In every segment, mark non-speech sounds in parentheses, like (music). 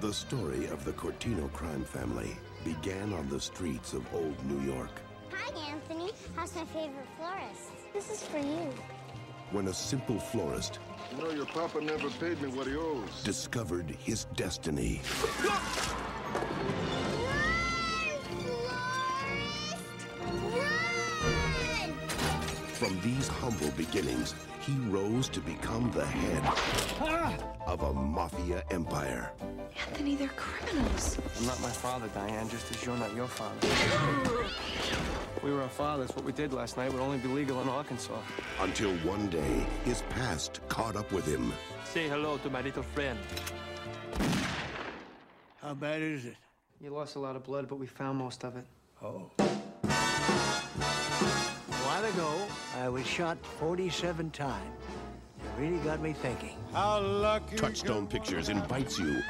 The story of the Cortino crime family began on the streets of old New York Hi, Anthony. How's my favorite florist? This is for you. when a simple florist You know, your papa never paid me what he owes. discovered his destiny. From these humble beginnings, he rose to become the head of a mafia empire. Anthony, they're criminals. I'm not my father, Diane, just as you're not your father. we were our fathers. What we did last night would only be legal in Arkansas. Until one day, his past caught up with him. Say hello to my little friend. How bad is it? You lost a lot of blood, but we found most of it. Oh. A while ago, I was shot 47 times. It really got me thinking. How lucky. Touchstone Pictures invites you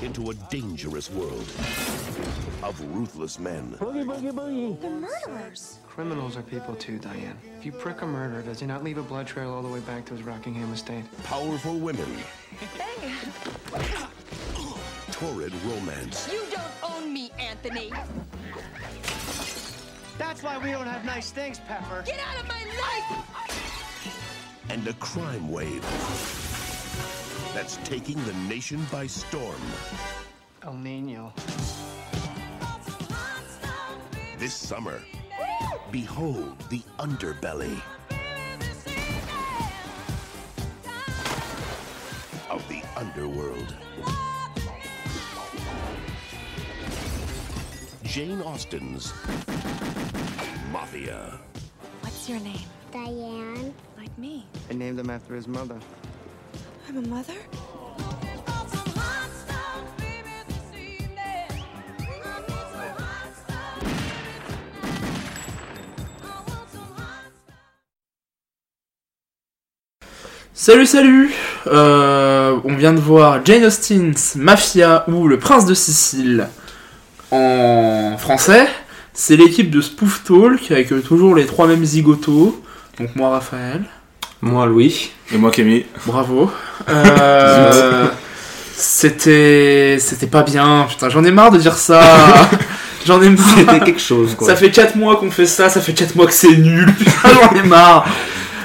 into a dangerous world of ruthless men Boogie, boogie, They're murderers. Criminals are people too, Diane. If you prick a murderer, does he not leave a blood trail all the way back to his Rockingham estate? powerful women, torrid romance, You don't own me, Anthony. That's why we don't have nice things, Pepper. Get out of my life! and a crime wave that's taking the nation by storm. El Nino. This summer, behold the underbelly of the underworld. Jane Austen's Mafia. What's your name? Diane. Like me. I named him after his mother. I'm a mother? Salut, salut Euh, On vient de voir Jane Austen's Mafia ou Le Prince de Sicile en français. C'est l'équipe de Spoof Talk avec euh, toujours les trois mêmes zigotos. Donc moi, Raphaël. Moi, Louis. Et moi, Camille. Bravo. (laughs) Euh, c'était c'était pas bien. Putain, j'en ai marre de dire ça. (laughs) j'en ai marre. C'était quelque chose, quoi. Ça fait 4 mois qu'on fait ça, ça fait 4 mois que c'est nul. (laughs) Putain, j'en ai marre.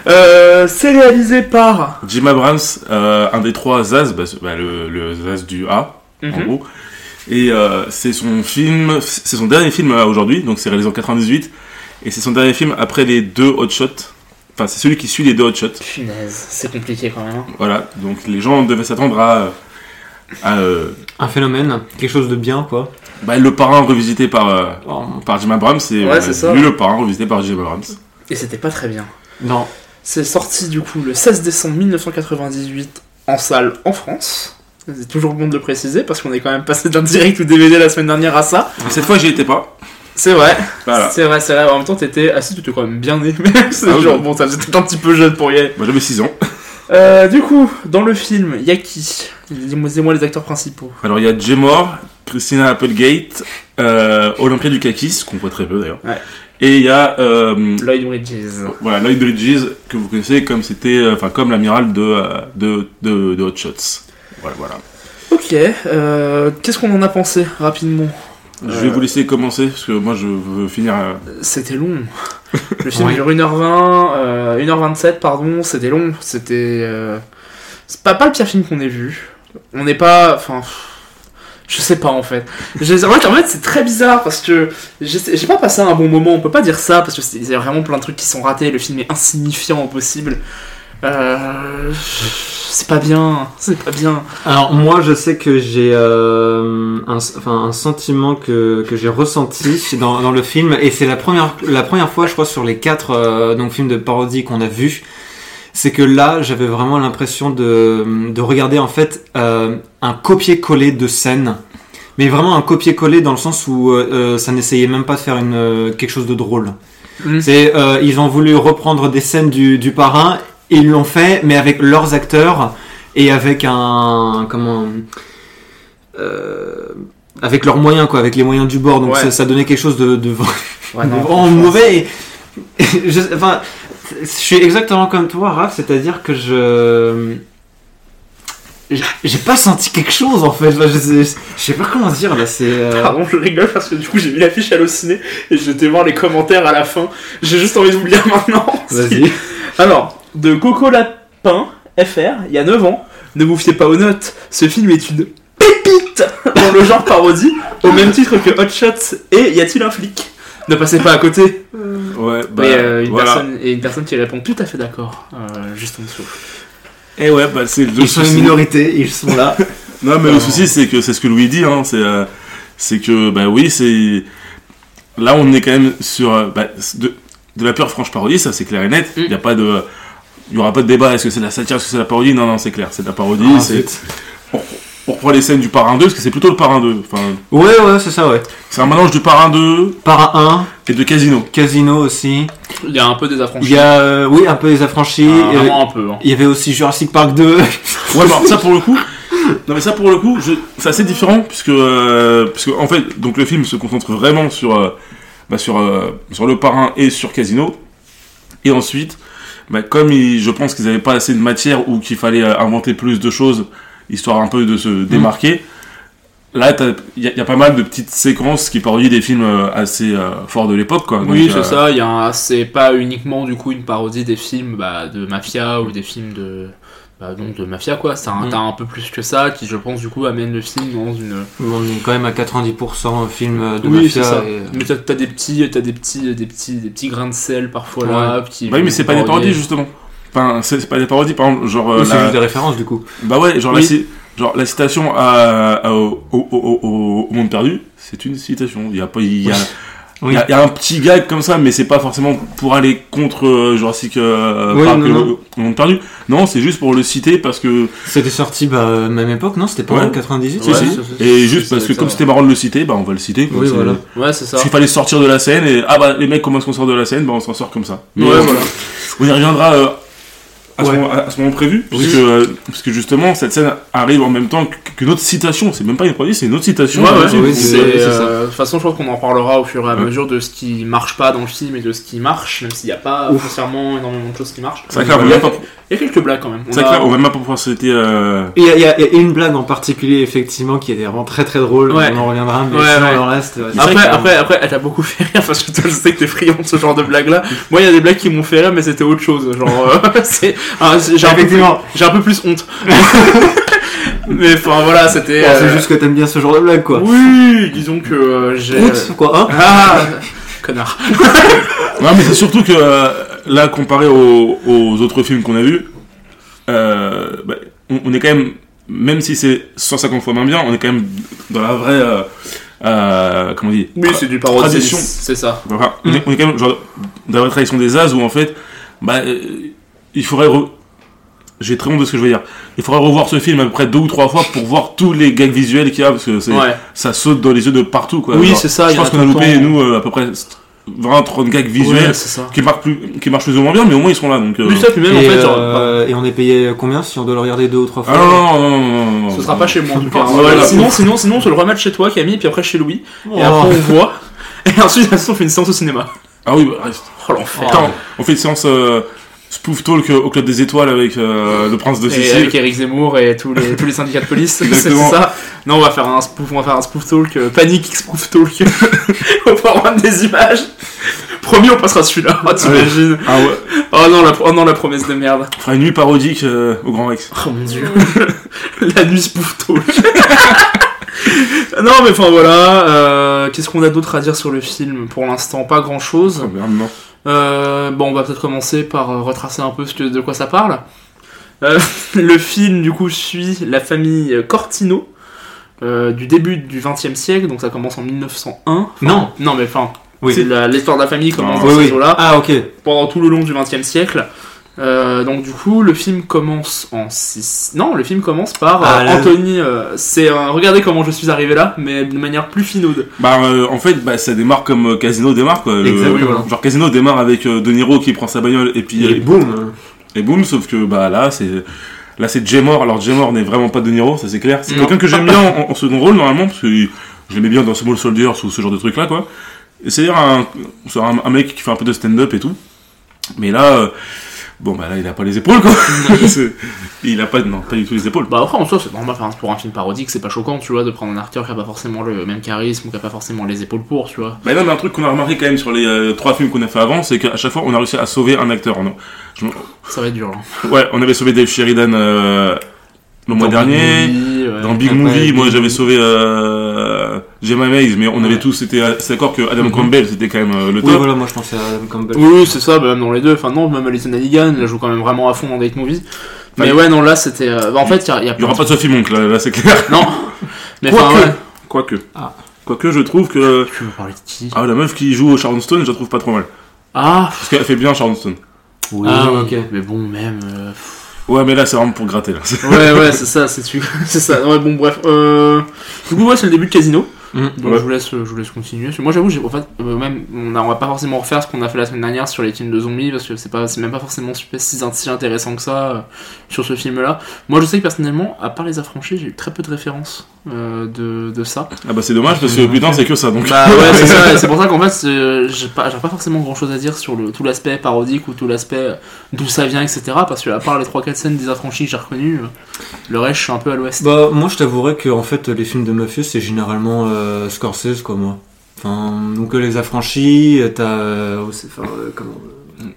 Euh, c'est réalisé par Jim Abrams, euh, un des trois Zaz, bah, bah, le, le Zaz du A, en Mhm. gros. Et euh, c'est son film, c'est son dernier film euh, aujourd'hui, donc c'est réalisé en 98. Et c'est son dernier film après les deux Hot Shots. Enfin, c'est celui qui suit les deux Hot Shots. Punaise, c'est compliqué quand même. hein. Voilà, donc les gens devaient s'attendre à, à euh, Un phénomène, quelque chose de bien, quoi. bah, le parrain revisité par, euh, Oh, par Jim Abrams Ouais, c'est ça. lui le parrain revisité par Jim Abrams. Et c'était pas très bien. non. C'est sorti du coup le 16 décembre 1998 en salle en France. C'est toujours bon de le préciser parce qu'on est quand même passé d'un direct ou DVD la semaine dernière à ça. Cette fois, j'y étais pas. C'est vrai, Voilà. c'est vrai, c'est vrai. En même temps, t'étais assis, tu étais quand même bien né. (laughs) C'est Ah oui. genre, bon, ça faisait peut-être un petit peu jeune pour y aller. Moi, j'avais 6 ans. Euh, du coup, dans le film, y a qui? Dis-moi les acteurs principaux. Alors il y a Jemor, Christina Applegate, euh, Olympia Dukakis, qu'on voit très peu d'ailleurs. Ouais. Et il y a euh, Lloyd Bridges. voilà, Lloyd Bridges, que vous connaissez comme c'était, euh, enfin comme l'amiral de, de, de, de Hot Shots. Voilà, voilà. Ok, euh, qu'est-ce qu'on en a pensé rapidement Je Euh. vais vous laisser commencer parce que moi je veux finir. euh, C'était long. (laughs) Le film Ouais. dure 1h20, euh, 1h27, pardon, c'était long. C'était. euh, C'est pas, pas le pire film qu'on ait vu. On n'est pas. Enfin. pff, Je sais pas en fait. Je- en fait, en fait, c'est très bizarre parce que j'ai pas passé un bon moment. On peut pas dire ça parce que c'est- il y a vraiment plein de trucs qui sont ratés. Le film est insignifiant au possible. Euh, c'est pas bien. C'est pas bien. Alors, moi, je sais que j'ai euh, un, enfin, un sentiment que, que j'ai ressenti dans, dans le film, et c'est la première, la première fois, je crois, sur les quatre euh, donc, films de parodie qu'on a vus, c'est que là, j'avais vraiment l'impression de, de regarder, en fait, un copier-coller de scène. Mais vraiment un copier-coller dans le sens où ça n'essayait même pas de faire une, quelque chose de drôle. Mm. C'est, euh, ils ont voulu reprendre des scènes du, du parrain, et ils l'ont fait, mais avec leurs acteurs et avec un comment euh, avec leurs moyens quoi, avec les moyens du bord. Donc Ouais. ça, ça donnait quelque chose de, de, (laughs) Ouais, de non, vraiment mauvais. Et- et (laughs) je, enfin, je suis exactement comme toi, Raph, c'est-à-dire que je j'ai pas senti quelque chose en fait. Je, sais, je sais pas comment dire là. C'est. euh, Pardon, je rigole parce que du coup j'ai vu l'affiche hallucinée et j'étais voir les commentaires à la fin. J'ai juste envie de vous le dire maintenant. Vas-y. (laughs) Alors, de Coco Lapin FR, il y a 9 ans, ne vous fiez pas aux notes, ce film est une pépite dans le genre parodie, au même titre que Hot Shots et Y a-t-il un flic? Ne passez pas à côté. Ouais, bah, Mais euh, une, voilà. personne, et une personne qui répond tout à fait d'accord, euh, juste en dessous. Et ouais, bah, c'est le Ils sont une minorité, ils sont là. (laughs) Non, mais le souci, c'est que c'est ce que Louis dit, hein, c'est, euh, que, bah oui, c'est. Là, on est quand même sur euh, bah, de, de la pure franche parodie, ça c'est clair et net. Il Mm. n'y a pas de. Il y aura pas de débat, est-ce que c'est de la satire, est-ce que c'est de la parodie? Non, non, c'est clair, c'est de la parodie. Ah, c'est... On, on reprend les scènes du Parrain 2, parce que c'est plutôt le Parrain 2. Enfin, Ouais, ouais, c'est ça, ouais. c'est un mélange du Parrain 2 Para 1, et de Casino. Casino aussi. Il y a un peu des affranchis. Il y a, euh, oui, un peu les affranchis. Ah, Il y avait- un peu. hein. il y avait aussi Jurassic Park 2. (laughs) Ouais, mais alors, ça pour le coup. Non, mais ça pour le coup, je- c'est assez différent, puisque, euh, puisque en fait, donc le film se concentre vraiment sur, euh, bah, sur, euh, sur le Parrain et sur Casino. Et ensuite, bah, comme je pense qu'ils n'avaient pas assez de matière ou qu'il fallait euh, inventer plus de choses, histoire un peu de se démarquer, là, il y, a- il y a pas mal de petites séquences qui parodient des films euh, assez euh, forts de l'époque, quoi. Oui, c'est euh, ça. Il y a un- c'est pas uniquement du coup une parodie des films bah, de mafia ou des films de bah, donc de mafia quoi. C'est un, Mm. t'as un peu plus que ça qui, je pense, du coup, amène le film dans une. On est quand même à 90% film de oui, mafia. c'est ça. et- Mais t'as, t'as des petits, t'as des petits, des petits, des petits grains de sel parfois là. Qui Bah oui, mais c'est pas des parodies, justement. Enfin, c'est pas des parodies, par exemple, genre. euh, Ou c'est la- juste des références du coup. Bah ouais, genre, Oui. la, ci- genre la citation à, à- au, au, au, au- au monde perdu, c'est une citation. Il y a pas, il y a, Oui. il y a- il y a un petit gag comme ça, mais c'est pas forcément pour aller contre euh, Jurassic euh, Oui, Park non, le- non. monde perdu. Non, c'est juste pour le citer parce que C'était sorti bah, même époque, non? C'était pas Ouais. en 98 si, Ouais, c'est- et juste parce que ça, comme ouais. c'était marrant de le citer, bah on va le citer. quoi. Oui, C'est- voilà. Ouais, c'est ça. S'il fallait sortir de la scène et ah bah les mecs comment est-ce qu'on sort de la scène, bah on s'en sort comme ça. Mais, Ouais, euh, voilà. On y reviendra à, ce moment, à ce moment prévu, puisque, euh, puisque justement cette scène arrive en même temps qu'une autre citation. C'est même pas une parodie, c'est une autre citation. Ouais, ouais, oui, c'est, c'est- ouais, c'est ça. euh, de toute façon, je crois qu'on en parlera au fur et à Ouais. mesure de ce qui marche pas dans le film et de ce qui marche, même s'il n'y a pas nécessairement énormément de choses qui marchent. C'est clair, il, y a, pas, il y a quelques blagues quand même. C'est a- clair, on va même pas pouvoir citer. Euh... Il y, a, y a- y a une blague en particulier, effectivement, qui était vraiment très très drôle. Ouais. On en reviendra, mais Ouais, sinon, ouais. le reste. Après, vrai après, après, elle t'a beaucoup fait rire parce que toi, je sais que t'es friand de ce genre de blagues-là. Moi, il y a des blagues qui m'ont fait rire, mais c'était autre chose. Genre, euh, (laughs) c'est, ah, j'ai un, peu plus, Effectivement. j'ai un peu plus honte. (laughs) mais enfin, voilà, c'était. Bon, c'est euh, juste que t'aimes bien ce genre de blague, quoi. Oui, disons que euh, j'ai. Quoi, hein Ah, connard. (laughs) Non, mais c'est surtout que euh, là, comparé aux, aux autres films qu'on a vus, euh, bah, on, on est quand même, même si c'est 150 fois moins bien, on est quand même dans la vraie. Euh, euh, comment on dit Oui, c'est du parodie. C'est ça. Enfin, on, est, on est quand même genre, dans la tradition des As où en fait, bah, euh, il faudrait. re- J'ai très honte de ce que je veux dire. Il faudrait revoir ce film à peu près deux ou trois fois pour voir tous les gags visuels qu'il y a parce que Ouais. ça saute dans les yeux de partout quoi. Oui, c'est ça, Je pense qu'on a loupé temps. nous à peu près 20 30 gags visuels Ouais, c'est ça. qui marchent plus qui marchent plus ou moins bien mais au moins ils sont là donc euh, ça, puis même en et, fait, genre, euh, et on est payé combien si on doit le regarder deux ou trois fois ah non non non non non non non Ce sera pas chez moi en tout cas. Ouais, là, sinon, sinon, sinon, on se le remettre chez toi, Camille, puis après chez Louis. Oh. Et après, on voit. Et ensuite, on fait une séance au cinéma. ah oui bah, reste. Oh l'enfer. Attends, on fait une séance euh, spoof talk au club des étoiles avec euh, le prince de Et Sicile avec Eric Zemmour et tous les, tous les syndicats de police, (laughs) c'est ça. Non, on va faire un spoof, on va faire un spoof talk, euh, panique spoof talk (laughs) au format des images. Promis, on passera celui-là. Oh, (laughs) t'imagines ah ouais Oh non, la, oh non, la promesse de merde. on fera une nuit parodique euh, au Grand Rex Oh mon dieu. la nuit spoof talk. non, mais enfin voilà. euh, Qu'est-ce qu'on a d'autre à dire sur le film? Pour l'instant, pas grand-chose. oh merde non Euh, bon, on va peut-être commencer par euh, retracer un peu ce que, de quoi ça parle. Euh, (laughs) le film, du coup, suit la famille Cortino euh, du début du XXe siècle, donc ça commence en 1901. Enfin, Non. Non, mais enfin, Oui. c'est l'histoire de la famille commence Non. dans Oui, eaux-là, Ah, ok. pendant tout le long du XXe siècle. Euh, donc du coup, le film commence en 6... Non, le film commence par euh, Ah, là- Anthony... euh, c'est euh, Regardez comment je suis arrivé là, mais de manière plus finaude. bah euh, en fait bah ça démarre comme euh, Casino démarre quoi. Le- Exact, oui, voilà. genre Casino démarre avec euh, De Niro qui prend sa bagnole et puis Et euh, boum. et boum sauf que bah là c'est là c'est Jemor. Alors Jemor n'est vraiment pas De Niro ça c'est clair. C'est quelqu'un que j'aime bien en, en second rôle normalement parce que je l'aimais bien dans Small Soldiers ou ce genre de truc là quoi. Et c'est un, un, un mec qui fait un peu de stand-up et tout. Mais là euh, Bon, bah là, il a pas les épaules, quoi. (laughs) Il a pas, non, pas du tout les épaules. Bah après en soi c'est normal, enfin, pour un film parodique c'est pas choquant tu vois de prendre un acteur qui a pas forcément le même charisme ou qui a pas forcément les épaules pour tu vois. Bah non, mais un truc qu'on a remarqué quand même sur les euh, trois films qu'on a fait avant, c'est qu'à chaque fois, on a réussi à sauver un acteur. Je Ça va être dur là. Ouais, on avait sauvé Dave Sheridan euh, le mois Dans Big dernier. Movie, ouais. Dans Big Movie, moi j'avais sauvé euh, Gemma Maze, mais on avait tous été c'est d'accord que Adam Mhm. Campbell c'était quand même euh, le Oui, top. voilà, moi je pensais à Adam Campbell. Oui, oui, c'est ça, bah, même dans les deux. Enfin, non, même Alison Hannigan, elle joue quand même vraiment à fond dans Date Movie. Mais Enfin, ouais, non, là, c'était. euh, bah, en fait, il y a, il y a Il y aura pas de Sophie Monk là, là c'est clair. Non (laughs) Mais Quoique. enfin, ouais. Quoique. Ah. Quoique je trouve que Tu veux parler de qui? Ah, la meuf qui joue au Sharon Stone, je la trouve pas trop mal. Ah Parce qu'elle fait bien Sharon Stone. Oui, Ah, ok. Mais bon, même. euh, Ouais, mais là c'est vraiment pour gratter là. Ouais, ouais, c'est ça, c'est (laughs) ça. Ouais, bon, bref. Euh... Du coup, ouais, c'est le début de Casino. Mm. Donc, Ouais. je, vous laisse, je vous laisse continuer. Moi, j'avoue, j'ai- en fait, euh, même, on, a, on va pas forcément refaire ce qu'on a fait la semaine dernière sur les films de zombies, parce que c'est pas, c'est même pas forcément super, si, si intéressant que ça euh, sur ce film-là. Moi, je sais que personnellement, à part les affranchis, j'ai eu très peu de références euh, de, de ça. Ah bah c'est dommage parce que putain c'est que ça donc. Bah ouais, c'est ça, et (laughs) c'est pour ça qu'en fait, j'ai pas, j'ai pas forcément grand chose à dire sur le, tout l'aspect parodique ou tout l'aspect d'où ça vient, etc. Parce que à part les 3-4 scènes des affranchis que j'ai reconnues, euh, le reste, je suis un peu à l'ouest. Bah, moi je t'avouerais que en fait, les films de mafieux c'est généralement euh, Scorsese quoi, moi. Enfin, donc euh, les affranchis, euh, t'as. euh, enfin, euh, comment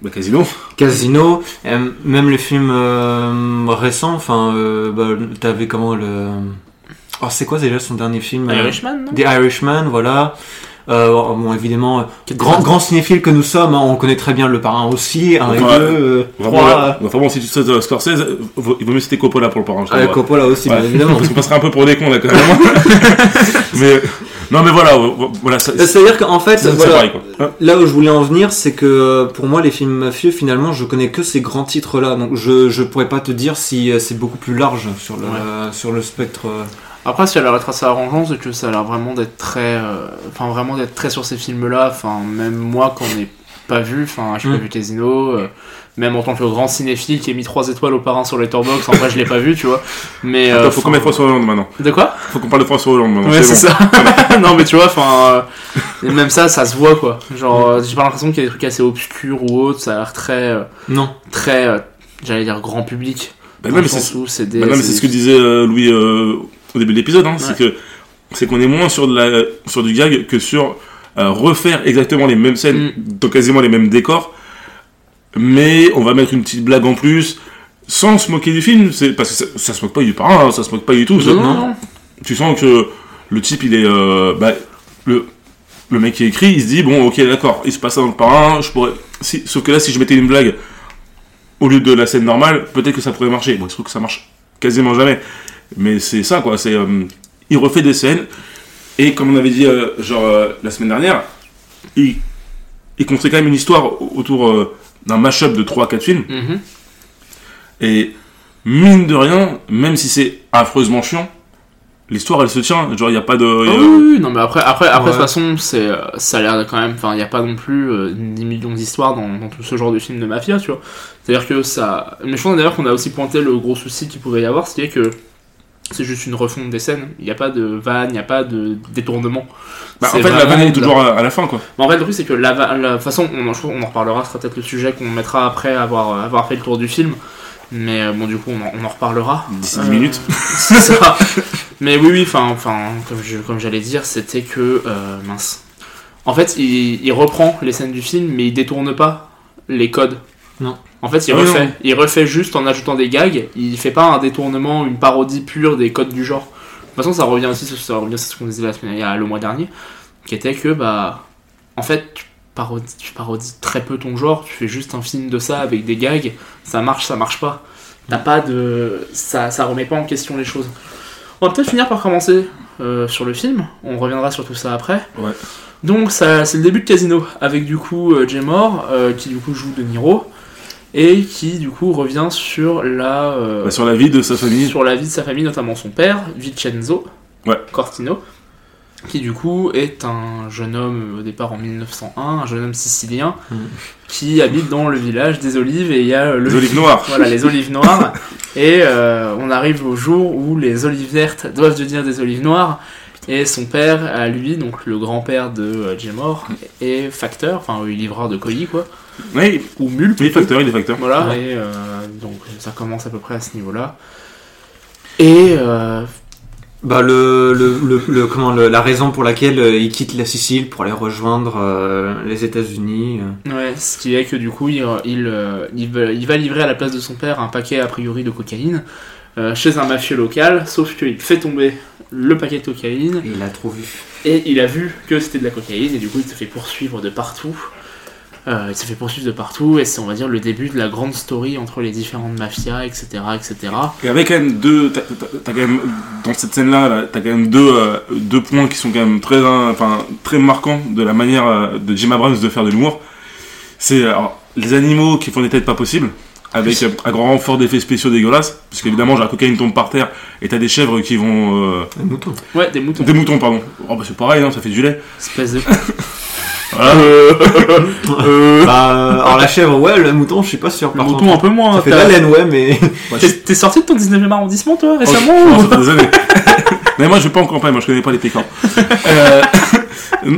Bah Casino. Casino, euh, même les films euh, récents, enfin, euh, bah, t'avais comment le. Oh, c'est quoi déjà son dernier film euh, Irishman, non? The Irishman, voilà. Euh, bon, évidemment, euh, grand, grand cinéphile que nous sommes, hein, on connaît très bien le parrain aussi, un et Ouais. deux, euh, Vraiment, trois. là, enfin, bon, si tu sais euh, Scorsese, euh, il vaut mieux citer Coppola pour le parrain. je Ah. Coppola aussi, Ouais. bien évidemment. Parce qu'on passerait un peu pour des cons là quand même. (laughs) mais non mais voilà, euh, voilà. Euh, C'est-à-dire qu'en fait, voilà, pareil. Hein là où je voulais en venir, c'est que euh, pour moi, les films mafieux, finalement, je connais que ces grands titres-là. Donc je, je pourrais pas te dire si euh, c'est beaucoup plus large sur le, Ouais. sur le spectre. Euh. Après, ce qui a l'air d'être assez arrangeant, c'est que ça a l'air vraiment d'être très. euh, Enfin, vraiment d'être très sur ces films-là. Enfin, même moi, quand on pas vu, enfin, j'ai Mm. pas vu Casino. euh, même en tant que grand cinéphile qui a mis 3 étoiles au parrain sur Letterboxd, en vrai, je l'ai pas vu, tu vois. Mais. euh, Attends, faut qu'on mette François Hollande maintenant. De quoi? Faut qu'on parle de François Hollande maintenant. Ouais, c'est bon. ça. (laughs) non, mais tu vois, enfin. euh, même ça, ça se voit, quoi. Genre, euh, j'ai pas l'impression qu'il y a des trucs assez obscurs ou autres. Ça a l'air très. euh, Non. très. euh, J'allais dire grand public. Bah, non, mais c'est des. bah, non, mais c'est ce que disait euh, Louis euh, au début de l'épisode. Hein, C'est que c'est qu'on est moins sur de la sur du gag que sur euh, refaire exactement les mêmes scènes Mm. dans quasiment les mêmes décors, mais on va mettre une petite blague en plus sans se moquer du film. C'est parce que ça, ça se moque pas du parrain, hein, ça se moque pas du tout. Non, non, non. tu sens que le type il est euh, bah, le le mec qui écrit il se dit bon ok d'accord il se passe ça dans le parrain je pourrais si, sauf que là si je mettais une blague au lieu de la scène normale peut-être que ça pourrait marcher bon il se trouve que ça marche quasiment jamais mais c'est ça quoi c'est euh, il refait des scènes et comme on avait dit euh, genre euh, la semaine dernière il il construit quand même une histoire autour euh, d'un mash-up de 3-4 films Mhm. et mine de rien, même si c'est affreusement chiant, l'histoire elle se tient. Genre, il n'y a pas de. A- oui, oui, oui, non mais après, après, après Ouais. de toute façon, c'est, euh, ça a l'air quand même, enfin, il n'y a pas non plus euh, 10 millions d'histoires dans, dans tout ce genre de film de mafia, tu vois. C'est-à-dire que ça, mais je pense d'ailleurs qu'on a aussi pointé le gros souci qu'il pouvait y avoir, c'est que c'est juste une refonte des scènes. Il n'y a pas de vanne, il n'y a pas de détournement. Bah, en fait, la vanne est la- toujours à, la fin, quoi. Mais en fait, le truc, c'est que la, la de toute façon, on, en- on en reparlera, ce sera peut-être le sujet qu'on mettra après avoir, avoir fait le tour du film. Mais euh, bon, du coup, on en, on en reparlera. D'ici Euh, 10 minutes. (laughs) c'est ça. Mais oui, oui, enfin, enfin, comme je, comme j'allais dire, c'était que euh, mince. En fait, il, il reprend les scènes du film, mais il détourne pas les codes. Non. En fait, il Ah oui, refait. non. Il refait juste en ajoutant des gags. Il fait pas un détournement, une parodie pure des codes du genre. De toute façon, ça revient aussi, ça revient sur ce qu'on disait la semaine, il y a le mois dernier, qui était que bah, en fait, tu parodies, tu parodies très peu ton genre. Tu fais juste un film de ça avec des gags. Ça marche, ça marche pas. T'as pas de. Ça, ça remet pas en question les choses. On va peut-être finir par commencer euh, sur le film. On reviendra sur tout ça après. Ouais. Donc, ça, c'est le début de Casino, avec du coup euh, Jay Moore, euh, qui du coup joue De Niro, et qui du coup revient sur la. euh, Bah, sur la vie de sa famille. sur la vie de sa famille, notamment son père, Vincenzo Ouais. Cortino, qui du coup est un jeune homme au départ en 1901, un jeune homme sicilien, Mhm. qui habite dans le village des Olives et il y a le Les olives noires. (laughs) voilà, les olives noires. (laughs) Et euh, on arrive au jour où les olives vertes doivent devenir des olives noires. Et son père, à lui, donc le grand-père de euh, Jim Moore, est facteur, enfin, euh, livreur de colis, quoi. Oui, ou mule. il est facteur, il est facteur. Voilà, Ouais. et euh, donc ça commence à peu près à ce niveau-là. Et euh, Bah le, le, le, le- comment le- la raison pour laquelle euh, il quitte la Sicile pour aller rejoindre euh, les États-Unis. ouais, ce qui est que du coup, il, il, il va, il va livrer à la place de son père un paquet a priori de cocaïne euh, chez un mafieux local, sauf qu'il fait tomber le paquet de cocaïne Et il a trop vu. et il a vu que c'était de la cocaïne et du coup il se fait poursuivre de partout. Euh, il se fait poursuivre de partout et c'est on va dire le début de la grande story entre les différentes mafias, etc. etc. Et avec quand même deux, t'as, t'as- t'as quand même, dans cette scène-là, là, t'as quand même deux, euh, deux points qui sont quand même très, hein, enfin, très marquants de la manière euh, de Jim Abrams de faire de l'humour. C'est alors, les animaux qui font des têtes pas possibles, avec un grand renfort d'effets spéciaux dégueulasses, parce qu'évidemment, genre, la cocaïne tombe par terre et t'as des chèvres qui vont, euh, Un mouton. Ouais, des moutons. des moutons, pardon. Oh, bah, c'est pareil, hein, ça fait du lait. Espèce de... (laughs) Voilà. (laughs) Euh, Bah, euh, alors la chèvre, ouais, le mouton, je suis pas sûr. le par mouton contre. un peu moins. Ça fait la laine, ouais, mais. Bah, T'es (laughs) t'es sorti de ton 19e arrondissement toi récemment Oh, ou- fait des années. Mais moi, je vais pas en campagne, moi, je connais pas les pécans. Euh, (laughs)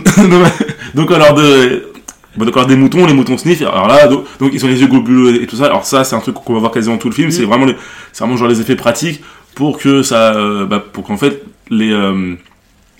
donc, alors, de, bon, donc, alors, des moutons, les moutons sniff. Alors là, donc, donc, ils ont les yeux globuleux et tout ça. Alors, ça, c'est un truc qu'on va voir quasiment tout le film. C'est vraiment, les- c'est vraiment genre les effets pratiques pour que ça, euh, bah, pour qu'en fait, les, euh,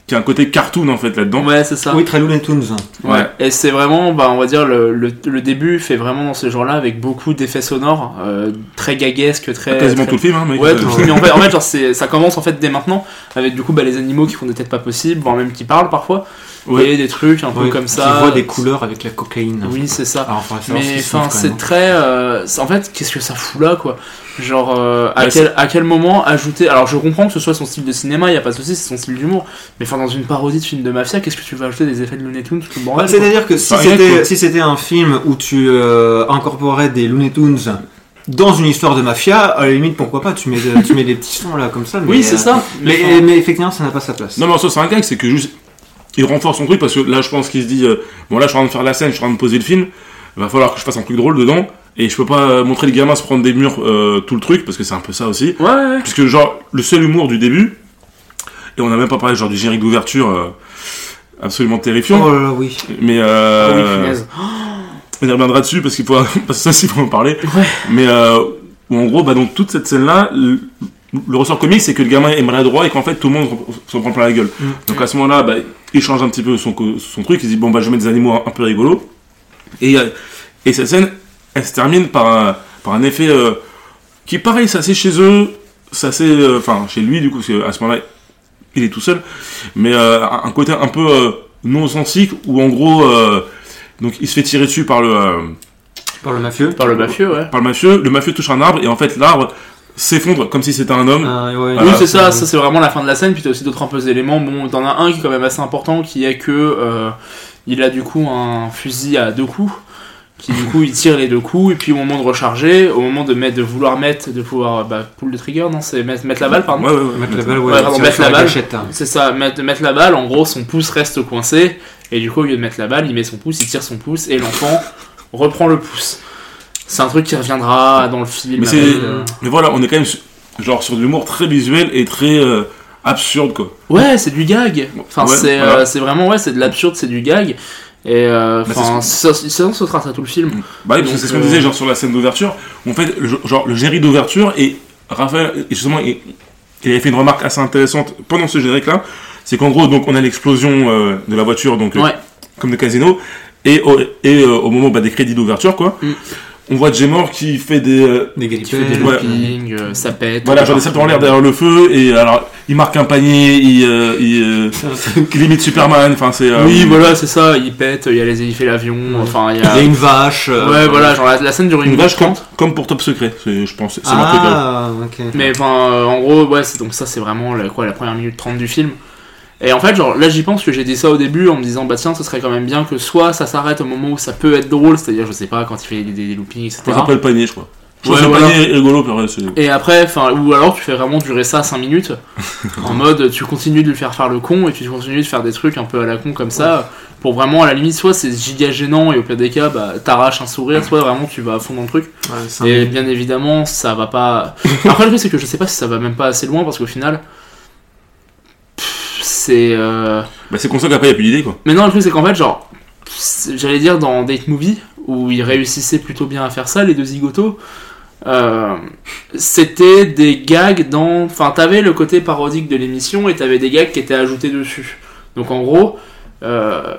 qu'il y ait un côté cartoon, en fait, là-dedans. Ouais, c'est ça. Oui, très Looney Tunes. Ouais. Et c'est vraiment, bah, on va dire, le, le, le début fait vraiment dans ce genre-là avec beaucoup d'effets sonores, euh, très gaguesques, très. Quasiment très- tout le film, hein, mec. Ouais, tout le film. Mais en fait, en (laughs) fait genre, c'est- ça commence en fait dès maintenant, avec du coup bah, les animaux qui font des têtes pas possibles, voire même qui parlent parfois, Ouais. et des trucs un peu Ouais, comme qui ça. voit des couleurs avec la cocaïne. Oui, c'est ça. Alors, Mais enfin, c'est même. très. euh, en fait, qu'est-ce que ça fout là, quoi Genre, euh, à, Bah, quel, à quel moment ajouter. Alors, je comprends que ce soit son style de cinéma, il y a pas de souci, c'est son style d'humour. Mais enfin, dans une parodie de film de mafia, qu'est-ce que tu vas ajouter des effets de Looney Tunes, tout le Bah, C'est-à-dire que si c'était si c'était un film où tu euh, incorporais des Looney Tunes dans une histoire de mafia, à la limite pourquoi pas, tu mets, de- tu mets des petits sons là comme ça. Mais, Oui, c'est euh, ça. Mais, enfin, mais effectivement, ça n'a pas sa place. Non, mais en soi, c'est un gag, c'est que juste, il renforce son truc parce que là, je pense qu'il se dit, euh, bon, là, je suis en train de faire la scène, je suis en train de poser le film, il va falloir que je fasse un truc drôle dedans, et je peux pas euh, montrer les gamins se prendre des murs euh, tout le truc, parce que c'est un peu ça aussi. Ouais, ouais, ouais. Puisque, genre, le seul humour du début, et on n'a même pas parlé, genre, du générique d'ouverture, euh, absolument terrifiant, Oh là là, oui. mais euh, oui, punaise. (gasps) on y reviendra dessus parce qu'il faut, (laughs) parce que ça, il faut en parler. Ouais. Mais, euh, en gros, bah, donc, toute cette scène-là, le, le ressort comique, c'est que le gamin est maladroit et qu'en fait, tout le monde s'en prend plein la gueule. Mm. Donc, à ce moment-là, bah, il change un petit peu son, son truc, il dit, bon, bah, je mettre des animaux un, un peu rigolos. Et, et cette scène, elle se termine par un, par un effet, euh, qui, pareil, c'est assez chez eux, c'est assez, euh, enfin, chez lui, du coup, parce qu'à ce moment-là, il est tout seul, mais euh, un côté un peu euh, non sensique où en gros, euh, donc il se fait tirer dessus par le, euh, Par le mafieux. Par le mafieux, ouais. par le mafieux, le mafieux touche un arbre et en fait l'arbre s'effondre comme si c'était un homme. Ah, ouais, Oui, c'est ça, ça c'est vraiment la fin de la scène, puis t'as aussi d'autres un peu éléments. Bon, t'en as un qui est quand même assez important, qui est que euh, il a du coup un fusil à deux coups, qui du coup il tire les deux coups, et puis au moment de recharger, au moment de mettre, de vouloir mettre, de pouvoir bah, pull le trigger, non, c'est mettre, mettre la balle, pardon. Ouais, ouais, ouais. Mettre la balle, ouais, Ouais, pardon, sur- mettre la balle. hein. C'est ça, mettre, mettre la balle, en gros son pouce reste coincé, et du coup au lieu de mettre la balle, il met son pouce, il tire son pouce, et l'enfant reprend le pouce. C'est un truc qui reviendra dans le film. Mais, euh, mais voilà, on est quand même sur- genre sur de l'humour très visuel et très euh, absurde quoi. Ouais, c'est du gag. Enfin, Ouais, c'est voilà. euh, c'est vraiment ouais, c'est de l'absurde, c'est du gag. Et euh, Bah, enfin, ça, ça, ça trace à tout le film. Bah oui, parce que c'est ce qu'on euh, disait genre sur la scène d'ouverture. où, En fait, le- genre le générique d'ouverture et Raphaël, justement, il, avait fait une remarque assez intéressante pendant ce générique là. C'est qu'en gros, donc on a l'explosion euh, de la voiture, donc euh, Ouais. comme de casino, et au, et, euh, au moment bah, des crédits d'ouverture quoi. Mm. On voit Jemor qui fait des, euh, Des Qui fait des. Ouais. euh, ça pète. Voilà, genre des saltos en l'air derrière le feu, et alors, il marque un panier, il, euh, il, euh, il limite Superman, enfin, c'est... euh, Oui, voilà, c'est ça. Il pète, il y a les il fait l'avion. Enfin, il y Il y a. a une vache. euh, Ouais, voilà, genre la, la scène dure une Une minute vache comme, 30. comme pour Top Secret, je pense, c'est marqué comme... Ah, ok. Mais enfin, euh, en gros, ouais, c'est donc ça, c'est vraiment la, quoi, la première minute 30 du film. Et en fait, genre là, j'y pense que j'ai dit ça au début en me disant, bah tiens, ce serait quand même bien que soit ça s'arrête au moment où ça peut être drôle, c'est-à-dire, je sais pas, quand il fait des, des, loopings, etc. Pense après le panier, je crois. Ouais, voilà. rigolo. Et après, enfin, ou alors tu fais vraiment durer ça 5 minutes, (laughs) en mode tu continues de lui faire faire le con et tu continues de faire des trucs un peu à la con comme ça, pour vraiment à la limite, soit c'est giga gênant et au pire des cas, bah t'arraches un sourire, soit vraiment tu vas à fond dans le truc. Ouais, Et bien évidemment, ça va pas. (laughs) Après, le truc c'est que je sais pas si ça va même pas assez loin parce qu'au final, c'est. euh, Bah, c'est comme ça qu'après, il a plus d'idée, quoi. Mais non, le truc c'est qu'en fait, genre, j'allais dire dans Date Movie, où ils réussissaient plutôt bien à faire ça, les deux zigotos, euh, c'était des gags dans. Enfin, t'avais le côté parodique de l'émission et t'avais des gags qui étaient ajoutés dessus. Donc en gros, euh,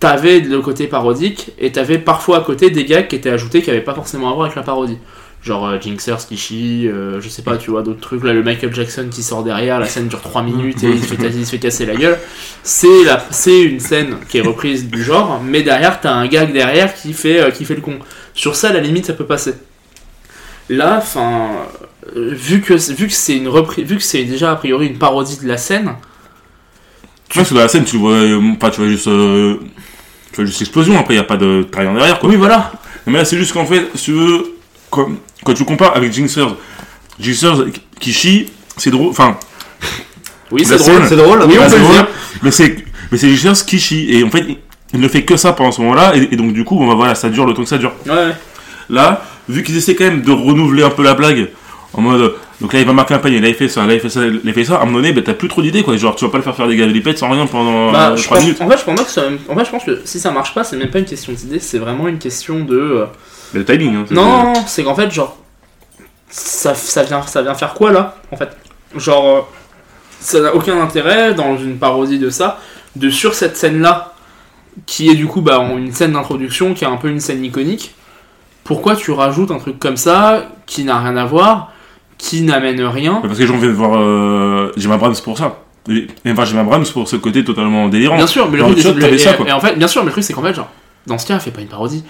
t'avais le côté parodique et t'avais parfois à côté des gags qui étaient ajoutés qui n'avaient pas forcément à voir avec la parodie. Genre euh, Jinxers qui chie, euh, je sais pas, tu vois, d'autres trucs. Là, le Michael Jackson qui sort derrière, la scène dure 3 minutes et il se fait, il fait casser la gueule. C'est la- c'est une scène qui est reprise du genre, mais derrière, t'as un gag derrière qui fait, qui fait le con. Sur ça, la limite, ça peut passer. Là, enfin, euh, vu que vu que c'est une reprise, vu que c'est déjà a priori une parodie de la scène, Tu vois, parce que dans la scène, tu vois, euh, pas, tu vois juste, euh, tu vois juste l'explosion. Après, il y a pas de rien derrière, quoi. oui, voilà. Mais là, c'est juste qu'en fait, si tu veux, quand, quand tu compares avec Jinxers, Jinxers qui chie, c'est drôle. Enfin, Oui, c'est drôle. C'est drôle. Oui, on peut drôle, mais c'est mais c'est Jinxers qui chie. Et en fait, il, ne fait que ça pendant ce moment-là. Et, et donc, du coup, bon, voilà, ça dure le temps que ça dure. Ouais, ouais. Là, vu qu'ils essaient quand même de renouveler un peu la blague, en mode, donc là il va marquer un panier, là il fait ça, là il fait ça, là il fait ça, à un moment donné, bah, t'as plus trop d'idées quoi. Genre, tu vas pas le faire faire des galipettes sans rien pendant Bah, euh, je 3 pense- minutes. en fait, je pense que en fait, je pense que si ça marche pas, c'est même pas une question d'idée, c'est vraiment une question de. euh, Mais le timing, hein. Non, c'est qu'en fait, genre, ça, ça, vient, ça vient faire quoi là En fait, genre, euh, ça n'a aucun intérêt dans une parodie de ça, de sur cette scène-là, qui est du coup bah, une scène d'introduction, qui est un peu une scène iconique. Pourquoi tu rajoutes un truc comme ça, qui n'a rien à voir, qui n'amène rien Parce que les gens viennent voir euh, Jim Abrams pour ça. Et, enfin, Jim Abrams pour ce côté totalement délirant. Bien sûr, mais le Dans truc, c'est- t'avais et- ça, quoi. et en fait, bien sûr, mais le truc c'est qu'en fait, genre, dans ce cas, fais pas une parodie.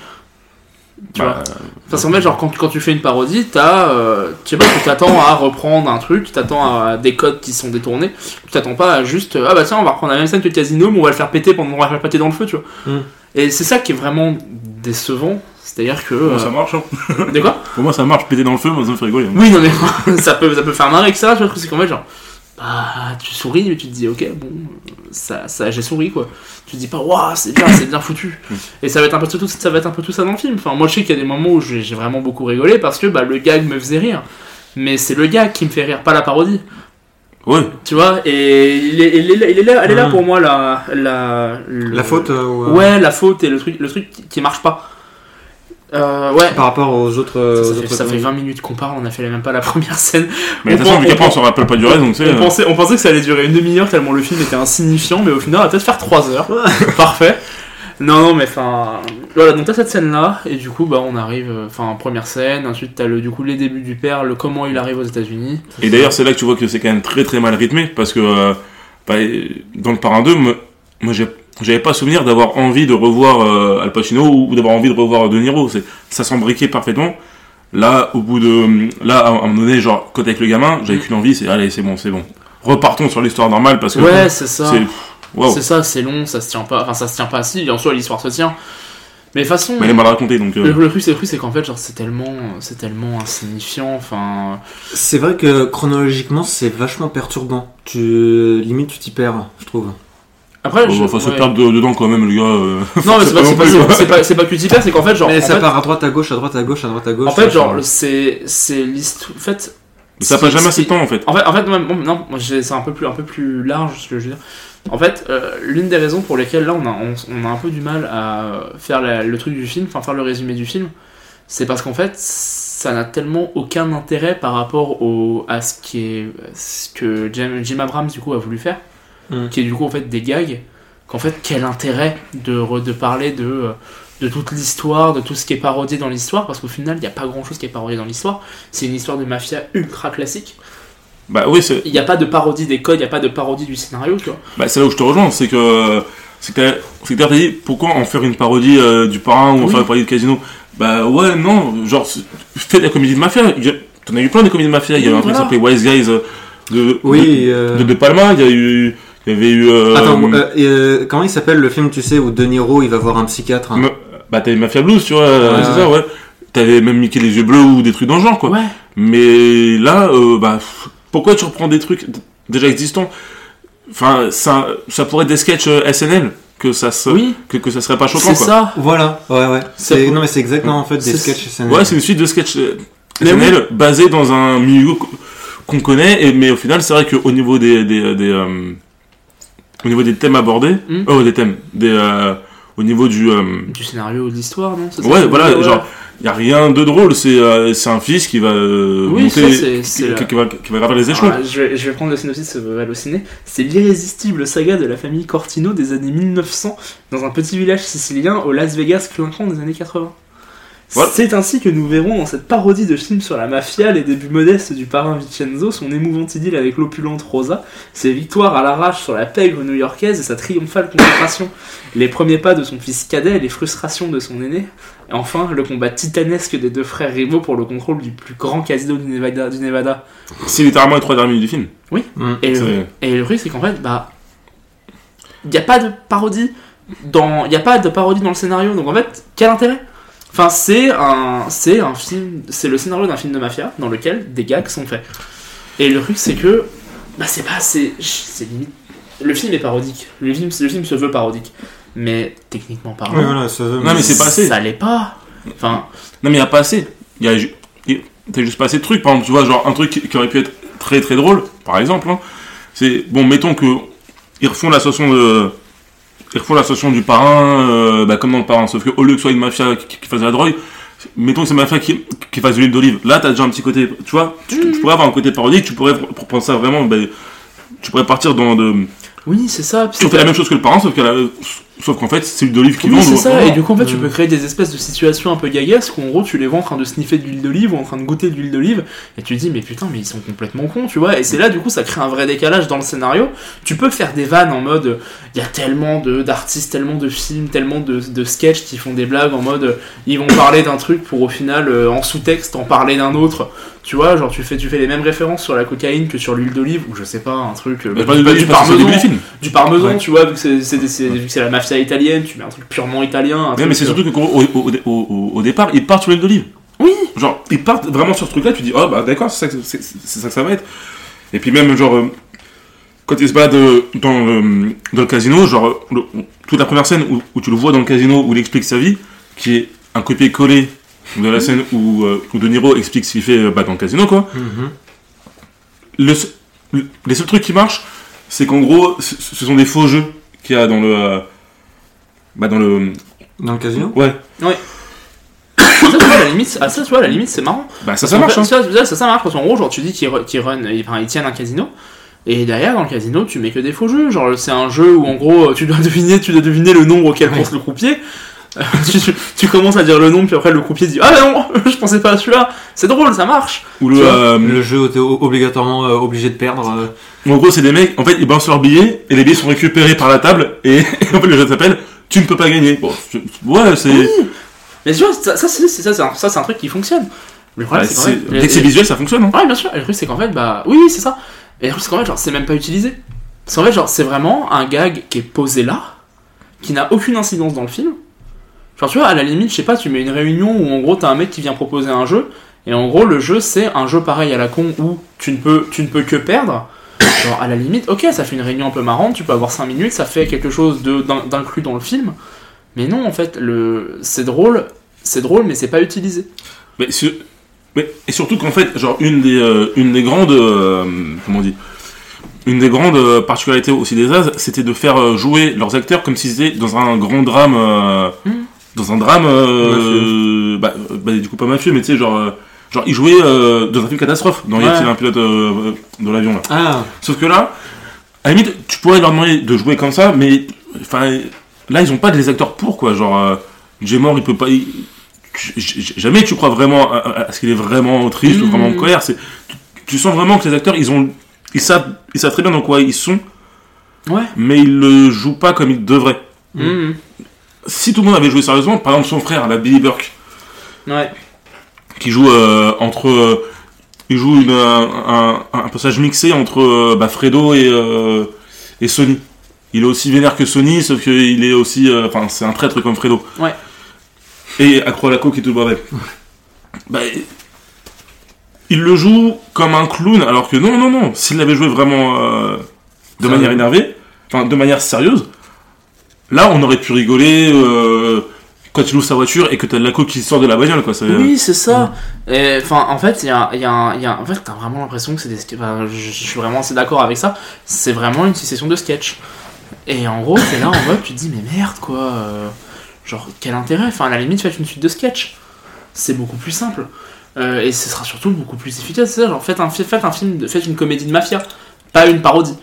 Tu Bah, vois Parce qu'en fait, genre, quand, quand tu fais une parodie, t'as. Euh, tu sais pas, tu t'attends à reprendre un truc, tu t'attends à des codes qui sont détournés, tu t'attends pas à juste. euh, Ah bah tiens, on va reprendre la même scène que le casino, mais on va le faire péter pendant. On va le faire péter dans le feu, tu vois. Mm. Et c'est ça qui est vraiment décevant. C'est-à-dire que. Pour moi, euh, ça marche. hein. (laughs) De quoi Pour moi, ça marche. Péter dans le feu, moi, ça me fait rigoler. hein. Oui, non mais (laughs) ça peut, ça peut faire marrer que ça, tu vois, le truc, c'est qu'en fait, genre, bah, tu souris, mais tu te dis, ok, bon, ça, ça j'ai souri, quoi. Tu te dis pas, waouh, c'est bien, c'est bien foutu. (laughs) Et ça va être un peu tout, ça va être un peu tout ça dans le film. Enfin, moi, je sais qu'il y a des moments où j'ai vraiment beaucoup rigolé parce que, bah, le gag me faisait rire. Mais c'est le gag qui me fait rire, pas la parodie. Ouais. Tu vois, et il est, il est, là- il est là, elle est là Mhm. pour moi, la, la, le- La faute euh, ou, euh, Ouais, la faute et le truc, le truc qui, qui marche pas. Euh, ouais. par rapport aux autres. Ça, aux ça fait, autres ça fait comédies. 20 minutes qu'on parle, on a fait même pas la (laughs) première scène. Mais de toute façon, vu qu'après, on on se rappelle pas du reste, donc tu sais. On euh, pensait, on pensait que ça allait durer une demi-heure tellement le film était insignifiant, mais au final, on va peut-être faire 3 heures. (laughs) Parfait. Non, non, mais enfin. Voilà, donc t'as cette scène-là, et du coup, bah, on arrive. euh, Enfin, première scène, ensuite t'as le, du coup, les débuts du père, le comment il arrive aux États-Unis. Et d'ailleurs, c'est là que tu vois que c'est quand même très très mal rythmé parce que euh, bah, dans le Parrain 2, moi, j'avais pas souvenir d'avoir envie de revoir euh, Al Pacino ou d'avoir envie de revoir De Niro. C'est, ça s'embriquait parfaitement. Là, au bout de. Là, à un moment donné, genre, quand avec le gamin, j'avais qu'une envie, c'est allez, c'est bon, c'est bon. Repartons sur l'histoire normale parce que. Ouais, c'est ça. c'est. Ça, c'est long, ça se tient pas. Enfin, ça se tient pas si, en soi, l'histoire se tient. Mais de toute façon. Mais elle est mal racontée donc. euh, Le, le truc, c'est le truc, c'est qu'en fait, genre, c'est tellement, c'est tellement insignifiant. Enfin, C'est vrai que chronologiquement, c'est vachement perturbant. Tu limite, tu t'y perds, je trouve. Après, bon, je- se perdre de- dedans quand même, le gars. euh, (laughs) Non, mais c'est pas, (laughs) pas, pas, c'est pas, c'est pas que tu t'y perds, c'est qu'en fait, genre. Mais en ça fait, part à droite, à gauche, à droite, à gauche, à droite, à gauche. En fait, genre, c'est, c'est l'histoire. En fait, Mais ça passe jamais assez de temps en fait. En fait, en fait, non, c'est un peu plus, un peu plus large ce que je veux dire. En fait, euh, l'une des raisons pour lesquelles là on a, on, on a un peu du mal à faire la- le truc du film, enfin faire le résumé du film, c'est parce qu'en fait, ça n'a tellement aucun intérêt par rapport au, à ce qui est, ce que Jim, Jim Abrams du coup a voulu faire, Mm. qui est du coup en fait des gags. Qu'en fait, quel intérêt de, de parler de euh, de toute l'histoire, de tout ce qui est parodié dans l'histoire, parce qu'au final, il n'y a pas grand chose qui est parodié dans l'histoire. C'est une histoire de mafia ultra classique. Bah oui, Il n'y a pas de parodie des codes, il n'y a pas de parodie du scénario, tu vois. bah, c'est là où je te rejoins, c'est que. C'est que t'as c'est que t'as dit pourquoi en faire une parodie euh, du parrain ou en Oui. faire une parodie de casino? Bah ouais, non, genre, fais de la comédie de mafia. A- T'en as eu plein de comédies de mafia. Il y Oui, un truc qui s'appelait Wise Guys de, Oui, de, euh, de, De Palma. Il y a eu. Il y avait eu. euh, Attends, euh, euh, comment il s'appelle le film, tu sais, où De Niro il va voir un psychiatre? Hein Ma- Bah t'avais Mafia Blues, tu vois, Ouais, c'est ouais. ça, ouais. T'avais même Mickey les yeux bleus ou des trucs dans le genre, quoi. Ouais. Mais là, euh, bah, pff, pourquoi tu reprends des trucs déjà existants? Enfin, ça, ça pourrait être des sketchs euh, SNL, que ça, se, Oui, que, que ça serait pas choquant, c'est ça. Voilà, ouais, ouais. C'est- Non, mais c'est exactement en fait des sketchs SNL. Ouais, c'est une suite de sketchs euh, SNL basés dans un milieu qu- qu'on connaît, et, mais au final, c'est vrai qu'au niveau des, des, des, euh, au niveau des thèmes abordés, Hmm. oh, des thèmes, des, euh, au niveau du. euh, Du scénario de l'histoire, non? Ça Ouais, voilà, ouais. genre, il y a rien de drôle, c'est euh, c'est un fils qui va Oui, monter, ça, qui, qui va, qui va gravir les échelons. Alors, je, vais, je vais prendre le synopsis de Allociné. C'est l'irrésistible saga de la famille Cortino des années 1900 dans un petit village sicilien au Las Vegas clinquant des années 80. Voilà. C'est ainsi que nous verrons dans cette parodie de film sur la mafia les débuts modestes du parrain Vincenzo, son émouvante idylle avec l'opulente Rosa, ses victoires à l'arrache sur la pègre new-yorkaise et sa triomphale consécration, les premiers pas de son fils cadet, les frustrations de son aîné, et enfin le combat titanesque des deux frères rivaux pour le contrôle du plus grand casino du Nevada. Du Nevada. C'est littéralement les trois dernières minutes du film. Mm. Et C'est- le, et le truc, c'est qu'en fait, bah. Il n'y a pas de parodie dans. Il a pas de parodie dans le scénario, donc en fait, quel intérêt? Enfin, c'est un, c'est un film. C'est le scénario d'un film de mafia dans lequel des gags sont faits. Et le truc, c'est que. Bah, c'est pas. C'est c'est limite. Le film est parodique. Le film, le film se veut parodique. Mais techniquement parlant. Oui, voilà, ça veut- Non, mais c'est pas assez. Ça l'est pas. Enfin. Non, mais il a pas assez. Il y a, T'as juste pas assez de trucs. Par exemple, tu vois, genre un truc qui, aurait pu être très très drôle, par exemple, hein, c'est bon, mettons que ils refont l'association de. Ils refont l'association du parrain, euh, bah, comme dans le parrain, sauf que au lieu que ce soit une mafia qui, qui fasse de la drogue, mettons que c'est une mafia qui, qui fasse de l'huile d'olive. Là, t'as déjà un petit côté, tu vois, tu, tu pourrais avoir un côté parodique, tu pourrais, pour prendre ça vraiment, bah, tu pourrais partir dans de. Oui, c'est ça. Tu fais la même chose que le parrain, sauf qu'elle a- sauf qu'en fait, c'est l'huile d'olive qui Oui, vend. c'est ça, et du coup, en fait, tu peux créer des espèces de situations un peu gagasques où en gros, tu les vois en train de sniffer de l'huile d'olive ou en train de goûter de l'huile d'olive, et tu te dis, mais putain, mais ils sont complètement cons, tu vois, et c'est là, du coup, ça crée un vrai décalage dans le scénario. Tu peux faire des vannes en mode, il y a tellement d'artistes, tellement de films, tellement de, de sketchs qui font des blagues en mode, ils vont parler d'un truc pour au final, euh, en sous-texte, en parler d'un autre. Tu vois, genre, tu fais, tu fais les mêmes références sur la cocaïne que sur l'huile d'olive, ou je sais pas, un truc. euh, Bah, bah, du, du parmesan, du parmesan, Ouais. tu vois, vu que c'est la mafia italienne, tu mets un truc purement italien. un Ouais, truc, mais c'est euh, surtout que au, au, au, départ, ils partent sur l'huile d'olive. Oui. Genre, ils partent vraiment sur ce truc-là, tu dis, oh bah d'accord, c'est ça, ça que ça va être. Et puis même, genre, euh, quand il se balade euh, dans le, dans le casino, genre, euh, le- toute la première scène où, où tu le vois dans le casino, où il explique sa vie, qui est un copier-coller de la scène où, euh, où De Niro explique ce qu'il fait euh, bah, dans le casino, quoi. Mhm. Le, le- les seuls trucs qui marchent, c'est qu'en gros, ce, ce sont des faux jeux qu'il y a dans le... bah, dans le... Dans le casino Ouais. Ça, tu vois, à la limite, ah, ça, tu vois, à la limite, c'est marrant. Bah ça, ça marche, fait, hein. Ça, ça, ça, ça marche parce qu'en gros, genre, tu dis qu'ils run, ils, enfin, ils tiennent un casino. Et derrière, dans le casino, tu mets que des faux jeux. Genre, c'est un jeu où, en gros, tu dois (laughs) deviner, tu dois deviner le nombre auquel pense le croupier. Euh, tu, tu- tu commences à dire le nombre, puis après, le croupier dit Ah, bah non, (laughs) je pensais pas à celui-là. C'est drôle, ça marche. Ou le, euh, Le jeu où t'es obligatoirement euh, obligé de perdre. euh. En gros, c'est des mecs, en fait, ils balancent leurs billets et les billets sont récupérés par la table et, et (laughs) en fait, le jeu s'appelle Tu ne peux pas gagner. Bon, je- ouais, c'est. Mais tu vois, ça, ça, c'est ça, c'est un, ça, c'est un truc qui fonctionne. Mais le bah, problème, c'est qu'en c'est- fait. dès que c'est visuel, ça fonctionne. Hein. Ouais, bien sûr. Et le truc, c'est qu'en fait, bah. Oui, oui, c'est ça. Et le truc, c'est qu'en fait, genre, c'est même pas utilisé. Parce qu'en fait, genre, c'est vraiment un gag qui est posé là, qui n'a aucune incidence dans le film. Genre, tu vois, à la limite, je sais pas, tu mets une réunion où en gros, t'as un mec qui vient proposer un jeu, et en gros, le jeu, c'est un jeu pareil à la con où tu ne peux, tu ne peux que perdre. Genre, à la limite, ok, ça fait une réunion un peu marrante, tu peux avoir 5 minutes, ça fait quelque chose d'inclus dans le film. Mais non, en fait, le... c'est drôle, c'est drôle, mais c'est pas utilisé. Mais, sur- mais- et surtout qu'en fait, genre, une des, euh, une des grandes. euh, comment on dit Une des grandes euh, particularités aussi des As, c'était de faire jouer leurs acteurs comme s'ils étaient dans un grand drame. euh, Mhm. Dans un drame. bah, bah, du coup, pas mafieux, mais tu sais, genre. Genre, ils jouaient euh, dans un film catastrophe, dans Y Ouais. a-t-il un pilote euh, dans l'avion là Ah, Sauf que là, à la limite, tu pourrais leur demander de jouer comme ça, mais enfin, là, ils ont pas des acteurs pour quoi. Genre, euh, il peut pas. il- jamais tu crois vraiment à, à- à ce qu'il est vraiment triste ou Mhm. vraiment en colère. C'est, tu, tu sens vraiment que les acteurs, ils ont, ils savent, ils savent très bien dans quoi ils sont, Ouais. mais ils le jouent pas comme ils devraient. Mhm. Si tout le monde avait joué sérieusement, par exemple son frère, la Billy Burke, Ouais. Qui joue euh, entre. euh, il joue une, un, un, un personnage mixé entre euh, bah, Fredo et, euh, et Sony. Il est aussi vénère que Sony, sauf qu'il est aussi. euh, Enfin, c'est un traître comme Fredo. Ouais. Et la coke et tout le bordel. bah, il le joue comme un clown, alors que non, non, non. S'il l'avait joué vraiment euh, de manière énervée, enfin, de manière sérieuse, là, on aurait pu rigoler. Quand il ouvre sa voiture et que t'as de la coke qui sort de la bagnole, quoi. c'est- Oui, c'est ça. Et, Enfin, en fait, il y a, il y a un- il y a- en fait, t'as vraiment l'impression que c'est des. enfin, je, je suis vraiment assez d'accord avec ça. C'est vraiment une succession de sketchs. Et en gros, c'est là en mode, tu te dis, mais merde, quoi. euh. Genre, quel intérêt? Enfin, à la limite, faites une suite de sketch. C'est beaucoup plus simple. Euh, et ce sera surtout beaucoup plus efficace. C'est ça, genre, faites un, faites un film, de- faites une comédie de mafia, pas une parodie.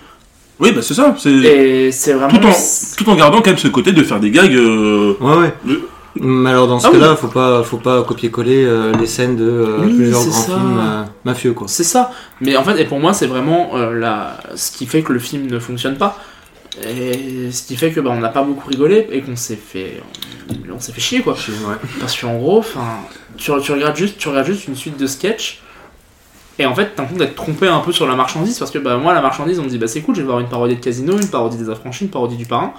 Oui, bah c'est ça. C'est Et c'est vraiment. tout en tout en gardant quand même ce côté de faire des gags. euh, Ouais, ouais. le- Mais alors dans ce Ah oui. cas-là, faut pas, faut pas copier-coller euh, les scènes de euh, Oui, plusieurs grands ça. films euh, mafieux quoi. C'est ça. Mais en fait, et pour moi, c'est vraiment la... ce qui fait que le film ne fonctionne pas. Et ce qui fait que bah, on n'a pas beaucoup rigolé et qu'on s'est fait, on s'est fait chier quoi. Ouais. Parce qu'en gros, enfin, tu, tu regardes juste, tu regardes juste une suite de sketchs. Et en fait, t'as l'impression d'être trompé un peu sur la marchandise parce que bah, moi, la marchandise, on me dit bah c'est cool, je vais voir une parodie de Casino, une parodie des Affranchis, une parodie du Parrain.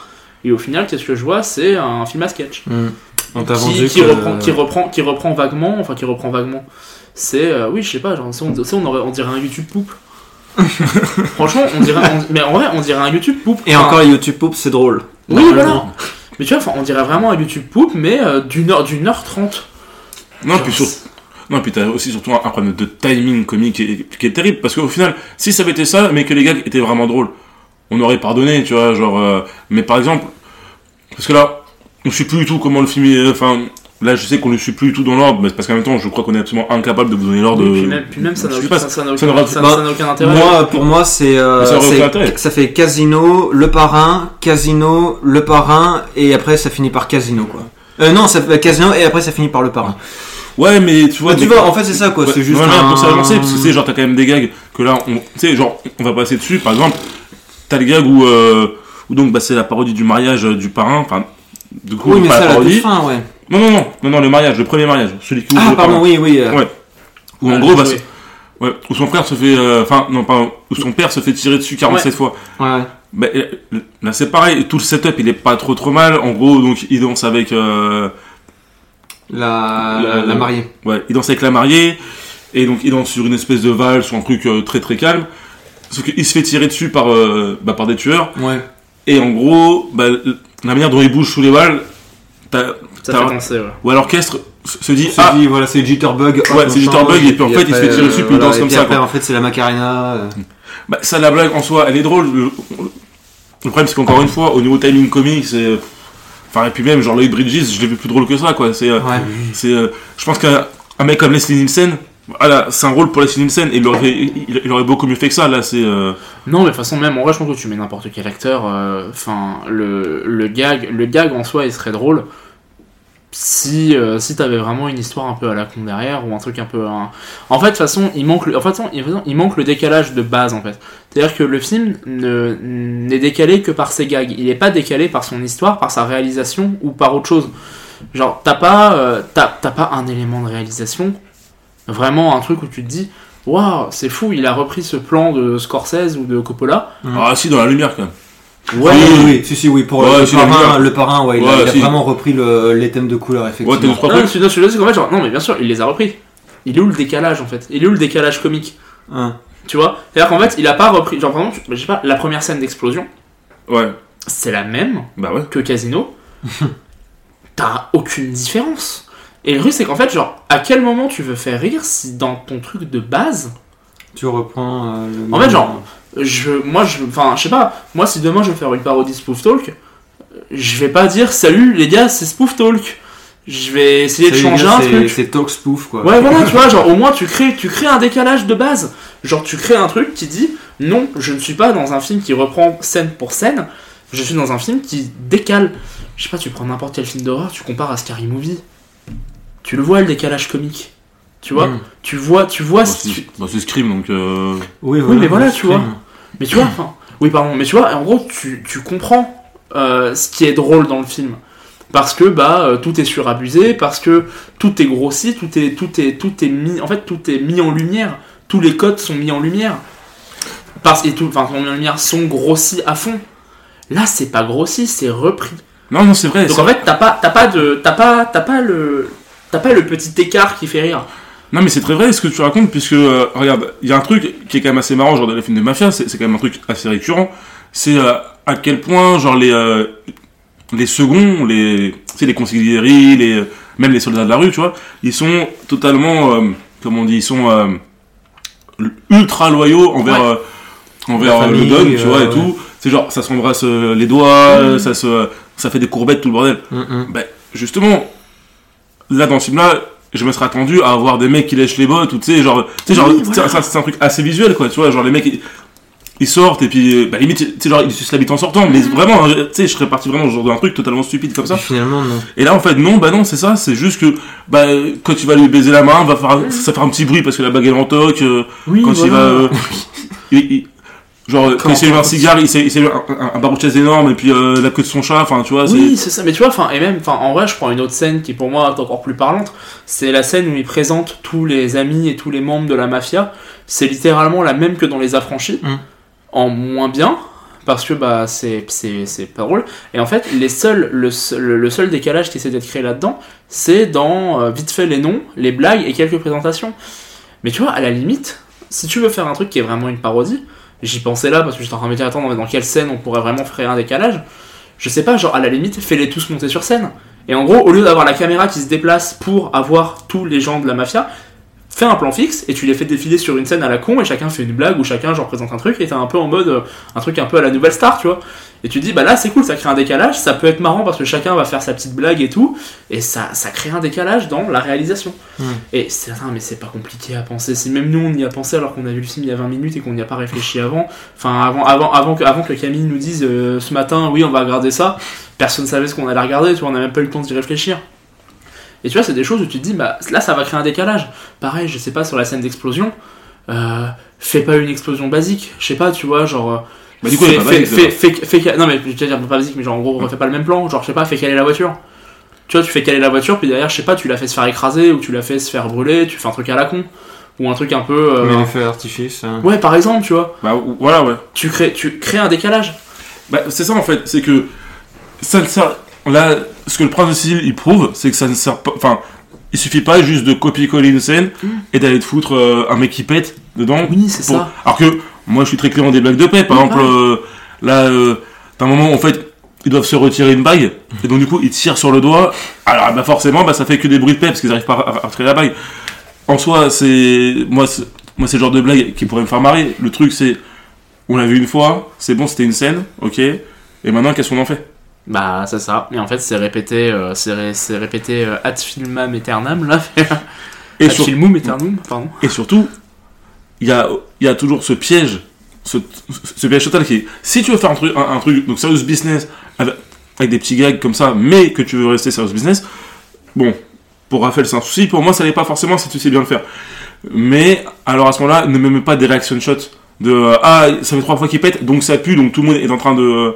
Et au final, qu'est-ce que je vois? C'est un film à sketch Hmm. On t'a qui, vendu qui que- reprend, qui reprend, qui reprend vaguement, enfin qui reprend vaguement. C'est, euh, oui, je sais pas, genre, on, on, dirait un YouTube poupe. (laughs) Franchement, on dirait, on- mais en vrai, on dirait un YouTube poupe. Et Enfin, encore YouTube Poop, c'est drôle. Oui, voilà. Mais tu vois, on dirait vraiment un YouTube poupe, mais euh, d'une heure, d'une heure trente. Non, Genre, puis sur- Non, puis t'as aussi surtout un, un problème de timing comique qui est, qui est terrible, parce qu'au final, si ça avait été ça, mais que les gags étaient vraiment drôles, on aurait pardonné, tu vois, genre... euh, mais par exemple, parce que là, on suit plus du tout comment le film est... Enfin, là, je sais qu'on ne suit plus du tout dans l'ordre, mais c'est parce qu'en même temps, je crois qu'on est absolument incapable de vous donner l'ordre. Oui, puis même, puis même ça n'a aucun, intérêt. Moi, pour moi, c'est, euh, ça aurait c'est- aucun intérêt. ça fait Casino, Le Parrain, Casino, Le Parrain, et après ça finit par Casino quoi. Euh, non, ça fait Casino et après ça finit par Le Parrain. Ouais, mais tu vois... Bah, tu vois, en fait c'est ça quoi. Ouais, c'est juste mais un... pour ça avancer, parce que tu sais, genre, t'as quand même des gags que là, on, tu sais, genre, on va passer dessus, par exemple, t'as les gags où, euh, où donc, bah, c'est la parodie du mariage euh, du parrain, enfin, du coup, Oui, mais ça la toute fin, ouais. Non, non, non, non, non, le mariage, le premier mariage, celui qui Ah, pardon, oui, oui. euh, Ouais. Où en Ah, gros, bah, ouais, où son frère se fait, euh, enfin, non, pas, où son père se fait tirer dessus 47 fois. ouais. Bah, là, c'est pareil, tout le setup, il est pas trop trop mal. En gros, donc, il danse avec, euh, La, La- la, la mariée. Ouais, il danse avec la mariée, et donc il danse sur une espèce de valse ou un truc très très calme. Sauf qu'il se fait tirer dessus par, bah, par des tueurs, Ouais. et en gros, bah, la manière dont il bouge sous les balles, t'as- Ça fait penser, ouais. ou alors l'orchestre se dit Ah, dit, voilà, c'est Jitterbug. Ouais, c'est Jitterbug, et puis en fait, il se fait tirer dessus, puis il voilà, danse et comme puis ça, Après, quoi. en fait, c'est la Macarena. euh. bah, ça, la blague en soi, elle est drôle. Le, problème, c'est qu'encore une fois, au niveau timing comique, c'est. Enfin, et puis même, genre Lloyd Bridges, je l'ai vu plus drôle que ça, quoi. C'est. euh, Ouais. c'est euh, je pense qu'un un mec comme Leslie Nielsen, voilà, c'est un rôle pour Leslie Nielsen, et il aurait, beaucoup mieux fait que ça, là, c'est. euh, Non, mais de toute façon, même en vrai, je pense que tu mets n'importe quel acteur. euh, Enfin, le, le, gag, le gag en soi, il serait drôle si, euh, si t'avais vraiment une histoire un peu à la con derrière ou un truc un peu. En fait, de façon, il manque le, en fait, il, il manque le décalage de base en fait. C'est-à-dire que le film ne- n'est décalé que par ses gags. Il n'est pas décalé par son histoire, par sa réalisation ou par autre chose. Genre, t'as pas, pas un élément de réalisation, vraiment un truc où tu te dis. Waouh, c'est fou, il a repris ce plan de Scorsese ou de Coppola. Ah, si, dans la lumière, quand même. Ouais, oui, oui, oui, si, si, oui, pour Ouais, le, si, parrain, le parrain, ouais, il a, Ouais, il a si. vraiment repris le, les thèmes de couleur, Ouais, effectivement. trois Non, celui-là, c'est qu'en fait, genre, non, mais bien sûr, il les a repris. Il est où le décalage en fait? Il est où le décalage comique? Hein. Tu vois? C'est-à-dire qu'en fait, il a pas repris. Genre, par exemple, je sais pas, la première scène d'explosion, Ouais, c'est la même bah ouais. que Casino. (laughs) T'as aucune différence. Et le truc, c'est qu'en fait, genre, à quel moment tu veux faire rire si dans ton truc de base, Tu reprends. euh, le En fait, genre, je, moi, je, enfin, je sais pas, moi, si demain je veux faire une parodie Spoof Talk, je vais pas dire salut les gars, c'est Spoof Talk. Je vais essayer de changer un truc. C'est talk spoof, quoi. Ouais, voilà, (laughs) tu vois, genre au moins tu crées, tu crées un décalage de base. Genre tu crées un truc qui dit non, je ne suis pas dans un film qui reprend scène pour scène, je suis dans un film qui décale. Je sais pas, tu prends n'importe quel film d'horreur, tu compares à Scary Movie. Tu le vois le décalage comique. Tu vois, Mm. tu vois, tu vois. Bah, si c'est tu- bah, c'est Scream, donc. euh, Oui, mais voilà, tu vois. Mais tu vois, enfin, oui, pardon, mais tu vois, en gros, tu, tu comprends euh, ce qui est drôle dans le film. Parce que bah euh, tout est surabusé, parce que tout est grossi, tout est tout est tout est mis en fait tout est mis en lumière, tous les codes sont mis en lumière. Parce et tout enfin sont mis en lumière sont grossis à fond. Là, c'est pas grossi, c'est repris. Non, non, c'est vrai. Donc en fait, t'as pas t'as pas de t'as pas t'as pas le t'as pas le petit écart qui fait rire. Non, mais c'est très vrai ce que tu racontes, puisque, euh, regarde, il y a un truc qui est quand même assez marrant, genre dans les films de mafia, c'est c'est quand même un truc assez récurrent. C'est euh, à quel point, genre, les, euh, les seconds, les, sais, les consiglieri, les, même les soldats de la rue, tu vois, ils sont totalement, comment on dit, ils sont ultra loyaux envers, Ouais. envers le dog, tu vois, et tout. C'est genre, ça s'embrasse les doigts, euh, ça se, ça fait des courbettes, tout le bordel. Mm, mm. Ben, justement, là, dans ce film-là, je me serais attendu à avoir des mecs qui lèchent les bottes, ou tu sais, genre, tu sais, genre, Oui, c'est- voilà. c'est c'est un truc assez visuel, quoi, tu vois, genre, les mecs, ils, ils sortent, et puis, euh, bah, limite, tu sais, genre, ils sucent la bite en sortant, mais vraiment, hein, tu sais, je serais parti vraiment genre d'un truc totalement stupide comme ça. Finalement, non. Et là, en fait, non, bah non, c'est ça, c'est juste que, bah, quand tu vas lui baiser la main, va faire, ça fait un petit bruit parce que la bague elle en toque, euh, Oui, quand il va, euh, (laughs) il- il- genre, quand Comment- il s'allume un cigare, il s'allume un, un, chaise énorme, et puis euh, la queue de son chat, enfin, tu vois. Oui, c'est ça. Mais tu vois, enfin, et même, enfin, en vrai, je prends une autre scène qui pour moi est encore plus parlante. C'est la scène où il présente tous les amis et tous les membres de la mafia. C'est littéralement la même que dans Les Affranchis, Mm. en moins bien. Parce que bah c'est c'est c'est pas drôle et en fait les seuls le seul, le seul décalage qui essaie d'être créé là-dedans c'est dans euh, vite fait les noms les blagues et quelques présentations mais tu vois à la limite si tu veux faire un truc qui est vraiment une parodie j'y pensais là parce que j'étais en train de me dire attends dans quelle scène on pourrait vraiment faire un décalage je sais pas, genre à la limite, fais-les tous monter sur scène. Et en gros, au lieu d'avoir la caméra qui se déplace pour avoir tous les gens de la mafia, fais un plan fixe et tu les fais défiler sur une scène à la con et chacun fait une blague ou chacun genre présente un truc et t'es un peu en mode euh, un truc un peu à la nouvelle star, tu vois. Et tu te dis, bah là c'est cool, ça crée un décalage, ça peut être marrant parce que chacun va faire sa petite blague et tout, et ça, ça crée un décalage dans la réalisation. Mm. Et c'est mais c'est pas compliqué à penser. Si même nous on y a pensé alors qu'on a vu le film il y a 20 minutes et qu'on n'y a pas réfléchi avant, enfin avant, avant, avant, que, avant que Camille nous dise euh, ce matin, oui on va regarder ça, personne savait ce qu'on allait regarder, tu vois, on n'a même pas eu le temps d'y réfléchir. Et tu vois, c'est des choses où tu te dis, bah là ça va créer un décalage. Pareil, je sais pas, sur la scène d'explosion, euh, fais pas une explosion basique, je sais pas, tu vois, genre. Bah, du coup, alors. fais- fais ca- non mais je veux dire pas basique, mais genre en gros, refais pas le même plan, genre je sais pas, fais caler la voiture. Tu vois, tu fais caler la voiture, puis derrière, je sais pas, tu la fais se faire écraser ou tu la fais se faire brûler, tu fais un truc à la con. Ou un truc un peu. euh, Mais les feux d'artifice. hein. Ouais, par exemple, tu vois. Bah, ou- voilà, ouais. Tu crées, tu crées un décalage. Bah, c'est ça en fait, c'est que ça ne sert. Là, ce que le prince de Sicile il prouve, c'est que ça ne sert pas. Enfin, il suffit pas juste de copier-coller une scène et d'aller te foutre euh, un mec qui pète dedans. Oui, c'est pour- ça. Alors que moi je suis très client des blagues de paix. Par exemple, euh, là, euh, t'as un moment en fait. Ils doivent se retirer une bague, et donc du coup ils tirent sur le doigt. Alors bah forcément, bah ça fait que des bruits de paix parce qu'ils arrivent pas à, à retirer la bague. En soi, c'est moi, c'est- moi c'est le genre de blague qui pourrait me faire marrer. Le truc c'est, on l'a vu une fois, c'est bon, c'était une scène, ok. Et maintenant, qu'est-ce qu'on en fait? Bah, c'est ça. Et en fait, c'est répété, euh, c'est ré- c'est répété euh, ad filmam aeternam, là. et, ad sur- filmum aeternum, pardon. et surtout, il y a, y a toujours ce piège, ce, piège total qui est, si tu veux faire un truc, donc serious business, avec, des petits gags comme ça, mais que tu veux rester serious business, bon, pour Raphaël c'est un souci, pour moi ça n'est pas forcément si tu sais bien le faire. Mais, alors à ce moment-là, ne me mets pas des reaction shots de, euh, ah, ça fait trois fois qu'il pète, donc ça pue, donc tout le monde est en train de, euh,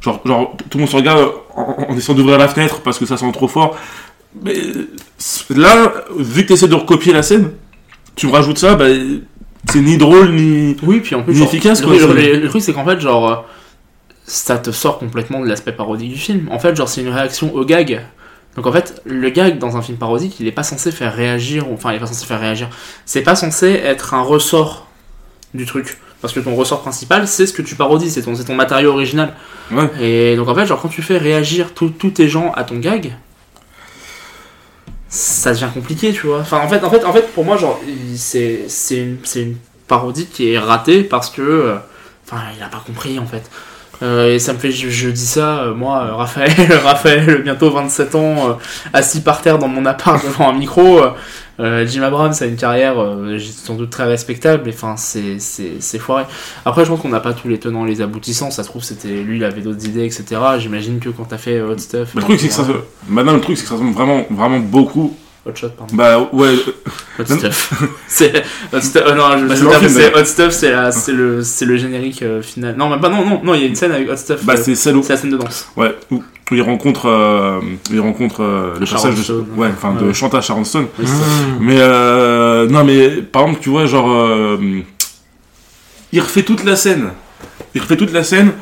genre, genre tout le monde se regarde en, en essayant d'ouvrir la fenêtre parce que ça sent trop fort. Mais là, vu que tu essaies de recopier la scène, tu me rajoutes ça, bah, c'est ni drôle ni. Oui, puis en plus, Ni genre, efficace, le, quoi, truc, c'est qu'en fait, genre, euh, ça te sort complètement de l'aspect parodique du film. En fait, genre, c'est une réaction au gag. Donc en fait, le gag dans un film parodique, il est pas censé faire réagir, enfin, il est pas censé faire réagir. C'est pas censé être un ressort du truc. Parce que ton ressort principal, c'est ce que tu parodies, c'est ton, ton matériau original. Ouais. Et donc en fait, genre, quand tu fais réagir tous tes gens à ton gag, ça devient compliqué, tu vois. Enfin, en fait, en fait, en fait pour moi, genre, c'est une, une parodie qui est ratée parce que. euh, Enfin, il a pas compris, en fait. Euh, et ça me fait, je, dis ça, euh, moi, euh, Raphaël, (laughs) Raphaël, bientôt 27 ans, assis par terre dans mon appart devant un micro. Euh, Jim Abrams a une carrière euh, sans doute très respectable, mais enfin, c'est c'est- c'est foiré. Après, je pense qu'on n'a pas tous les tenants et les aboutissants. Ça se trouve, c'était lui, il avait d'autres idées, etc. J'imagine que quand t'as fait euh, Hot Stuff. Le truc, c'est que ça se. Maintenant, le truc, c'est que ça ressemble vraiment, vraiment beaucoup. Hot Shot, pardon. Bah, ouais. Hot Stuff. (laughs) c'est Hot Stuff. non, je Bah, c'est. Hot Stuff, c'est la- c'est le, c'est le générique euh, final. Non, mais pas non, non, non, il y a une scène avec Hot Stuff. Bah, c'est celle où. c'est la scène de danse. Ouais, où, où il rencontre, euh, il rencontre euh, le Sharon personnage de, Stone. ouais, enfin, de Ouais. Chanta Sharon Stone. Oui. Mmh. Mais euh, non, mais par exemple, tu vois, genre, euh, il refait toute la scène. Il refait toute la scène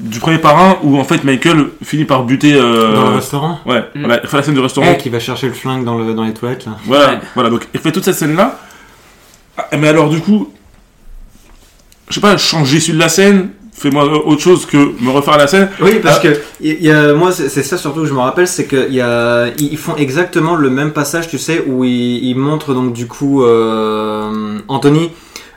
du premier parrain où en fait Michael finit par buter. euh, Dans le restaurant Ouais, Mm. voilà, il refait la scène du restaurant. mec qui va chercher le flingue dans, le, dans les toilettes là. Voilà, Ouais. voilà, donc il fait toute cette scène-là. Ah, mais alors, du coup, je sais pas, change l'issue de la scène, fais-moi autre chose que me refaire la scène. Oui, parce Ah. que il y a, moi, c'est ça surtout que je me rappelle, c'est qu'ils ils font exactement le même passage, tu sais, où ils, ils montrent donc du coup euh, Anthony,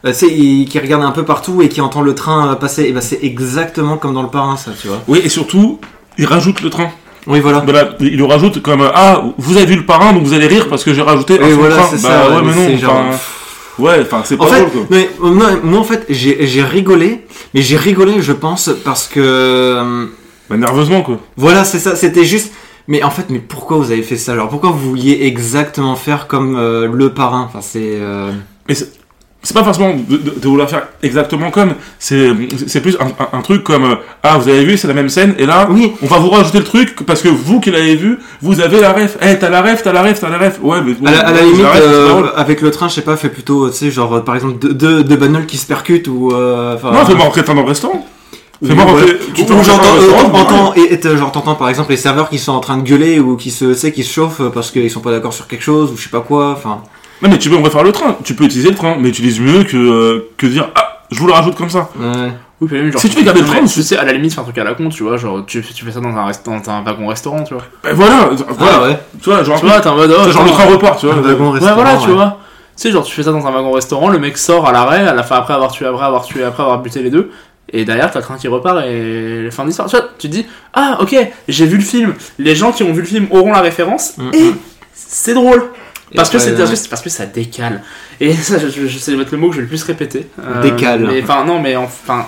euh, tu sais, il- qui regarde un peu partout et qui entend le train euh, passer. Et ben c'est exactement comme dans le parrain, ça, tu vois. Oui, et surtout, il rajoute le train. Oui, voilà. Bah là, il le rajoute comme euh, ah vous avez vu le parrain donc vous allez rire parce que j'ai rajouté un voilà, train. c'est bah ça. ouais mais non genre- enfin, ouais enfin c'est pas En fait, drôle quoi mais, moi, en fait, j'ai j'ai rigolé, mais j'ai rigolé, je pense, parce que euh, bah, nerveusement quoi voilà, c'est ça. C'était juste. Mais en fait, mais pourquoi vous avez fait ça? Alors, pourquoi vous vouliez exactement faire comme euh, le parrain? Enfin, c'est. euh, mais c'est pas forcément de, de- de vouloir faire exactement comme c'est plus un, un- un truc comme euh, ah vous avez vu c'est la même scène et là Oui. on va vous rajouter le truc parce que vous qui l'avez vu vous avez la ref eh t'as la ref t'as la ref t'as la ref ouais mais bon, À la, à la ouais, j'ai limite, ref, euh, avec le train, je sais pas, fait plutôt, tu sais, genre, par exemple, deux, deux, deux bagnoles qui se percutent ou. euh, non fais-moi rentrer dans le restaurant ou- fais-moi voilà. rentrer tu Ou j'entends, par exemple les serveurs qui sont en train de gueuler ou qui se, tu sais, qui se chauffent parce qu'ils sont pas d'accord sur quelque chose ou je sais pas quoi. Enfin, non mais tu peux on va faire le train tu peux utiliser le train mais utilises mieux que euh, que dire ah je vous le rajoute comme ça ouais. Oui, puis même, genre, Si tu veux garder le train, tu- sais, à la limite, c'est un truc à la con, tu vois, genre, tu, tu fais ça dans un, rest- dans un wagon restaurant, tu vois. ben voilà voilà Ah ouais. tu vois genre Tu vois, t'es en mode, oh, genre le train repart tu vois Un wagon Ouais, voilà, tu vois. Tu sais, genre, tu fais ça dans un wagon restaurant, le mec sort à l'arrêt, à la fin, après avoir tué, après avoir tué, après avoir buté les deux, et derrière, t'as le train qui repart et fin d'histoire. Tu vois, tu te dis, ah, ok, j'ai vu le film, les gens qui ont vu le film auront la référence, Mm, et mm. c'est drôle. Parce que, c'est, euh, parce, que, c'est- ça décale. Et ça, je, je, je sais être le mot que je vais le plus répéter. Euh, Décale. Mais enfin, non, mais enfin.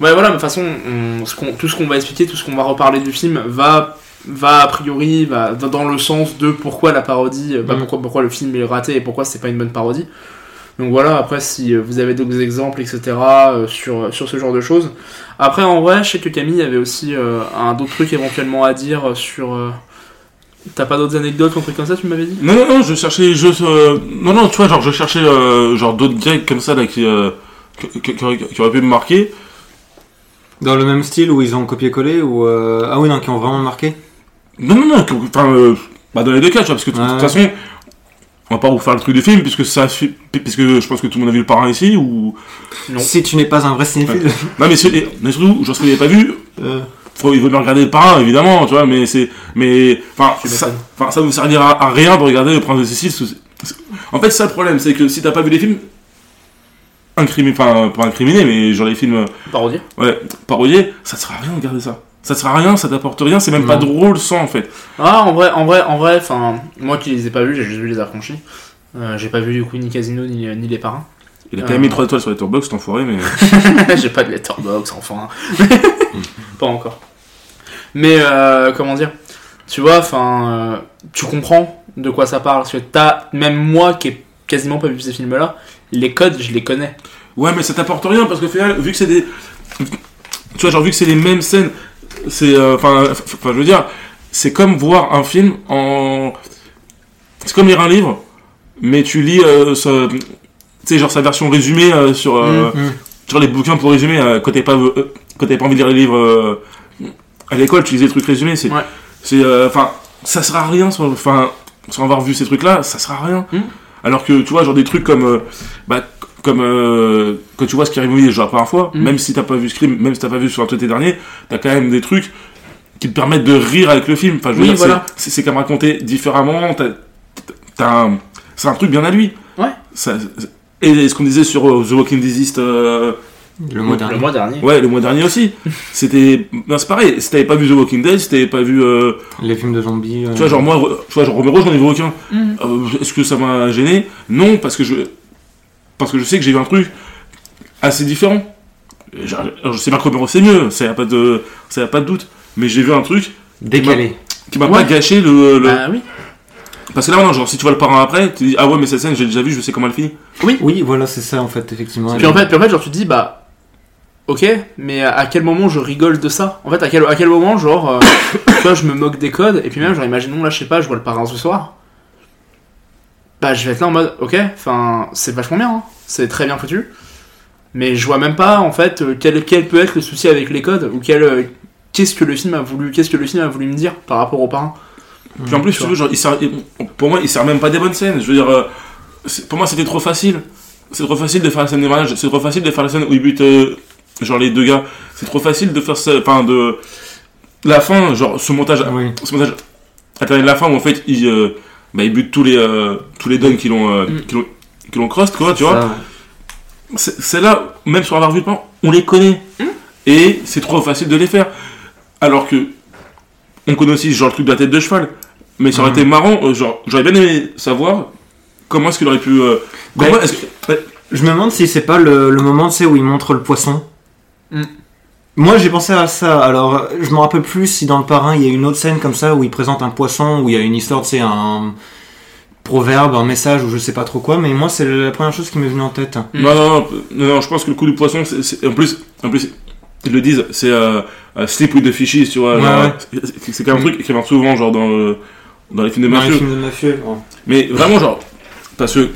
Ouais, voilà, de toute façon, on- ce qu'on- tout ce qu'on va expliquer, tout ce qu'on va reparler du film va, va a priori va dans- le sens de pourquoi la parodie, euh, bah, Mm. pourquoi, pourquoi le film est raté et pourquoi c'est pas une bonne parodie. Donc voilà, après, si euh, vous avez d'autres exemples, etc., euh, sur, sur ce genre de choses. Après, en vrai, je sais que Camille avait aussi euh, un d'autres trucs éventuellement à dire sur. T'as pas d'autres anecdotes ou un truc comme ça, tu m'avais dit? Non, non, non, je cherchais juste. euh, Non, non, tu vois, genre, je cherchais euh, genre d'autres gags comme ça là, qui, euh, qui, qui- qui auraient- qui auraient pu me marquer. Dans le même style où ils ont copié-collé ou. euh, Ah oui, non, qui ont vraiment marqué? Non, non, non, que- enfin, euh, bah, dans les deux cas, tu vois, parce que de toute façon, on va pas vous faire le truc du film, puisque ça fait- puisque je pense que tout le monde a vu le parrain ici, ou. Non. Si tu n'es pas un vrai cinéphile. Non, mais, c'est- mais surtout, je ne l'avais pas vu, euh, faut, il vaut mieux regarder le parrain, évidemment, tu vois, mais c'est. Mais. Enfin, ça, ça vous servira à rien de regarder le prince de Sicile. sous- En fait, c'est ça le problème, c'est que si t'as pas vu les films. Incriminés, enfin, pas incriminés, mais genre les films. Parodier Ouais, parodier, ça te sert à rien de regarder ça. Ça te sert à rien, ça t'apporte rien, c'est même pas drôle sans en fait. Ah, en vrai, en vrai, en vrai, enfin, moi qui les ai pas vus, j'ai juste vu les affranchis. Euh, j'ai pas vu du coup ni Casino ni, ni les parrains. Il a quand Euh. même mis 3 étoiles sur les Letterboxd, cet enfoiré, mais. (laughs) j'ai pas de letterbox, enfin. Pas encore. Mais euh, comment dire? Tu vois, enfin, euh, tu comprends de quoi ça parle. Parce que t'as, même moi qui ai quasiment pas vu ces films-là, les codes, je les connais. Ouais, mais ça t'apporte rien parce qu'au final, vu que c'est des. Tu vois, genre, vu que c'est les mêmes scènes, c'est. euh, Enfin, je veux dire, c'est comme voir un film en. C'est comme lire un livre, mais tu lis. ce- Tu sais, genre sa version résumée sur. euh, Mhm. Sur les bouquins pour résumer, quand t'as pas, quand t'avais pas envie de lire les livres euh, à l'école, tu lisais des trucs résumés. C'est. Ouais. C'est. euh, Enfin, ça sert à rien, sans- enfin, sans avoir vu ces trucs-là, ça sert à rien. Mhm. Alors que, tu vois, genre des trucs comme. euh, bah, comme euh, quand tu vois Scary Movie genre la première fois, Mhm. même si t'as pas vu Scream, même si t'as pas vu sur un été dernier, t'as quand même des trucs qui te permettent de rire avec le film. Enfin, je veux Oui, dire, voilà. c'est c'est comme raconté différemment. t'as- t'as un- C'est un truc bien à lui. Ouais. Ça- et ce qu'on disait sur euh, The Walking Dead, euh, Le mois dernier. Le mois dernier. ouais, le mois dernier aussi, (laughs) c'était, non, c'est pareil. Si t'avais pas vu The Walking Dead, si t'avais pas vu, euh, Les films de zombies. euh, tu vois, genre moi, tu vois, genre Romero, j'en ai vu aucun. Mhm. Euh, Est-ce que ça m'a gêné? Non, parce que je, parce que je sais que j'ai vu un truc assez différent. Genre, je sais pas que Romero c'est mieux, ça y a pas de, ça y a pas de doute. Mais j'ai vu un truc Décalé. qui m'a Ouais. pas gâché le, le- Bah oui. parce que là, non, genre si tu vois le parrain après, tu dis ah ouais mais cette scène j'ai déjà vu, je sais comment elle finit. Oui, voilà, c'est ça en fait, effectivement. Puis en fait, puis en fait, genre tu te dis bah ok, mais à quel moment je rigole de ça En fait, à quel, à quel moment genre euh, (coughs) tu vois, je me moque des codes et puis même genre imaginons là je sais pas, je vois le parrain ce soir. Bah je vais être là en mode ok, enfin c'est vachement bien, hein. c'est très bien foutu. Mais je vois même pas en fait euh, quel, quel peut être le souci avec les codes ou quel euh, qu'est-ce que le film a voulu qu'est-ce que le film a voulu me dire par rapport au parrain. Puis en plus, tu veux, genre, il sert- il- pour moi, il sert même pas des bonnes scènes. Je veux dire, euh, pour moi, c'était trop facile. C'est trop facile de faire la scène des mariages. C'est trop facile de faire la scène où ils butent, euh, genre, les deux gars. C'est trop facile de faire ça, enfin, de. La fin, genre, ce montage, Oui. ce montage de la fin où en fait, ils, euh, bah, ils butent tous les, euh, tous les dons qui l'ont, euh, Mm. qui l'ont, qui l'ont crust, quoi, tu vois. Ça, C'est c'est là, même sur avoir vu le plan, on les connaît. Hmm. Et c'est trop facile de les faire. Alors que, on connaît aussi genre le truc de la tête de cheval. Mais ça aurait Mhm. été marrant, euh, genre, j'aurais bien aimé savoir comment est-ce qu'il aurait pu. comment Ben, que- Je me demande si c'est pas le, le moment, tu sais, où il montre le poisson. Mm. Moi, j'ai pensé à ça. Alors, je me rappelle plus si dans le parrain, il y a une autre scène comme ça où il présente un poisson, où il y a une histoire, tu sais, un proverbe, un message ou je sais pas trop quoi. Mais moi, c'est la première chose qui m'est venue en tête. Mm. Non, non, non, non, non, je pense que le coup du poisson, c'est, c'est- en plus, en plus, ils le disent, c'est euh, euh, sleep with the fishies, tu vois. Ouais, genre, ouais. c'est, c'est quand même un truc qui revient souvent, genre dans, le- dans les films de Dans les mafieux. films de mafieux. ouais. Mais vraiment, genre, parce que,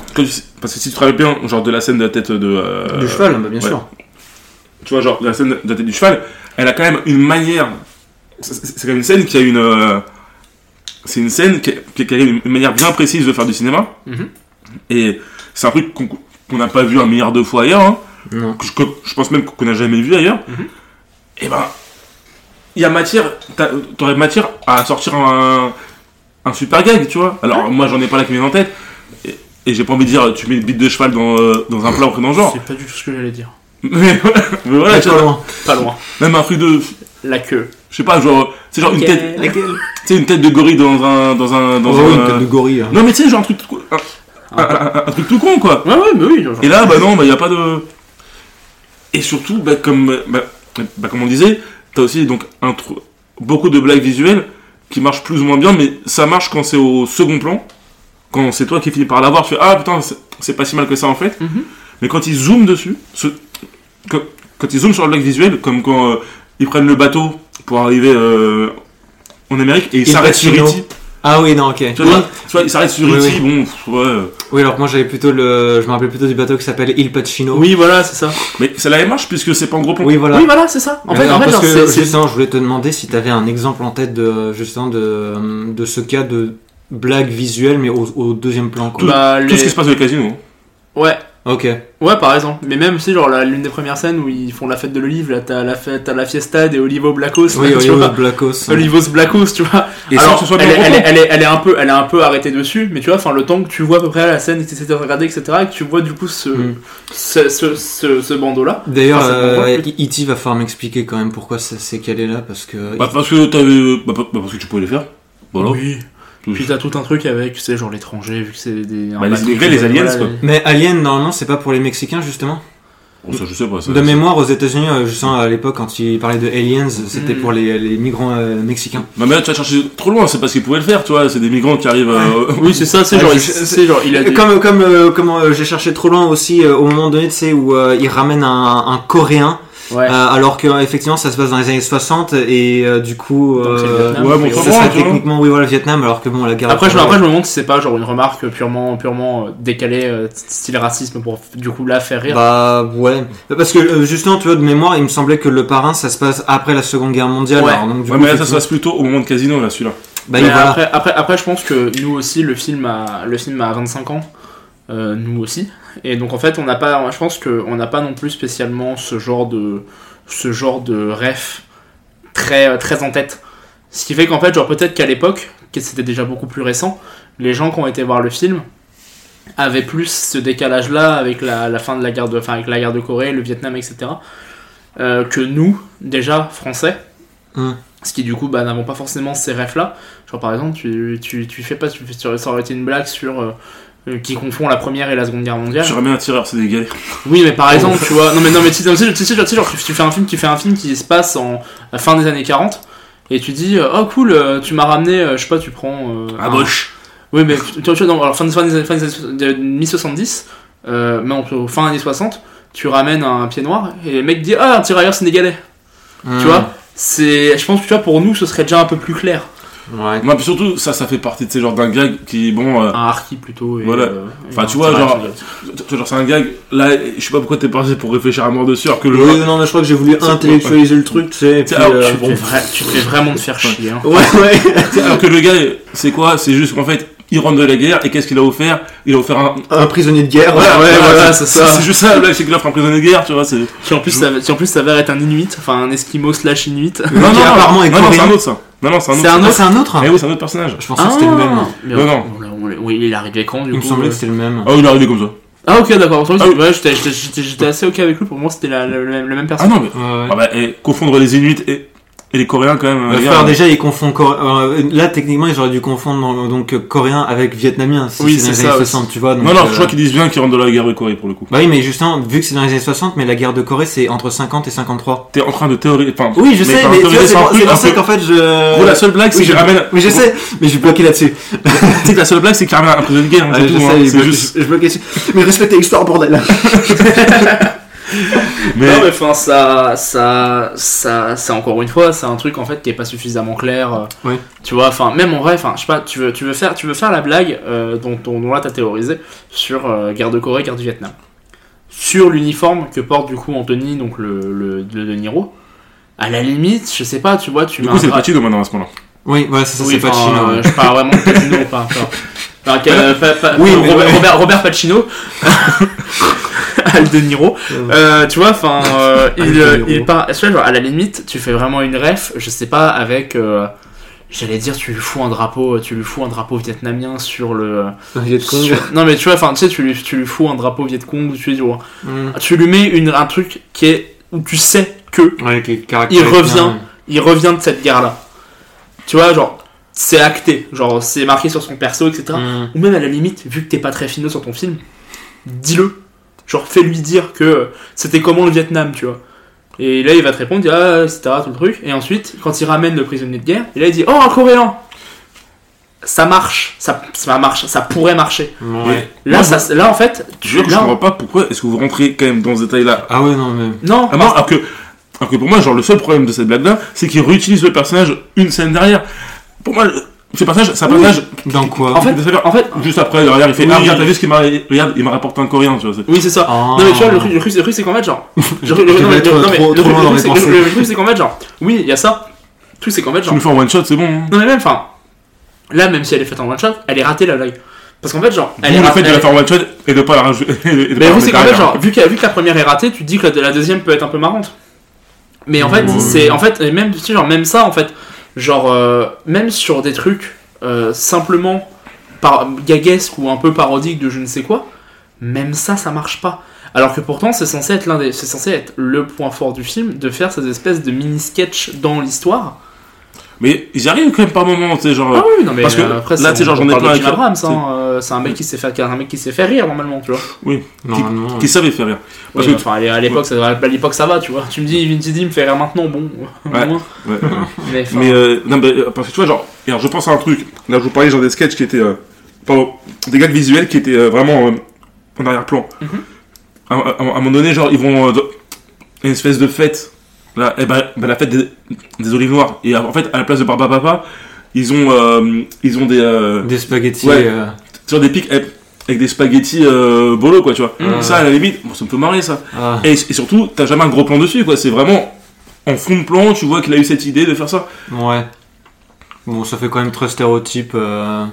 parce que si tu te rappelles bien, genre de la scène de la tête de. euh, du cheval, bah, bien ouais. sûr. Tu vois, genre, la scène de la tête du cheval, elle a quand même une manière. C'est, quand même une scène qui a une. euh, c'est une scène qui a, qui a une, manière bien précise de faire du cinéma. Mhm. Et c'est un truc qu'on n'a pas vu un milliard de fois ailleurs. Hein. Que je, que je pense même qu'on n'a jamais vu ailleurs, Mhm. et ben, il y a matière, t'aurais matière à sortir un, un super gag, tu vois. Alors, moi, j'en ai pas là qui vient en tête, et, et j'ai pas envie de dire, tu mets une bite de cheval dans, euh, dans un plat auprès d'un genre. C'est pas du tout ce que j'allais dire. Mais, voilà, mais pas loin. Pas loin. même un truc de, La queue. je sais pas, genre, c'est genre une tête, Laquelle? Tu sais, une tête de gorille dans un, dans un, dans Oh, un, une tête de gorille. non mais tu sais, genre un truc, tout- un, un- un- un truc tout con, quoi. Ouais, ouais, mais oui. genre- Et là, bah non, bah y a pas de. Et surtout, bah comme, bah, bah, comme on disait, t'as aussi donc un tr- beaucoup de blagues visuelles qui marchent plus ou moins bien, mais ça marche quand c'est au second plan. Quand c'est toi qui finis par l'avoir, tu fais ah putain, c'est- pas si mal que ça en fait. Mhm. Mais quand ils zooment dessus, ce- quand, quand ils zooment sur la blague visuelle, comme quand euh, ils prennent le bateau pour arriver euh, en Amérique et ils Il s'arrêtent sur Pacino. E.T. Ah oui, non, ok. Tu vois, tu vois, ils s'arrêtent sur Oui, E.T. oui. Bon, pff, ouais. euh, Oui, alors que moi j'avais plutôt le. Je me rappelais plutôt du bateau qui s'appelle Il Pacino. Oui, voilà, c'est ça. Mais ça la marche puisque c'est pas en gros plan. Oui, voilà. Oui, voilà, c'est ça. En fait, Alors, en fait, parce genre, que c'est- c'est- justement, je voulais te demander si tu avais un exemple en tête de justement de, de ce cas de blague visuelle, mais au, au deuxième plan. Quoi. Bah, Tout les- ce qui se passe au casino. hein. Ouais, Ok. ouais, par exemple. Mais même, si genre, la- l'une des premières scènes où ils font la fête de l'olive, là, t'as la fête, t'as la fiesta des Olivo Blackos. Oui, là, (laughs) tu vois. Blackos. Olivos Blackos, tu vois. Et sans Alors, que ce soit elle, bien est, elle, est, elle, est, elle est un peu, elle est un peu arrêtée dessus, mais tu vois, enfin, le temps que tu vois à peu près la scène, que tu essaies de regarder, etc., et que tu vois du coup ce, Mm. ce, ce, ce, ce bandeau-là. D'ailleurs, Enfin, c'est euh, E.T. va falloir m'expliquer quand même pourquoi ça s'est calé là, parce que. Bah parce que t'avais... Bah, bah, parce que tu pouvais les faire. Voilà. Oui. Tout- Puis t'as tout un truc avec, tu sais, genre l'étranger, vu que c'est des. Bah, les aliens, voilà, quoi. les- Mais Alien, normalement, c'est pas pour les Mexicains, justement Bon, ça je sais pas. Ça, De ça- mémoire, aux États-Unis, euh, justement, à l'époque, quand ils parlaient de Aliens, c'était Mm. pour les, les migrants euh, mexicains. Non mais là tu vas chercher trop loin, c'est parce qu'ils pouvaient le faire, tu vois, c'est des migrants qui arrivent... euh, (laughs) Oui, c'est ça, c'est Ouais, genre, je- genre, il a des- Comme, comme, euh, comme euh, j'ai cherché trop loin aussi, euh, au moment donné, tu sais, où euh, ils ramènent un, un Coréen, Ouais. euh, alors que effectivement ça se passe dans les années 60, et euh, du coup, Donc, euh, Vietnam, ouais, bon, ça loin, serait techniquement, oui, voilà, le Vietnam, alors que bon, la guerre. Après, je, a- après, je me demande si c'est pas genre une remarque purement, purement euh, décalée, euh, style racisme, pour du coup là faire rire. Bah ouais, parce que euh, justement, tu vois, de mémoire, il me semblait que le parrain, ça se passe après la Seconde Guerre mondiale. Ouais. alors, donc, du Ouais coup, mais là ça se passe plutôt au moment de casino là, celui-là. Bah, après, après, après, je pense que nous aussi, le film a, le film a 25 ans, euh, nous aussi. Et donc en fait, on n'a pas, je pense qu'on n'a pas non plus spécialement ce genre de, ce genre de ref très, très en tête. Ce qui fait qu'en fait, genre peut-être qu'à l'époque, que c'était déjà beaucoup plus récent, les gens qui ont été voir le film avaient plus ce décalage-là avec la, la fin de la guerre de, enfin avec la guerre de Corée, le Vietnam, etc. euh, que nous, déjà français. Hmm. Ce qui du coup bah, n'avons pas forcément ces refs là. Genre par exemple, tu, tu, tu fais pas, tu ça aurait été une blague sur euh, euh, qui confond la première et la seconde guerre mondiale. J'aurais bien un tireur, c'est des galères. Oui, mais par exemple, tu vois, non mais non mais tu sais, tu sais, tu sais, genre, tu fais un film qui fait un film qui se passe en la fin des années 40 et tu dis euh, oh cool, euh, tu m'as ramené, euh, je sais pas, tu prends euh, Ah un- boche. Oui, mais tu tu vois, non, alors fin des fin des fin des années de mi-70, euh, mais on- fin années 60, tu ramènes un pied noir et le mec dit ah un tirailleur sénégalais. Hmm. Tu vois, c'est, je pense que tu vois pour nous ce serait déjà un peu plus clair. Ouais. Moi puis surtout ça ça fait partie de ces genres d'un gag qui bon... euh, Un harki plutôt. Et, Voilà. euh, Enfin, tu vois, genre- c'est un gag, là je sais pas pourquoi t'es parti pour réfléchir à mort dessus alors que le... Oui, non, mais je crois que j'ai voulu C'est- intellectualiser le truc, tu sais. et puis, alors, euh, Tu fais tu (laughs) vraiment te faire chier. Hein. Ouais, ouais. (laughs) Alors que le gars c'est quoi? C'est juste qu'en fait il rentre de la guerre et qu'est-ce qu'il a offert? Il a offert un... Un prisonnier de guerre. Voilà, ouais, voilà, c'est ça. C'est juste ça, là, c'est qu'il offre un prisonnier de guerre, tu vois, c'est... Qui en plus, ça, qui en plus s'avère être un inuit, enfin un esquimau slash inuit. Non, non, Qui apparemment est non, non, c'est coréen. un autre ça. Non, non, c'est un autre. C'est un Ah, autre. c'est un autre Eh oui, c'est un autre personnage. Je pensais que c'était le même. mais Non, on- non. oui, il est arrivé quand du Il me coup semblait euh, que c'était le même. Ah, il est arrivé comme ça. Ah ok d'accord, Ah oui. ouais, j'étais- j'étais j'étais- j'étais assez ok avec lui, pour moi c'était la- la- le, même, le même Ah non, mais. Ouais, ouais. Ah bah, et confondre les Inuits et, et les Coréens quand même. Euh, frère, gars, déjà, il confond. Coré- euh, là, techniquement, ils auraient dû confondre donc euh, coréen avec vietnamien. Si Oui, c'est dans les années aussi. 60, tu vois. donc, Non, non, euh, je crois qu'ils disent bien qu'ils rentrent dans la guerre de Corée pour le coup. Bah oui, mais justement, vu que c'est dans les années 60, mais la guerre de Corée, c'est entre 50 et 53. T'es en train de théoriser. Enfin, Oui, je sais, mais vois, théoriser c'est pour, pour ça qu'en fait, je. Gros, la seule blague, c'est qu'il je- ramène. Mais je sais, mais je suis bloqué là-dessus. (laughs) Tu sais que la seule blague, c'est qu'il ramène un prisonnier de guerre. hein, c'est je sais, hein, je là-dessus. Mais respectez l'histoire, bordel. (laughs) (laughs) Mais Non mais enfin ça ça ça c'est encore une fois c'est un truc en fait qui est pas suffisamment clair. euh, Oui. Tu vois enfin même en vrai enfin je sais pas tu veux tu veux faire tu veux faire la blague euh, dont dont, dont là t'as théorisé sur euh, guerre de Corée guerre du Vietnam sur l'uniforme que porte du coup Anthony donc le le, le De Niro. À la limite je sais pas tu vois tu du mets coup, un c'est dra- Pacino maintenant à ce moment-là. Oui, ouais, c'est ça, oui, c'est pas euh, je parle vraiment de Pacino, pas, (laughs) pas, que- pas- Oui, Robert, ouais. Robert, Robert Pacino, (laughs) Al De Niro. Euh, tu vois, enfin, (laughs) euh, il, euh, il part. tu vois, genre, à la limite, tu fais vraiment une ref, je sais pas, avec. euh, J'allais dire, tu lui fous un drapeau, tu lui fous un drapeau vietnamien sur le. Viet Cong. sur- Non mais tu vois, enfin, tu sais, tu lui, tu lui fous un drapeau Viet Cong, tu lui dis, ouais. Mm. tu lui mets une, un truc qui est où tu sais que Ouais, Il revient. bien. il revient de cette guerre-là. Tu vois, genre, c'est acté, genre, c'est marqué sur son perso, etc. Mm. Ou même à la limite, vu que t'es pas très finot sur ton film, dis-le. Genre, fais-lui dire que c'était comment le Vietnam, tu vois. Et là, il va te répondre, il dit, ah, etc., tout le truc. Et ensuite, quand il ramène le prisonnier de guerre, et là, il dit, oh, un coréen Ça marche, ça, ça marche, ça pourrait marcher. Ouais. Là, ça, là en fait, Je jure que je là, comprends pas pourquoi est-ce que vous rentrez quand même dans ce détail-là. Ah ouais, non, mais. non, Ah non, alors que, alors que pour moi, genre, le seul problème de cette blague-là, c'est qu'il réutilise le personnage une scène derrière. Pour moi, ce personnage, c'est un Oui. personnage. Dans quoi en fait, en fait, Juste après, derrière, il fait Oui. Ah, regarde, t'as vu ce qu'il m'a. Regarde, il m'a rapporté un coréen, tu vois. oui, c'est ça. Ah. Non mais tu vois le truc, le truc, le truc, c'est qu'en fait genre le, (laughs) le- Je non, vais mais- être non, mais trop- le trop loin dans truc, c'est- pensées. le- le truc c'est qu'en fait genre oui il y a ça le truc c'est qu'en fait Tu genre nous fais en one shot, c'est bon. hein. non mais même enfin là même si elle est faite en one shot elle est ratée la blague parce qu'en fait genre elle est le fait de la faire en one shot et de pas la rajouter. (laughs) mais le c'est qu'en fait genre vu que, vu que la première est ratée tu te dis que la, deuxième peut être un peu marrante mais en fait c'est en fait même tu genre même ça en fait genre euh, même sur des trucs euh, simplement par ou un peu parodiques de je ne sais quoi même ça ça marche pas. Alors que pourtant c'est censé être l'un des c'est censé être le point fort du film de faire ces espèces de mini sketch dans l'histoire Mais ils y arrivent quand même par moment, tu sais, genre. ah oui non mais parce que après là, c'est- tu sais, genre, j'en ai plein avec- Abrams hein, euh, c'est un mec qui s'est fait un mec qui s'est fait rire normalement tu vois Normalement. qui savait faire rire. Parce Oui, que- enfin à l'époque ça, à l'époque ça va tu vois tu me dis Vinci me fait rire maintenant bon au Ouais. moins. Ouais, (laughs) ouais. mais, euh, non, mais, euh, parce que tu vois, genre, alors je pense à un truc. Là, je vous parlais genre des sketchs qui étaient, euh, pardon, des gags visuels qui étaient euh, vraiment en arrière-plan. Mhm. à, à- à un moment donné, genre, ils vont une espèce de fête. Là, et ben, ben, la fête des, des olives noires. Et en fait, à la place de Barba Papa, ils ont, euh, ils ont des, euh, Des spaghettis. Ouais. euh, sur des pics avec des spaghettis euh, bolo, quoi, tu vois. Ça, à la limite, bon, ça me fait marrer, ça. ah. Et, et surtout, t'as jamais un gros plan dessus, quoi. C'est vraiment en fond de plan, tu vois qu'il a eu cette idée de faire ça. Ouais. Bon, ça fait quand même très stéréotype. euh,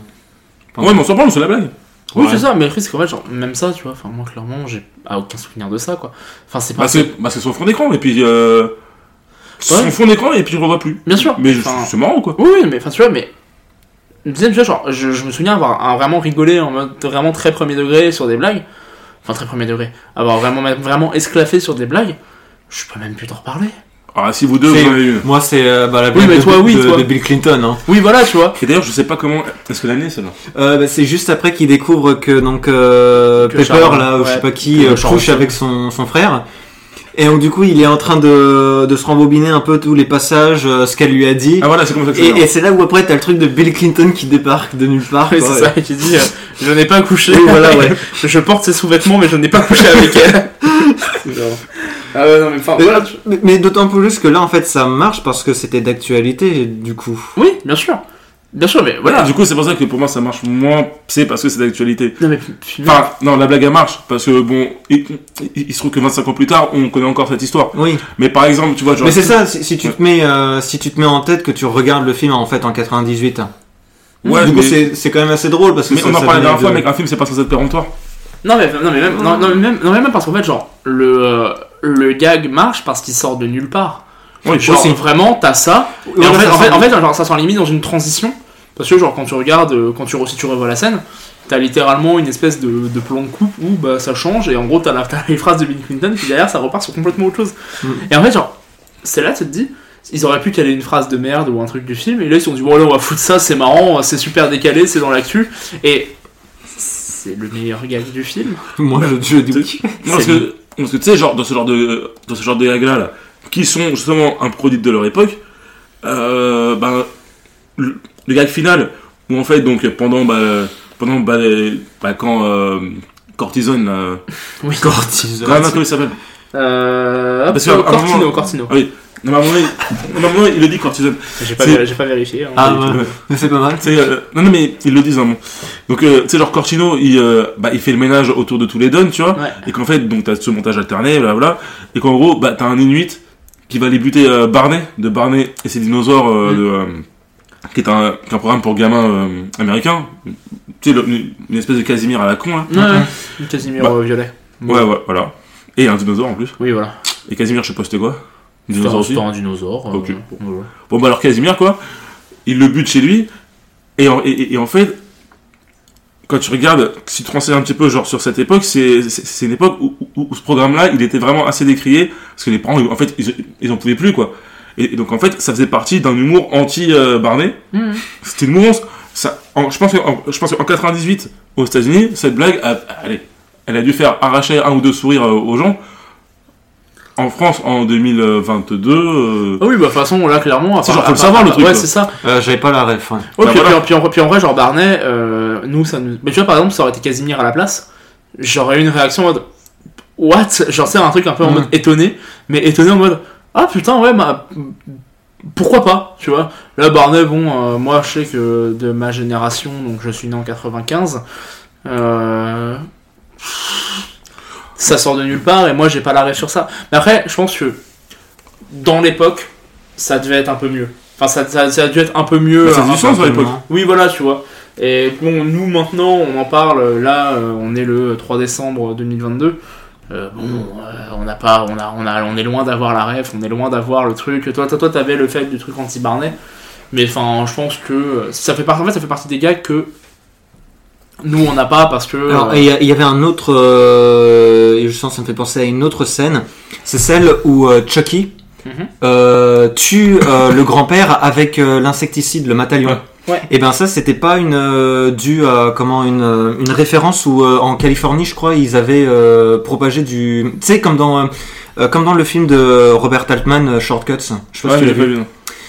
Ouais, mais on s'en parle, c'est la blague. oui ouais. c'est ça mais le truc c'est qu'en fait genre même ça tu vois enfin moi clairement j'ai ah, aucun souvenir de ça quoi enfin c'est pas Bah, c'est bah, c'est son fond d'écran, et puis. Euh. Son fond d'écran, et puis je le revois plus. bien sûr Mais Enfin, c'est marrant, quoi. Oui, oui, mais enfin, tu vois, mais. Deuxième, tu vois, genre, je, je me souviens avoir un- vraiment rigolé en mode vraiment très premier degré sur des blagues. Enfin, très premier degré. Avoir vraiment, vraiment esclaffé sur des blagues. Je peux même plus t'en reparler. Ah, si vous deux, vous en avez une. Moi, c'est euh, bah, la Oui, blague mais de, toi, oui, de- toi. de Bill Clinton. Hein. Oui, voilà, tu vois. Et d'ailleurs, je sais pas comment. Est-ce que l'année, celle-là Euh, bah, c'est juste après qu'il découvre que donc euh, Que Pepper là, ou je ouais, sais pas qui, euh, couche avec son, son frère. Et donc du coup, il est en train de, de se rembobiner un peu tous les passages, euh, ce qu'elle lui a dit. Ah, voilà, c'est comme ça que et c'est. et c'est là où après t'as le truc de Bill Clinton qui débarque de nulle part. Oui, quoi. c'est ça, qui dit euh, Je n'ai pas couché. Oui, voilà, ouais. (laughs) je porte ses sous-vêtements, mais je n'ai pas couché avec elle. (laughs) C'est genre- ah ouais, non, mais enfin, Mais, voilà. tu- mais- mais d'autant plus que là, en fait, ça marche parce que c'était d'actualité, du coup. Oui, bien sûr. Bien sûr, mais Voilà, du coup, c'est pour ça que pour moi, ça marche moins. C'est parce que c'est d'actualité. Non, mais Enfin, non, la blague, elle marche. Parce que, bon, il, se trouve que 25 ans plus tard, on connaît encore cette histoire. Oui. Mais par exemple, tu vois, genre. Mais c'est ça, si, si tu te mets, euh, si tu te mets en tête que tu regardes le film en fait en 98. Ouais, du coup, mais- c'est c'est quand même assez drôle parce que Mais ça- on en parlait la dernière fois, de- mais qu'un film, c'est pas censé être péremptoire. Non mais, non, mais même, non, non, mais même, non, mais même parce qu'en fait, genre, le, euh, le gag marche parce qu'il sort de nulle part. Oui, genre, aussi. vraiment, t'as ça. Et en fait, ça en fait, en fait, genre, ça s'en limite dans une transition. Parce que, genre, quand tu regardes, euh, quand tu, si tu revois la scène, t'as littéralement une espèce de, de plan de coupe où bah, ça change et en gros, t'as, la, t'as les phrases de Bill Clinton, puis derrière, ça repart sur complètement autre chose. Mm. Et en fait, genre, c'est là, tu te dis, ils auraient pu caler une phrase de merde ou un truc du film, et là ils se sont dit, bon, là on va foutre ça, c'est marrant, c'est super décalé, c'est dans l'actu, et c'est le meilleur gag du film. Moi, je, je dis parce que, parce que tu sais, genre, dans ce genre de, dans ce genre de gags là, qui sont justement un produit de leur époque, euh, ben, le, le gag final, où en fait, donc, pendant, bah, pendant, bah, les- bah, quand, euh, Cortisone, là, (laughs) Oui. Cortisone. comment comment il s'appelle? Euh, Parce un Cortino, moment- Cortino. Ah oui. Non, mais à un moment, il, un moment, il le dit Cortisone. J'ai pas, pas vérifié. hein. Ah, ouais. tout. mais c'est pas mal. Euh, non, non, mais ils le disent vraiment. Donc, euh, tu sais, genre, Cortino, il, euh, bah, il fait le ménage autour de tous les dons, tu vois. Ouais. Et qu'en fait, donc, t'as ce montage alterné, blablabla. Et qu'en gros, bah, t'as un Inuit qui va aller buter euh, Barney, de Barney et ses dinosaures, euh, Mm. de, euh, qui est un, qui est un programme pour gamins euh, américains. Tu sais, le- une, une espèce de Casimir à la con, là. Ouais, ouais. Casimir Bah. euh, violet. Ouais, ouais, voilà. Et un dinosaure en plus. Oui, voilà. Et Casimir, je sais pas c'était quoi? Un Dinosaure un- aussi? un dinosaure. euh, Ok. voilà. Bon, bah alors Casimir, quoi, il le bute chez lui, et en, et- et, et en fait, quand tu regardes, si tu te renseignes un petit peu genre sur cette époque, c'est une époque où, où- où ce programme-là, il était vraiment assez décrié, parce que les parents, en fait, ils, ils en pouvaient plus, quoi. Et, et donc, en fait, ça faisait partie d'un humour anti-Barney. Mhm. C'était une mouvance. Ça, en- je pense qu'en je pense qu'en 98, aux États-Unis, cette blague, a, allez, elle a dû faire arracher un ou deux sourires euh, aux gens. En France, en 2022, euh, Ah oui, bah de toute façon, là, clairement. C'est genre, faut le savoir, le ouais, truc, quoi. c'est ça. Euh, J'avais pas la ref. ouais. Ouais, Bah, puis, voilà. puis, puis en, puis en vrai, genre Barney, euh, nous, ça nous. Mais tu vois, par exemple, ça aurait été Casimir à la place, j'aurais eu une réaction en mode. What? Genre, c'est un truc un peu en Mm. mode étonné, mais étonné en mode. Ah putain, ouais, bah. Pourquoi pas, tu vois? Là, Barney, bon, euh, moi, je sais que de ma génération, donc je suis né en 95, euh, ça sort de nulle part et moi, j'ai pas l'arrêt sur ça. Mais après, je pense que dans l'époque, ça devait être un peu mieux. Enfin, ça, ça, ça a dû être un peu mieux. Bah, ça a du sens à l'époque. oui, voilà, tu vois. Et bon, nous maintenant, on en parle. Là, euh, on est le 3 décembre 2022. Euh, bon, euh, on n'a pas, on a, on a, on est loin d'avoir la ref, on est loin d'avoir le truc. Toi, toi, toi, t'avais le fait du truc anti Barney, mais enfin, je pense que ça fait partie, en fait, ça fait partie des gags que nous on n'a pas parce que. Alors, euh, il y avait un autre, euh, et je sens ça me fait penser à une autre scène. C'est celle où euh, Chucky Mhm. euh, tue euh, le grand-père avec euh, l'insecticide, le matalion. Ouais. Ouais. Et ben ça, c'était pas une euh, dû à comment une, euh, une référence où euh, en Californie, je crois, ils avaient euh, propagé du, tu sais, comme dans euh, euh, comme dans le film de Robert Altman, euh, Shortcuts. Je sais pas ouais, si tu je l'as l'ai vu. vu.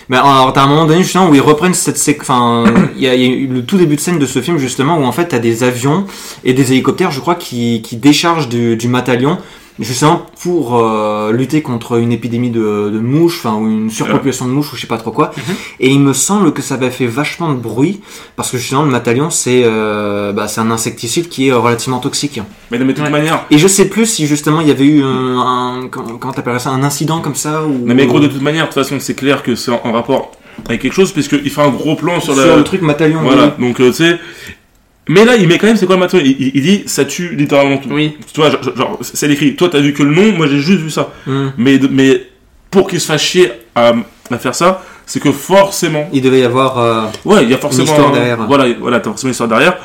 Mais alors, t'as un moment donné justement où ils reprennent cette séquence. Enfin, il y, y a eu le tout début de scène de ce film justement où en fait t'as des avions et des hélicoptères, je crois, qui, qui déchargent du, du matalion justement pour euh, lutter contre une épidémie de, de mouches, enfin ou une surpopulation de mouches ou je sais pas trop quoi. Mhm. Et il me semble que ça avait fait vachement de bruit parce que justement le matalion c'est euh, bah, c'est un insecticide qui est relativement toxique. Mais de toute Ouais. manière, Et je sais plus si justement il y avait eu un, un comment, t'appellerais ça un incident comme ça ou non, mais gros, de toute manière, de toute façon, c'est clair que c'est en, en rapport avec quelque chose, puisqu'il fait un gros plan sur, sur, la- le truc matalion. Voilà, donc euh, tu sais. Mais là, il met quand même, c'est quoi matin il, il- il dit, ça tue littéralement tout. Oui. Tu vois, genre, genre, c'est écrit. Toi, t'as vu que le nom, moi j'ai juste vu ça. Hmm. Mais, mais pour qu'il se fasse chier à, à faire ça, c'est que forcément. Il devait y avoir. euh, Ouais, il y a forcément. histoire derrière. Voilà, voilà, t'as forcément une histoire derrière.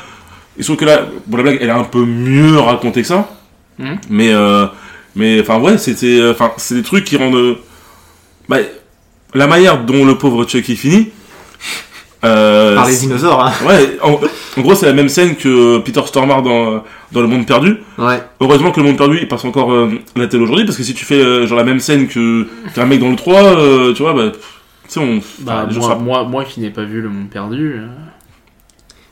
Et sauf que là, bon, la blague, elle est un peu mieux racontée que ça. Mhm. Mais, euh, mais, enfin, ouais, c'était, euh, enfin, c'est des trucs qui rendent. euh, Bah, la manière dont le pauvre Chucky finit. Euh, par les dinosaures. Hein. Ouais, en, en gros, c'est la même scène que Peter Stormare dans, dans Le Monde Perdu. Ouais. Heureusement que Le Monde Perdu, il passe encore euh, à la télé aujourd'hui, parce que si tu fais euh, genre la même scène que qu'un mec dans le 3, euh, tu vois, bah, tu sais, on. Bah, moi, moi, moi qui n'ai pas vu Le Monde Perdu, euh,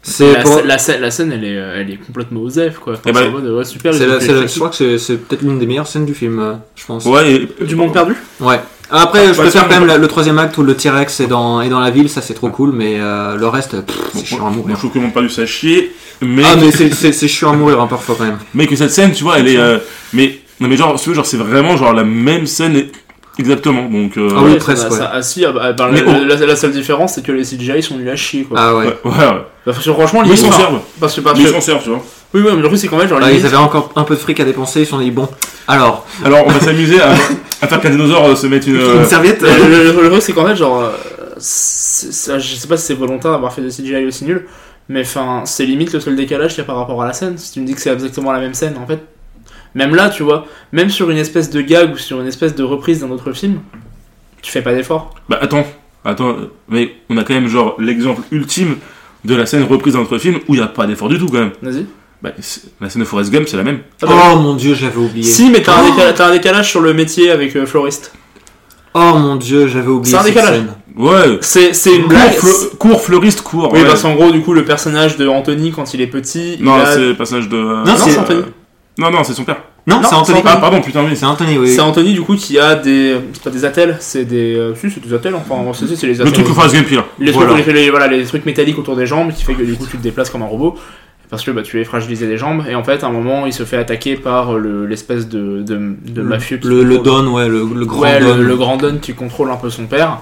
C'est la, pour- la, scè- la scène elle est, elle est complètement osef quoi. Enfin, mode, ouais, super, je crois que c'est- c'est peut-être l'une des meilleures scènes du film, je pense. Ouais, et- Du Monde Perdu? Ouais. Après, je bah, préfère quand même le troisième acte où le T-Rex est dans, est dans la ville, ça c'est trop cool, mais euh, le reste, pff, c'est chiant à mourir. je trouve que Le Monde Perdu, ça chier. Mais, Ah, mais c'est- c'est c'est chiant à mourir hein, parfois quand même. mais que cette scène, tu vois, elle est. euh, mais, non, mais genre, si tu veux, genre, c'est vraiment genre la même scène exactement. Donc, euh, Ah oui, Ouais, presque, ça- ouais. ça- ah, si, ah, bah, bah, Mais la, la- la seule différence c'est que les CGI sont nuls à chier quoi. Ah ouais. ouais, ouais, ouais. Bah, parce que franchement, Mais ils s'en servent. Parce que, parce que- ils s'en servent, tu vois. oui, oui, mais le truc c'est qu'en fait, genre, Ah, limite- ils avaient encore un peu de fric à dépenser, ils se sont dit bon, alors, Alors, on va s'amuser à, à faire qu'un dinosaure euh, se mette une. euh, une serviette le, le- le- le truc c'est qu'en fait, genre, euh, c'est- je sais pas si c'est volontaire d'avoir fait des CGI aussi nuls, mais enfin, c'est limite le seul décalage qu'il y a par rapport à la scène. Si tu me dis que c'est exactement la même scène, en fait, même là, tu vois, même sur une espèce de gag ou sur une espèce de reprise d'un autre film, tu fais pas d'effort. Bah attends, attends, mais on a quand même genre l'exemple ultime de la scène reprise dans notre film où il n'y a pas d'effort du tout quand même. Vas-y. Bah, la scène de Forrest Gump, c'est la même. Ah bah Oh mon dieu, j'avais oublié. Si, mais t'as un, décalage, t'as un décalage sur le métier avec euh, floriste. Oh mon dieu, j'avais oublié C'est un cette décalage. scène. Ouais. C'est, c'est une blague. cours, fleuriste, cours. Oui, ouais. parce qu'en gros, du coup, le personnage de Anthony, quand il est petit, il Non, a- c'est le personnage de. euh, Non, c'est Anthony. Non, non, c'est son père. Non, Non, c'est Anthony. Ah, pardon, putain, oui. C'est Anthony, oui. c'est Anthony, du coup, qui a des. C'est pas des attelles, c'est des. euh, Si, c'est des attelles, enfin, c'est, les Le attelles. truc que Forrest Gump, là. les, Voilà. trucs, les, les- voilà, les trucs métalliques autour des jambes qui fait que du coup tu te déplaces comme un robot parce que bah, tu es fragilisé des jambes et en fait à un moment il se fait attaquer par le, l'espèce de, de, de mafieux qui Le, le Don, ouais, le, le grand ouais, Don. le, le grand Don qui contrôle un peu son père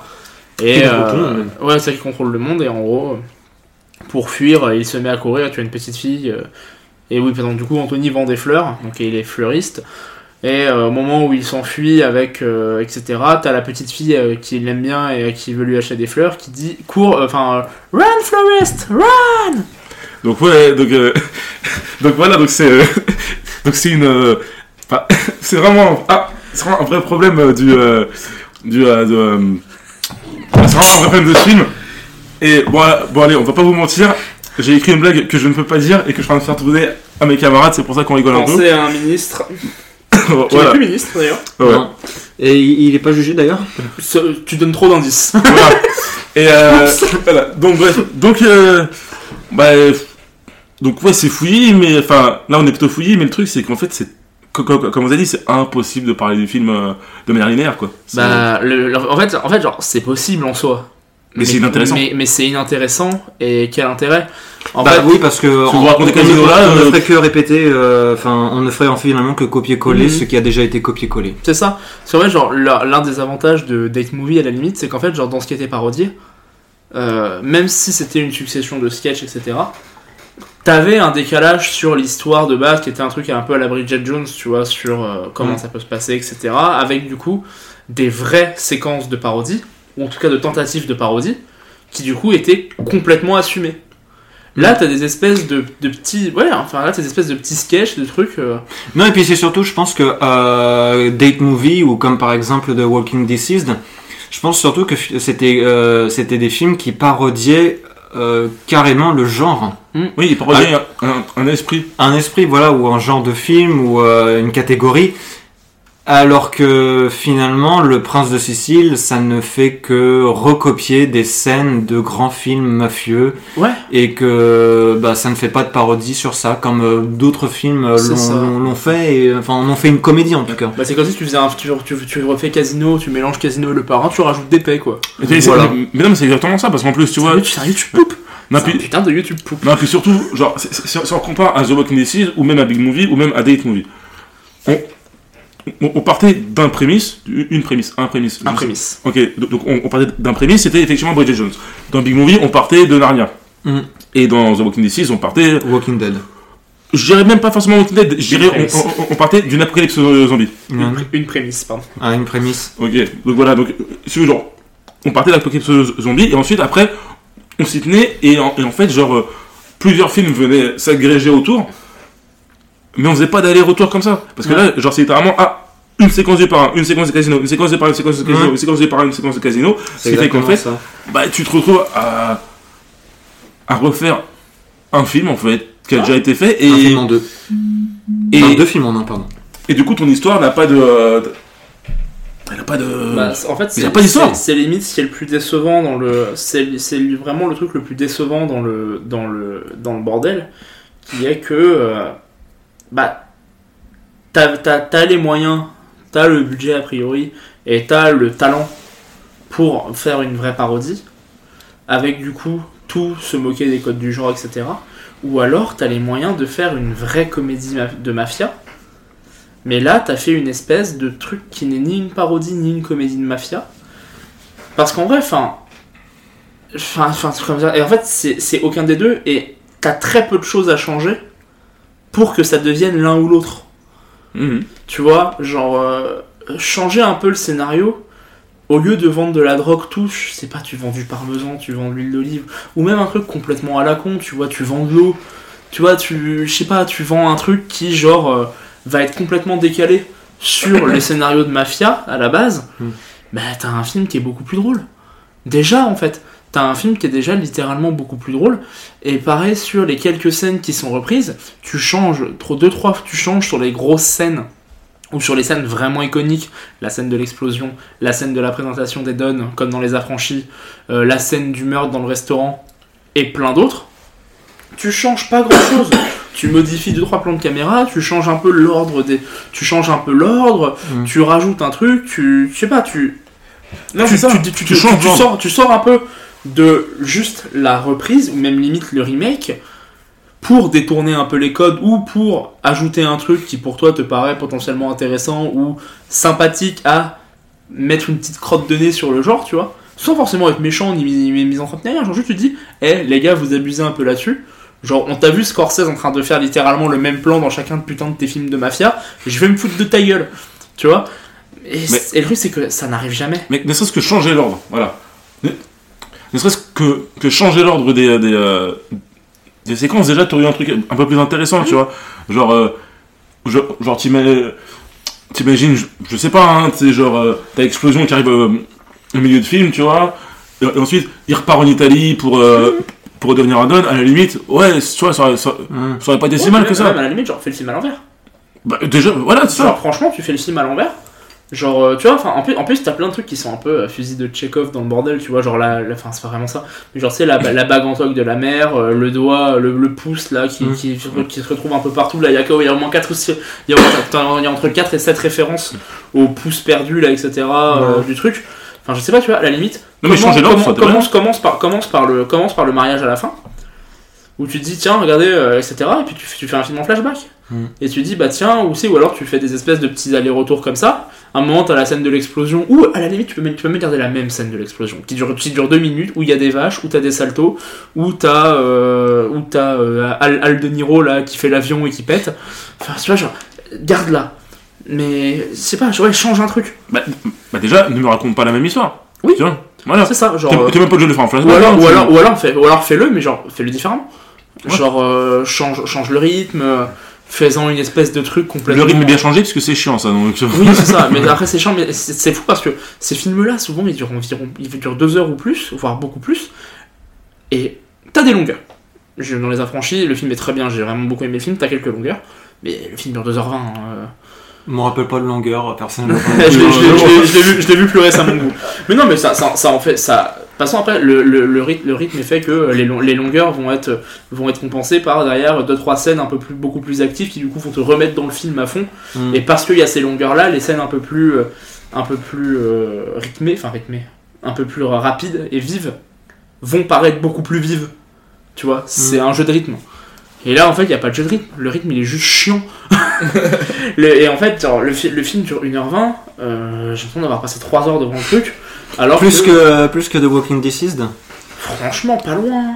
et le euh, ouais c'est ça qui contrôle le monde et en gros pour fuir il se met à courir tu as une petite fille euh, et oui donc du coup Anthony vend des fleurs donc il est fleuriste et euh, au moment où il s'enfuit avec euh, etc t'as la petite fille euh, qui l'aime bien et qui veut lui acheter des fleurs qui dit cours enfin run florist run Donc, ouais, donc. (laughs) donc voilà, donc c'est. (laughs) donc c'est une. (laughs) c'est vraiment. Ah, un vrai problème du. du. c'est vraiment un vrai problème de ce film. Et bon, bon, allez, on va pas vous mentir. J'ai écrit une blague que je ne peux pas dire et que je suis en train de faire tourner à mes camarades, c'est pour ça qu'on rigole un peu. pensez à un ministre qui (coughs) n'est voilà. plus ministre d'ailleurs Ouais. Et il il est pas jugé d'ailleurs tu donnes trop d'indices (laughs) Voilà. Et euh, voilà. Donc bref, donc euh, bah donc ouais c'est fouillis, mais enfin là on est plutôt fouillis, mais le truc c'est qu'en fait c'est co- co- comme vous avez dit c'est impossible de parler du film euh, de manière linéaire quoi. C'est- Bah, le- le- en fait, en fait, genre, c'est possible en soi. Mais c'est inintéressant. Mais, mais c'est inintéressant. Et quel intérêt? En Bah fait, oui, parce que on, on on ne euh, ferait que répéter, euh, enfin, on ne ferait en finalement que copier-coller Mhm. ce qui a déjà été copié-collé. c'est ça. C'est vrai, genre, l'un des avantages de Date Movie à la limite, c'est qu'en fait, genre, dans ce qui était parodié, euh, même si c'était une succession de sketchs, etc., t'avais un décalage sur l'histoire de base qui était un truc un peu à la Bridget Jones, tu vois, sur euh, comment Mhm. ça peut se passer, etc., avec du coup des vraies séquences de parodie, ou en tout cas de tentatives de parodie, qui du coup étaient complètement assumées. Là, t'as des espèces de, de petits. Ouais, enfin là, t'as des espèces de petits sketchs, de trucs. euh, Non, et puis c'est surtout, je pense que euh, Date Movie, ou comme par exemple The Walking Deceased, je pense surtout que c'était euh, c'était des films qui parodiaient euh, carrément le genre. Oui, il parodie un, un- un esprit. Un esprit, voilà, ou un genre de film, ou euh, une catégorie. Alors que finalement, Le Prince de Sicile, ça ne fait que recopier des scènes de grands films mafieux Ouais. et que bah, ça ne fait pas de parodie sur ça, comme euh, d'autres films euh, l'ont- fait, et, enfin, en ont fait une comédie en tout cas. Bah, c'est comme si tu faisais un. Tu, tu, tu refais Casino, tu mélanges Casino et le parrain, tu rajoutes des paix, quoi. Mais, Voilà. non mais c'est exactement ça parce qu'en plus tu vois. Sérieux, tu- sérieux, tu poupes Non, puis, putain de YouTube poupe. non puis surtout genre si on- on compare à The Walking Dead ou même à Big Movie ou même à Date Movie, on, on, on partait d'un prémisse, une prémisse, un prémisse. Un prémisse. Ok, donc on, on partait d'un prémisse, c'était effectivement Bridget Jones. Dans Big Movie, on partait de Narnia. Mhm. Et dans The Walking Dead 6, on partait. Walking Dead. Je dirais même pas forcément Walking Dead, je dirais Une prémisse. on, on- on partait d'une apocalypse euh, zombie. Une, Une, une prémisse, pardon. ah, une prémisse. Ok, donc voilà, donc euh, si vous, genre, on partait de l'apocalypse euh, zombie et ensuite après, on s'y tenait et en, et en fait, genre, euh, plusieurs films venaient s'agréger autour, mais on faisait pas d'aller-retour comme ça. Parce que là, genre, c'est littéralement, ah, une séquence de par un, une séquence de casino, une séquence de par un, une séquence de casino, Ouais. une séquence de par un, une séquence de casino. Ce C'est qui fait qu'en fait, ça. bah, tu te retrouves à, à refaire un film, en fait, qui a déjà été fait, Un film et, en deux. et, Enfin, deux films en un, pardon. et du coup, ton histoire n'a pas de. de- Elle n'a pas de. Bah, en fait, c'est pas d'histoire. c'est- c'est limite ce qui est le plus décevant dans le. C'est c'est vraiment le truc le plus décevant dans le, dans le, dans le bordel, qui est que. euh, bah. T'as t'as- t'as les moyens, t'as le budget a priori, et t'as le talent pour faire une vraie parodie, avec du coup tout se moquer des codes du genre, etc. Ou alors t'as les moyens de faire une vraie comédie de mafia. Mais là, t'as fait une espèce de truc qui n'est ni une parodie ni une comédie de mafia. Parce qu'en vrai, enfin. Enfin, comme ça. Et en fait, c'est aucun des deux. Et t'as très peu de choses à changer pour que ça devienne l'un ou l'autre. Mhm. Tu vois, genre, euh, changer un peu le scénario. Au lieu de vendre de la drogue touche, je sais pas, tu vends du parmesan, tu vends de l'huile d'olive, ou même un truc complètement à la con, tu vois, tu vends de l'eau, tu vois, tu, je sais pas, tu vends un truc qui, genre, euh, va être complètement décalé sur (coughs) les scénarios de mafia à la base, Mm. bah t'as un film qui est beaucoup plus drôle. Déjà, en fait, t'as un film qui est déjà littéralement beaucoup plus drôle. Et pareil, sur les quelques scènes qui sont reprises, tu changes, trop deux, trois, tu changes sur les grosses scènes ou sur les scènes vraiment iconiques, la scène de l'explosion, la scène de la présentation des Dons, comme dans Les Affranchis, euh, la scène du meurtre dans le restaurant, et plein d'autres, tu changes pas grand chose. tu modifies deux trois plans de caméra, tu changes un peu l'ordre des, tu changes un peu l'ordre, Mm. tu rajoutes un truc, tu, je sais pas, tu, Non, tu, c'est ça. tu, tu- sors, tu sors un peu de juste la reprise ou même limite le remake pour détourner un peu les codes ou pour ajouter un truc qui pour toi te paraît potentiellement intéressant ou sympathique à mettre une petite crotte de nez sur le genre, tu vois, sans forcément être méchant ni, ni, ni misanthrope ni rien. Genre juste tu te dis, eh les gars, vous abusez un peu là-dessus. Genre, on t'a vu Scorsese en train de faire littéralement le même plan dans chacun de putain de tes films de mafia, je vais me foutre de ta gueule, tu vois? Et, Mais- et le truc, c'est que ça n'arrive jamais. Mais ne serait-ce que changer l'ordre, voilà. Ne, serait-ce que, que changer l'ordre des, des, euh, des séquences, déjà, tu aurais eu un truc un peu plus intéressant, tu vois. Genre, euh, genre, genre t'ima- t'imagines, je, je sais pas, hein, tu genre, euh, t'as l'explosion qui arrive euh, au milieu de film, tu vois. Et, et ensuite, il repart en Italie pour, euh, pour devenir un don, à la limite, ouais, tu vois, ça, aurait- ça, ça aurait pas été si mal que ça. même à la limite, genre, fais le film à l'envers. Bah, déjà, voilà, c'est ça. Genre, franchement, tu fais le film à l'envers. Genre, euh, tu vois, enfin, en plus, en plus t'as plein de trucs qui sont un peu euh, fusil de Chekhov dans le bordel, tu vois, genre, la, la- enfin, c'est pas vraiment ça. Mais genre, c'est la, la bague en toque de la mère, euh, le doigt, le, le pouce, là, qui, Mm. qui, qui se retrouve un peu partout. Là, il y a, il y a au moins 4 ou 6, il y a, entre 4 et 7 références au pouce perdu, là, etc., euh, Ouais. du truc. Enfin, je sais pas, tu vois, à la limite. Non, mais changer comment- commence, par, commence, par le, commence par le mariage à la fin. Où tu te dis, tiens, regardez, euh, etc. Et puis tu, tu fais un film en flashback. Mm. Et tu dis, bah tiens, ou c'est, ou alors tu fais des espèces de petits allers-retours comme ça. un moment, t'as la scène de l'explosion, ou à la limite, tu peux, même, tu peux même garder la même scène de l'explosion, qui dure, qui dure deux minutes, où il y a des vaches, où t'as des saltos, où t'as euh, où t'as euh, Al, Al De Niro là qui fait l'avion et qui pète. Enfin, tu vois, genre, garde-la. Mais, c'est pas, ouais, change un truc. Bah, bah déjà, ne me raconte pas la même histoire. Oui. Tu vois? Voilà. C'est ça, genre. T'es même pas obligé de le faire en Ou flashback. alors, hein, ou tu- alors, ou alors, fais, ou alors fais-le, mais genre, fais-le différemment. Ouais. Genre, euh, change, change le rythme, euh, fais-en une espèce de truc complètement. Le rythme est bien changé parce que c'est chiant ça. Donc... Oui, c'est ça, (laughs) mais après c'est chiant, mais c'est c'est fou parce que ces films-là, souvent, ils durent environ ils durent deux heures ou plus, voire beaucoup plus, et t'as des longueurs. Je, dans Les Affranchis, le film est très bien, j'ai vraiment beaucoup aimé le film, t'as quelques longueurs, mais le film dure 2h20. hein, euh. Je me rappelle pas de longueur, personnellement. (laughs) je l'ai- vu, vu plus récemment que vous. Mais non, mais ça, ça, ça en fait. Ça... De toute façon, après, le, le, le rythme, le rythme est fait que les, long- les longueurs vont être, vont être compensées par derrière 2-3 scènes un peu plus, beaucoup plus actives qui du coup vont te remettre dans le film à fond. Mm. Et parce qu'il y a ces longueurs-là, les scènes un peu plus, euh, un peu plus euh, rythmées, enfin rythmées, un peu plus rapides et vives, vont paraître beaucoup plus vives. Tu vois, c'est Mm. un jeu de rythme. Et là, en fait, il n'y a pas de jeu de rythme. Le rythme, il est juste chiant. (laughs) Le- et en fait, genre, le, fi- le film dure 1h20. Euh, J'ai l'impression d'avoir passé 3 heures devant le truc. Alors Plus que, que, plus que The Walking Deceased. franchement, pas loin.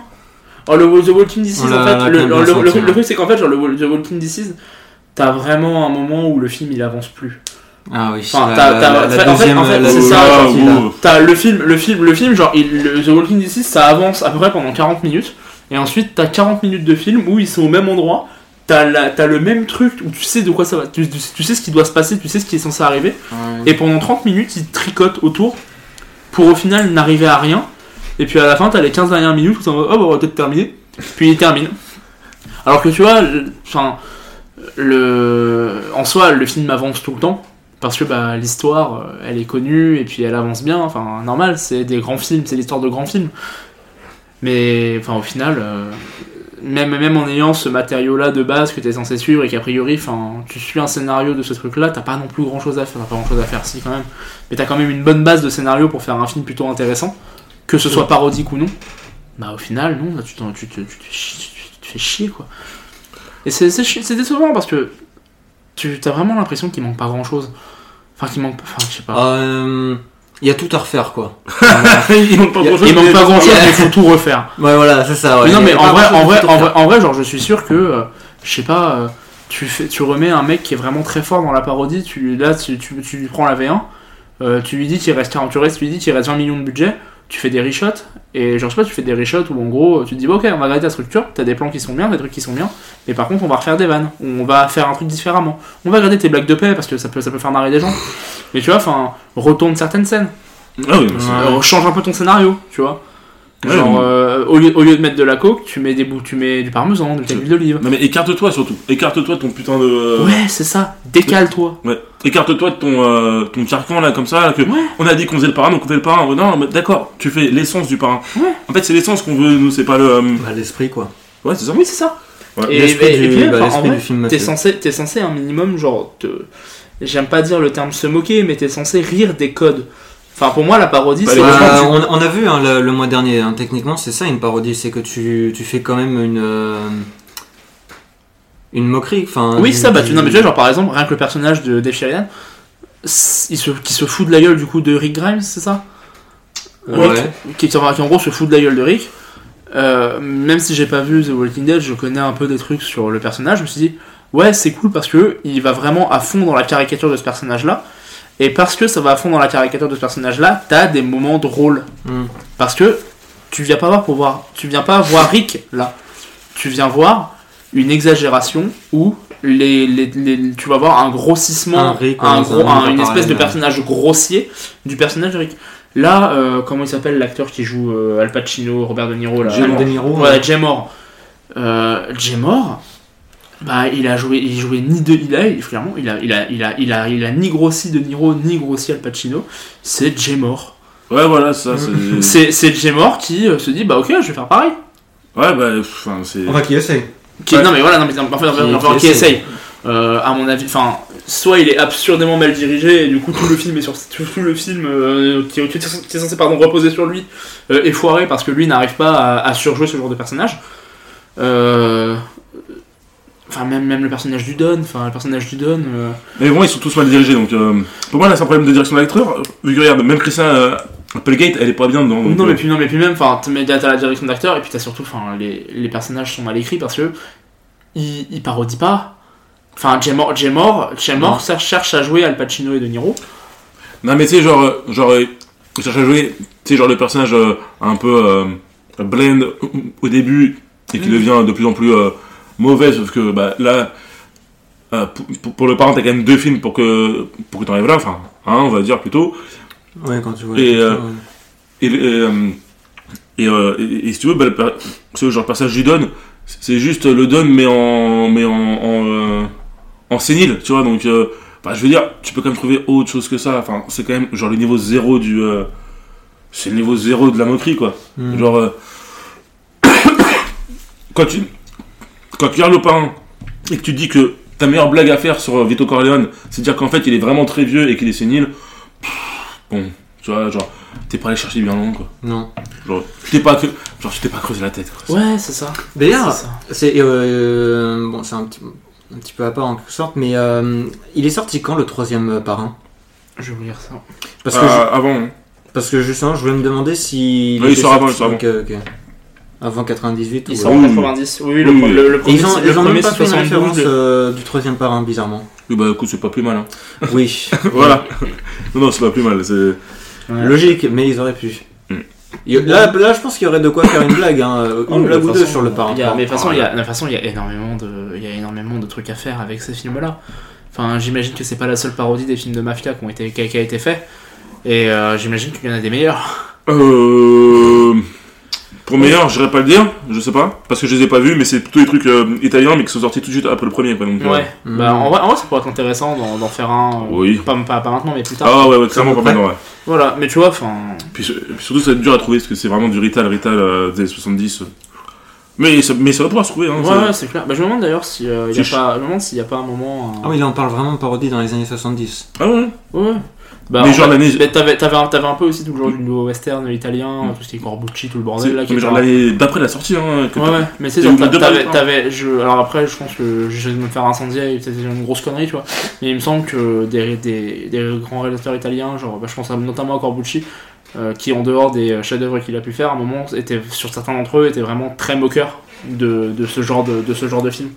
Oh, le The Walking Deceased, en fait, le, le- truc, c'est qu'en fait, genre, le, The Walking Deceased, t'as vraiment un moment où le film il avance plus. Ah oui, Enfin, t'as- en fait- en fait- c'est ça. T'as le film, le film, le film, genre, il- le- The Walking Deceased, ça avance à peu près pendant 40 minutes. Et ensuite, t'as 40 minutes de film où ils sont au même endroit. T'as t'as le même truc où tu sais de quoi ça va. Tu, tu- tu sais ce qui doit se passer, tu sais ce qui est censé arriver. Ouais. Et pendant 30 minutes, ils tricotent autour pour au final n'arriver à rien. Et puis à la fin, t'as les 15 dernières minutes où t'es en mode, oh, bah, on va peut-être terminer. Puis il termine. Alors que tu vois, le- en soi, le film avance tout le temps. Parce que bah, l'histoire, euh, elle est connue et puis elle avance bien. Enfin, normal, c'est des grands films, c'est l'histoire de grands films. Mais enfin, au final, euh, même, même en ayant ce matériau-là de base que tu es censé suivre et qu'a priori, tu suis un scénario de ce truc-là, t'as pas non plus grand-chose à faire. T'as pas grand-chose à faire, si quand même. Mais t'as quand même une bonne base de scénario pour faire un film plutôt intéressant, que ce soit parodique ou non. Bah au final, non, là, tu, tu, te- tu, tu- te fais chier quoi. Et c'est décevant parce que tu as vraiment l'impression qu'il manque pas grand-chose. Enfin, qu'il manque pas. Enfin, je sais pas. Euh, Il y a tout à refaire, quoi. (laughs) il manque pas a- grand-chose. Il manque mais- pas grand-chose, Yeah. mais il faut tout refaire. Ouais, voilà, c'est ça. ouais. Mais non, mais en vrai, en vrai, en vrai, en vrai, genre, je suis sûr que, euh, je sais pas, euh, tu, fais, tu remets un mec qui est vraiment très fort dans la parodie, tu, là, tu, tu, tu lui prends la V1, euh, tu lui dis qu'il reste 40, tu restes, tu lui dis qu'il reste 20 millions de budget, tu fais des reshots, et genre, je sais pas, tu fais des reshots où en gros, tu te dis, bon, ok, on va garder ta structure, t'as des plans qui sont bien, des trucs qui sont bien, mais par contre, on va refaire des vannes, on va faire un truc différemment. On va garder tes blagues de paix parce que ça peut, ça peut faire marrer des gens, mais tu vois, enfin, retourne certaines scènes. Ah oui, mais c'est- Euh, change un peu ton scénario, tu vois. Ouais, Genre, euh, au, lieu, au lieu de mettre de la coke, tu mets des bouts, tu mets du parmesan, de l'huile d'olive. Non mais écarte-toi surtout. Écarte-toi de ton putain de. Ouais, c'est ça. Décale-toi. Ouais. Écarte-toi de ton, euh, ton carcan là comme ça. là, que Ouais. On a dit qu'on faisait le parrain, donc on fait le parrain. Non, mais d'accord, tu fais l'essence du parrain. Ouais. En fait, c'est l'essence qu'on veut, nous, c'est pas le. euh, Bah, l'esprit, quoi. Ouais, c'est ça. Oui, c'est ça. Ouais. Et, L'esprit et- et du- puis bah, enfin, en l'esprit vrai, du film t'es Mathieu. censé, t'es censé un minimum, genre, te... j'aime pas dire le terme se moquer, mais t'es censé rire des codes. Enfin, pour moi, la parodie, Bah, c'est Bah, on, on a vu hein, le, le mois dernier, hein, techniquement c'est ça une parodie, c'est que tu, tu fais quand même une euh, une moquerie. Enfin, Oui, du- ça, bah, tu, non, mais tu vois, genre, par exemple, rien que le personnage de Dave Sheridan, il se, qui se fout de la gueule, du coup, de Rick Grimes, c'est ça? Ouais. qui, qui, qui, en gros se fout de la gueule de Rick. Euh, même si j'ai pas vu The Walking Dead, je connais un peu des trucs sur le personnage. Je me suis dit, ouais, c'est cool parce que il va vraiment à fond dans la caricature de ce personnage-là. Et parce que ça va à fond dans la caricature de ce personnage-là, t'as des moments drôles. Hmm. Parce que tu viens pas voir pour voir, tu viens pas voir Rick là. Tu viens voir une exagération où les, les, les- tu vas voir un grossissement, Un Rick, un ouais, gros, c'est un un- une espèce de personnage grossier du personnage de Rick. Là, euh, comment il s'appelle l'acteur qui joue euh, Al Pacino, Robert De Niro là? Jay De Niro, Ouais, ouais. Jay Moore. Euh, Jay bah il a joué, il jouait ni de, il a, clairement, il a, il a, il a, il a, il a ni grossi De Niro ni grossi Al Pacino. C'est Jay Moore. Ouais, voilà, ça, (laughs) c'est. C'est, c'est Jay Moore qui euh, se dit bah ok, je vais faire pareil. Ouais, bah, enfin, c'est. Enfin, qui Ouais. Non mais voilà, non mais en fait, en fait, Qui- enfin, qui qui essaye. essaye. Euh, à mon avis, enfin, soit il est absurdément mal dirigé et du coup tout le film est sur tout tout le film euh, qui, qui est censé- qui est censé pardon reposer sur lui euh, est foiré parce que lui n'arrive pas à, à surjouer ce genre de personnage. Euh, Enfin même même le personnage du Don, enfin le personnage du Don. euh, Mais bon, ils sont tous mal dirigés, donc. euh, Pour moi, là, c'est un problème de direction d'acteur. Vu que, regarde, même Christian euh, Applegate, elle est pas bien dedans. donc, non euh, mais puis non mais puis même, enfin t'as la direction d'acteur et puis t'as surtout, enfin les, les personnages sont mal écrits parce que ils, ils parodient pas. Enfin Jay Moore, Jay Moore, Jay Moore cherche- cherche à jouer Al Pacino et De Niro. Non, mais tu sais, genre, euh, genre, euh, il cherche à jouer, tu sais, genre le personnage euh, un peu euh, blend au début et qui Mm. devient de plus en plus euh, mauvais, sauf que bah, là, euh, pour, pour- pour le parent, t'as quand même deux films pour que, pour que t'arrives là, enfin, un, on va dire plutôt. Ouais, quand tu vois. Et, euh. Et, et, euh, et, et- si tu veux, bah, le ce genre de passage du Don, c'est juste le Don, mais en, mais en, en, en sénile, tu vois, donc. Enfin, je veux dire, tu peux quand même trouver autre chose que ça. Enfin, c'est quand même genre le niveau zéro du. euh, c'est le niveau zéro de la moquerie, quoi. Hmm. Genre. euh, (coughs) quand tu. Quand tu regardes le parrain et que tu dis que ta meilleure blague à faire sur euh, Vito Corleone, c'est de dire qu'en fait il est vraiment très vieux et qu'il est sénile. pff, Bon, tu vois, genre, t'es pas allé chercher bien loin, quoi. Non. Genre, tu t'es pas, genre, tu t'es pas creusé la tête, quoi. Ouais c'est ça. D'ailleurs, C'est ça. c'est euh, bon, c'est un petit, un petit peu à part en quelque sorte, mais euh, il est sorti quand le troisième euh, parrain? Je vais vous lire ça. Parce que Ah, avant, hein. parce que justement, je voulais me demander si. Oui, il sort avant, il sort Ok, ok. Avant 98 Ils ou. sont en oui. 90. Oui, le, Oui, le, le premier, ils ont, le ils ont premier, même pas c'est fait une 72, référence euh, du troisième parrain, bizarrement. Oui, bah écoute, c'est pas plus mal, hein. (laughs) Oui, (laughs) voilà. non, non, c'est pas plus mal. Logique, mais ils auraient pu. Hmm. Là, là, je pense qu'il y aurait de quoi faire une blague, hein, une Oh, blague ou deux sur le parrain. a- mais de toute façon, il y a, de toute façon, il y a énormément de, il y a énormément de trucs à faire avec ces films-là. Enfin, j'imagine que c'est pas la seule parodie des films de mafia qui ont été, qui a, qui a été fait. Et euh, j'imagine qu'il y en a des meilleurs. Euh. Pour meilleur, j'irais pas le dire, je sais pas, parce que je les ai pas vus, mais c'est plutôt des trucs euh, italiens, mais qui sont sortis tout de suite après le premier, quoi. Donc, euh, Ouais. Hmm. Bah, en vrai, en vrai, ça pourrait être intéressant d'en, d'en faire un. euh, Oui. Pas, pas, pas maintenant, mais plus tard. Ah ouais, ouais, clairement pas maintenant, ouais. Voilà. Mais tu vois, enfin. Puis, su- puis surtout, ça va être dur à trouver, parce que c'est vraiment du Rital, Rital euh, des années 70. euh. Mais ça, mais ça va pouvoir se trouver, hein. Ouais, ouais, c'est clair. Bah, je me demande d'ailleurs si, euh, il y a pas, je me demande s'il y a pas un moment. Ah oui, là on parle vraiment de parodie dans les années 70. Ah ouais? Ouais. Bah, Mais en genre l'année- mais t'avais, t'avais, un, t'avais un peu aussi tout le genre du nouveau western italien, Mm. tout ce qui est Corbucci, tout le bordel là. Mais genre l'année d'après la sortie, hein. que Ouais, ouais, mais c'est genre, deux t'avais, je, alors après, je pense que je vais me faire incendier, et peut-être une grosse connerie, tu vois, mais il me semble que des, des, des grands réalisateurs italiens, genre, bah, je pense notamment à Corbucci, euh, qui en dehors des chefs-d'œuvre qu'il a pu faire, à un moment, était, sur certains d'entre eux, étaient vraiment très moqueurs de, de ce genre de, de ce genre de film.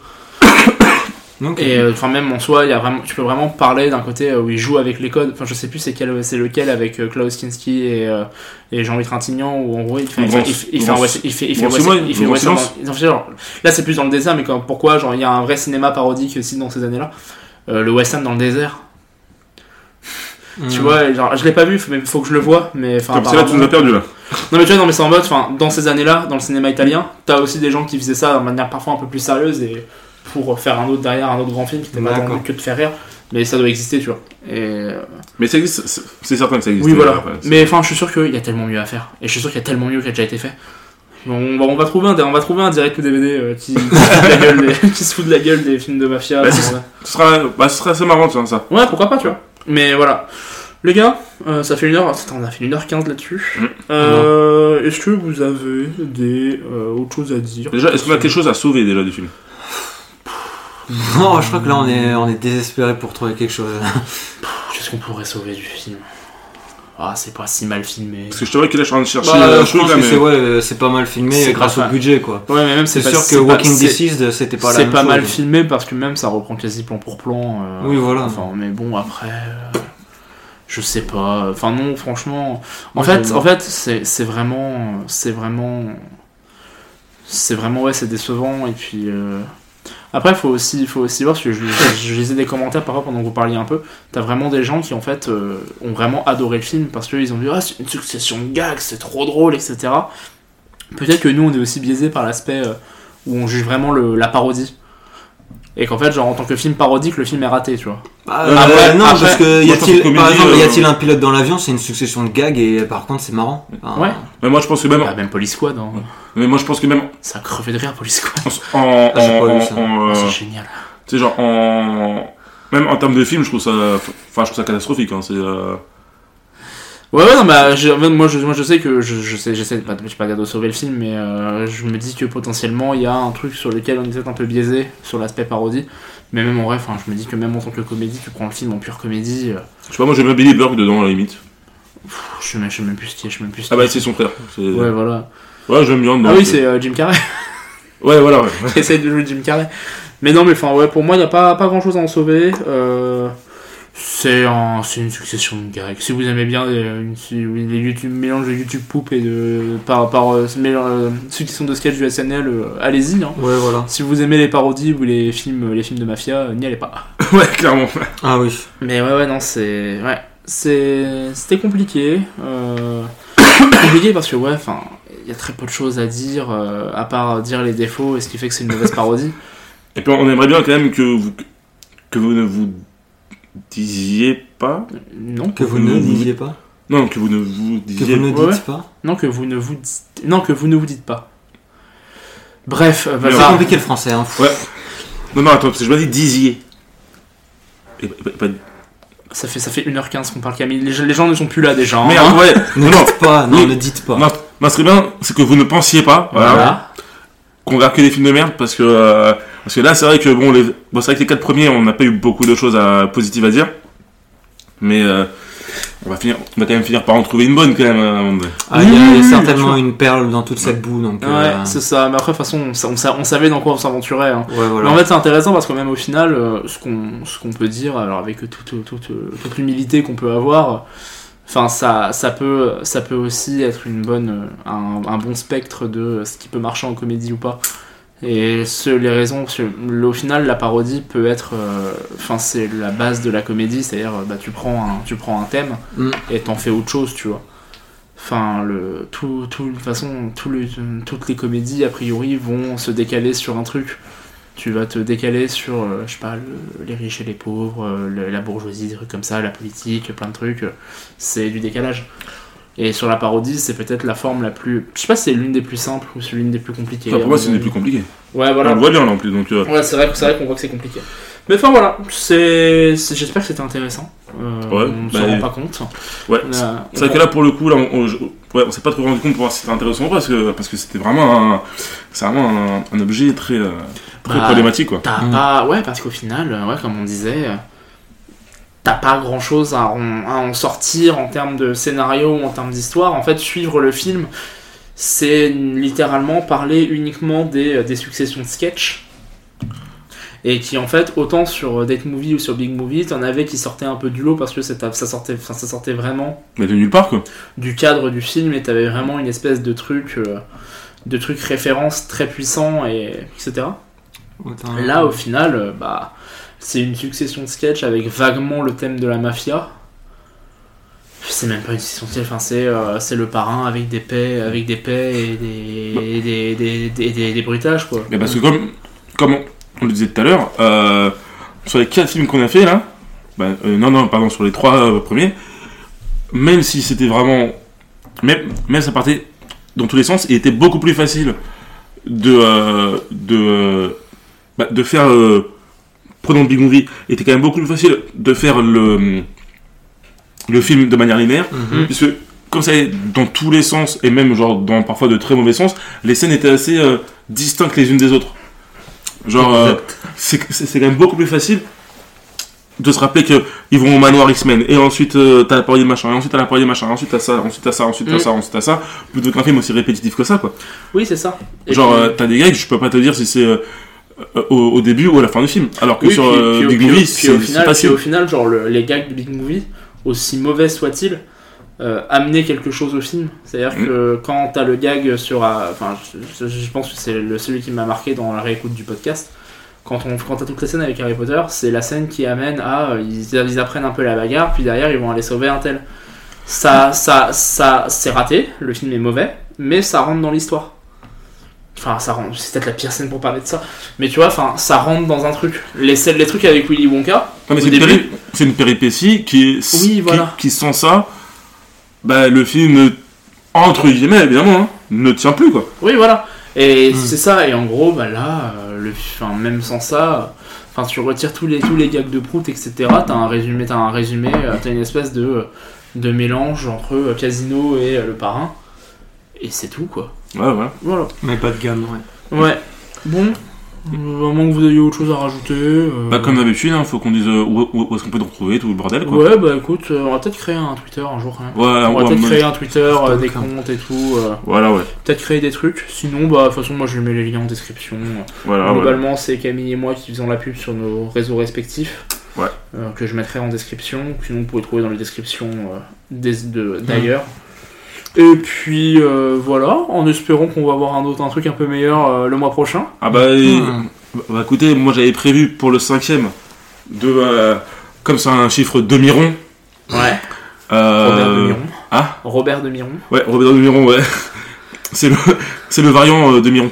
Et euh, enfin même en soi, il y a vraiment, tu peux vraiment parler d'un côté euh, où il joue avec les codes. Enfin je sais plus c'est quel, c'est lequel avec euh, Klaus Kinski et, euh, et Jean-Louis Trintignant où en gros il fait, il fait, il fait, il fait il fait, il fait là c'est plus dans le désert mais comme, pourquoi genre il y a un vrai cinéma parodique aussi dans ces années-là. Euh, le western dans le désert. Tu Mm. vois, genre, je l'ai pas vu, mais faut que je le vois, mais enfin. C'est là, tu nous as perdu là. Non mais tu vois, non mais c'est en mode, enfin, dans ces années-là, dans le cinéma italien, t'as aussi des gens qui faisaient ça de manière parfois un peu plus sérieuse et pour faire un autre derrière, un autre grand film qui était pas que de faire rire, mais ça doit exister, tu vois. Et euh, Mais ça existe, c'est- certain que ça existe. oui, voilà. Après, c'est- Mais enfin, je suis sûr qu'il y a tellement mieux à faire, et je suis sûr qu'il y a tellement mieux qui a déjà été fait. On va, on va trouver un, on va trouver un direct ou DVD euh, qui, (laughs) qui, se fout de la gueule des, (laughs) qui se fout de la gueule des films de mafia. Bah. Ce sera, bah, ce serait assez marrant, ça. ça. Ouais, pourquoi pas, tu vois. Mais voilà. Les gars, euh, ça fait une heure. Attends, on a fait une heure 15 là-dessus. Mm. Euh, Est-ce que vous avez des euh, autres choses à dire Déjà, est-ce qu'on a quelque chose à sauver déjà du film? (laughs) Non, je crois que là on est, on est désespéré pour trouver quelque chose. Qu'est-ce qu'on pourrait sauver du film? Ah, c'est pas si mal filmé. Parce que je te vois qu'il est en train de chercher Bah, un je truc pense là, que mais. c'est ouais, euh, c'est pas mal filmé C'est grâce pas au budget quoi. Ouais, mais même C'est pas- sûr que pas- Walking c'est- Deceased c'était pas la C'est même pas chose. mal filmé parce que même ça reprend quasi plan pour plan. euh, Oui, voilà. Enfin, mais bon, après. euh, je sais pas. Enfin, non, franchement. En Moi, fait, j'aime. en fait c'est c'est vraiment. C'est vraiment. C'est vraiment, ouais, c'est décevant. Et puis. euh, Après, faut aussi, faut aussi voir, parce que je, lisais des commentaires parfois pendant que vous parliez un peu. T'as vraiment des gens qui, en fait, euh, ont vraiment adoré le film parce qu'ils ont dit, ah, c'est une succession de gags, c'est trop drôle, etc. Peut-être que nous, on est aussi biaisé par l'aspect euh, où on juge vraiment la parodie. Et qu'en fait, genre, en tant que film parodique, le film est raté, tu vois. Bah, Euh, euh, non, après- parce que y a-t-il, que comédie, par exemple, y euh, a-t-il un pilote dans l'avion C'est une succession de gags et par contre c'est marrant. Enfin, Ouais. Mais moi, je pense que même. Bah, même Police Squad, hein. Mais moi, je pense que même. ça a crevé de rire, Police Squad. En. en, Ah, j'ai pas en- vu ça. en, euh, c'est génial. Tu sais, genre, en. Même en termes de film, je trouve ça. Enfin, je trouve ça catastrophique. Hein. C'est. euh, Ouais, ouais, non, bah, je- moi, je, moi, je sais que je, je sais, j'essaie de pas, je sais pas dire de sauver le film, mais euh, je me dis que potentiellement il y a un truc sur lequel on est peut-être un peu biaisé sur l'aspect parodie. Mais même en vrai, enfin, je me dis que même en tant que comédie, tu prends le film en pure comédie, euh, Je sais pas, moi, j'aime bien Billy Burke dedans, à la limite. pff, je sais même, je sais même plus ce qui est, je sais même plus ce Ah qui bah, est. c'est son frère. Ouais, voilà. Ouais, j'aime bien. Ah oui, c'est euh, Jim Carrey. (laughs) Ouais, voilà, ouais. (laughs) qui essaye de jouer Jim Carrey. Mais non, mais enfin, ouais, pour moi, il n'y a pas, pas grand chose à en sauver. Euh, c'est un, c'est une succession de gags. Si vous aimez bien les, si- les YouTube, mélange de YouTube Poop et de. par, par euh, ce mélange- euh, succession de sketchs du SNL, euh, allez-y. Hein. Ouais, voilà. Si vous aimez les parodies ou les films, les films de mafia, euh, n'y allez pas. (laughs) ouais, clairement. Ah oui. Mais ouais, ouais, non, c'est. Ouais. C'est. C'était compliqué. Euh... (coughs) compliqué parce que, ouais, enfin. Il y a très peu de choses à dire, euh, à part dire les défauts et ce qui fait que c'est une mauvaise parodie. Et puis, on aimerait bien quand même que vous. Que vous ne vous disiez pas. Non. Que vous ne disiez pas. Non, que vous ne vous Que disiez vous ne dites ouais. pas. Non, que vous ne vous dites... Non, que vous ne vous dites pas. Bref, euh, Mais C'est compliqué le français. Hein. Ouais. Non, non, attends, parce que je me dis disiez. Et pas- pas- Ça fait, ça fait 1h15 qu'on parle Camille. Les, gens- les gens ne sont plus là déjà. hein. Merde, ouais. Ne Non, non. dites pas. Non, Oui. ne dites pas. Serait bien, c'est que vous ne pensiez pas. Voilà. Voilà. qu'on regarde que des films de merde parce que euh, parce que là c'est vrai que bon les bon, c'est vrai que les quatre premiers on n'a pas eu beaucoup de choses à, positives à dire mais euh, on va finir on va quand même finir par en trouver une bonne quand même. Ah, il y a, y certainement une perle dans toute cette boue. Donc, Ouais, euh, c'est ça. Mais après, de toute façon, on, sa- on sa- on savait dans quoi on s'aventurait. hein. ouais, Mais en fait, c'est intéressant parce que même au final, euh, ce qu'on ce qu'on peut dire, alors avec toute, toute, toute, toute l'humilité qu'on peut avoir, enfin, ça, ça, peut, ça peut aussi être une bonne, un, un bon spectre de ce qui peut marcher en comédie ou pas. Et ce, les raisons, au final, la parodie peut être, euh, enfin, c'est la base de la comédie, c'est-à-dire, euh, bah, tu prends un, tu prends un thème Mm. et t'en fais autre chose, tu vois. Enfin, le, tout, tout, de toute façon, tout le, toutes les comédies, a priori, vont se décaler sur un truc. Tu vas te décaler sur, euh, je sais pas, le- les riches et les pauvres, euh, la bourgeoisie, des trucs comme ça, la politique, plein de trucs. C'est du décalage. Et sur la parodie, c'est peut-être la forme la plus. Je sais pas si c'est l'une des plus simples ou c'est l'une des plus compliquées. Enfin, pour moi mon c'est les avis. plus compliqués Ouais, on voilà. le voit bien là en plus donc euh, Ouais, c'est vrai, c'est vrai qu'on voit que c'est compliqué. Mais enfin voilà, c'est, j'espère que c'était intéressant. Euh, Ouais, on ne bah, s'en rend pas compte. ouais On c'est vrai on- que là pour le coup là on, on, je- ouais, on s'est pas trop rendu compte pour voir si c'était intéressant ou pas parce que parce que c'était vraiment un c'est vraiment un, un objet très euh, très Bah, problématique quoi T'as Mm. pas. Ouais, parce qu'au final, euh, ouais, comme on disait, euh, t'as pas grand chose à, en- à en sortir en termes de scénario ou en termes d'histoire. En fait, suivre le film, c'est littéralement parler uniquement des, des successions de sketchs. Et qui en fait, autant sur Date Movie ou sur Big Movie, t'en avais qui sortaient un peu du lot parce que c'est- ça sortait, enfin, ça sortait vraiment mais de nulle part quoi du cadre du film et t'avais vraiment une espèce de truc, euh, de truc référence très puissant et etc. Là, au final, euh, bah, c'est une succession de sketchs avec vaguement le thème de la mafia. C'est même pas une essentielle, enfin c'est euh, c'est le parrain avec des paix, avec des paix et des, des, des, des, des- bruitages quoi. Mais parce que comme, comme on, le disait tout à l'heure, euh, sur les quatre films qu'on a fait là, bah, euh, non non pardon sur les trois euh, premiers, même si c'était vraiment, même même ça partait dans tous les sens, il était beaucoup plus facile de de bah, de faire prenons Big Movie, il était quand même beaucoup plus facile de faire le le film de manière linéaire, Mhm. puisque comme ça allait dans tous les sens et même genre dans parfois de très mauvais sens, les scènes étaient assez euh, distinctes les unes des autres. Genre, euh, c'est quand même beaucoup plus facile de se rappeler que ils vont au manoir X-Men et ensuite euh, t'as la parodie de machin, et ensuite t'as la parodie de machin, et ensuite t'as ça, ensuite t'as ça, ensuite t'as Mm. ça, ensuite t'as ça, plutôt qu'un film aussi répétitif que ça quoi. Oui c'est ça. Et Genre, puis- euh, t'as des gags, je peux pas te dire si c'est euh, au, au début ou à la fin du film, alors que Oui, sur puis- euh, puis Big puis Movie, c'est au final, puis au final, genre le- les gags de Big Movie, aussi mauvais soient-ils, euh, amener quelque chose au film. C'est-à-dire Mm. que quand t'as le gag sur, euh, enfin, je, pense que c'est celui qui m'a marqué dans la réécoute du podcast. Quand on quand t'as toute la scène avec Harry Potter, c'est la scène qui amène à euh, ils, ils apprennent un peu la bagarre, puis derrière ils vont aller sauver un tel. Ça, ça, ça, c'est raté. Le film est mauvais, mais ça rentre dans l'histoire. Enfin, ça rentre. C'est peut-être la pire scène pour parler de ça. Mais tu vois, enfin, ça rentre dans un truc. Les, les trucs avec Willy Wonka. C'est une, début- péri- c'est une péripétie qui est Oui, qui- voilà. qui, sans ça, bah, le film entre guillemets évidemment hein, ne tient plus quoi. Oui, voilà. Et Mm. c'est ça. Et en gros, bah là, euh, le, enfin, même sans ça, enfin, tu retires tous les tous les gags de prout, etc. T'as un résumé, t'as un résumé, euh, t'as une espèce de de mélange entre euh, Casino et le parrain. Et c'est tout, quoi. Ouais, ouais. Voilà. Mais pas de gamme, ouais. Ouais. Bon. Euh, À moins que vous ayez autre chose à rajouter. euh, Bah, comme d'habitude, il faut qu'on dise euh, où, où- où est-ce qu'on peut nous retrouver, tout le bordel quoi. Ouais, bah écoute, euh, on va peut-être créer un Twitter un jour quand même. Ouais, on va ouais, peut-être créer un Twitter, euh, des comptes et tout. euh, Voilà, ouais. peut-être créer des trucs. Sinon, bah, de toute façon, moi je mets les liens en description. Voilà, ouais. Globalement, c'est Camille et moi qui faisons la pub sur nos réseaux respectifs. Ouais. euh, que je mettrai en description. Sinon, vous pouvez trouver dans les descriptions euh, des- de- d'ailleurs. Et puis euh, voilà, en espérant qu'on va avoir un autre un truc un peu meilleur euh, le mois prochain. Ah bah, Hmm. bah, écoutez, moi j'avais prévu pour le cinquième de euh, comme c'est un chiffre demi-rond. Ouais. euh, Robert de Miron. Ah Robert de Miron. Ouais, Robert de Miron, ouais. (laughs) C'est le, c'est le variant euh, de Miron.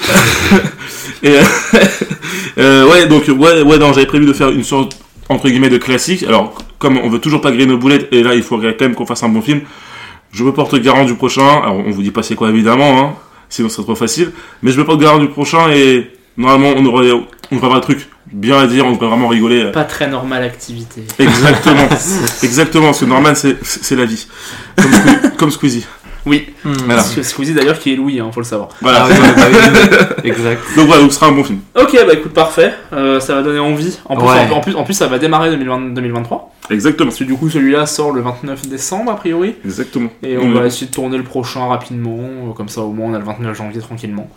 (laughs) Et euh, (laughs) euh, ouais, donc ouais, ouais, non, j'avais prévu de faire une sorte entre guillemets de classique. Alors, comme on veut toujours pas griller nos boulettes, et là, il faudrait quand même qu'on fasse un bon film. Je me porte garant du prochain. Alors, on vous dit pas c'est quoi évidemment, hein, sinon ce serait trop facile. Mais je me porte garant du prochain et normalement, on aurait, on devrait avoir un truc bien à dire. On devrait vraiment rigoler. Pas très normale activité. Exactement, (laughs) exactement. Parce que Norman, c'est, c'est la vie. Comme Squeezie. Oui. Voilà. Parce que Squeezie d'ailleurs qui est Louis, hein, faut le savoir. Voilà. Ah (laughs) exact. Donc voilà, donc ce sera un bon film. Ok, bah écoute, parfait. Euh, ça va donner envie. En plus, Ouais. en, en plus, en plus, ça va démarrer 2020 2023. Exactement. Parce que du coup, celui-là sort le 29 décembre, a priori. Exactement. Et on Mhm. va essayer de tourner le prochain rapidement. Comme ça, au moins, on a le 29 janvier tranquillement.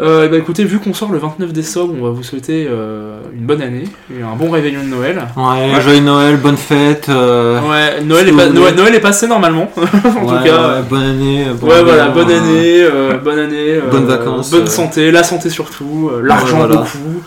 Euh, et bah écoutez, vu qu'on sort le 29 décembre, on va vous souhaiter euh, une bonne année et un bon réveillon de Noël. Ouais, joyeux Noël, bonne fête. euh, Ouais, Noël est, pas- Noël. Noël est passé normalement. (laughs) en ouais, tout cas, ouais, bonne année. bon Ouais, voilà, an, bonne euh, année, euh, bonne année. euh, bonnes vacances, Bonne euh. santé, la santé surtout, euh, l'argent voilà. beaucoup,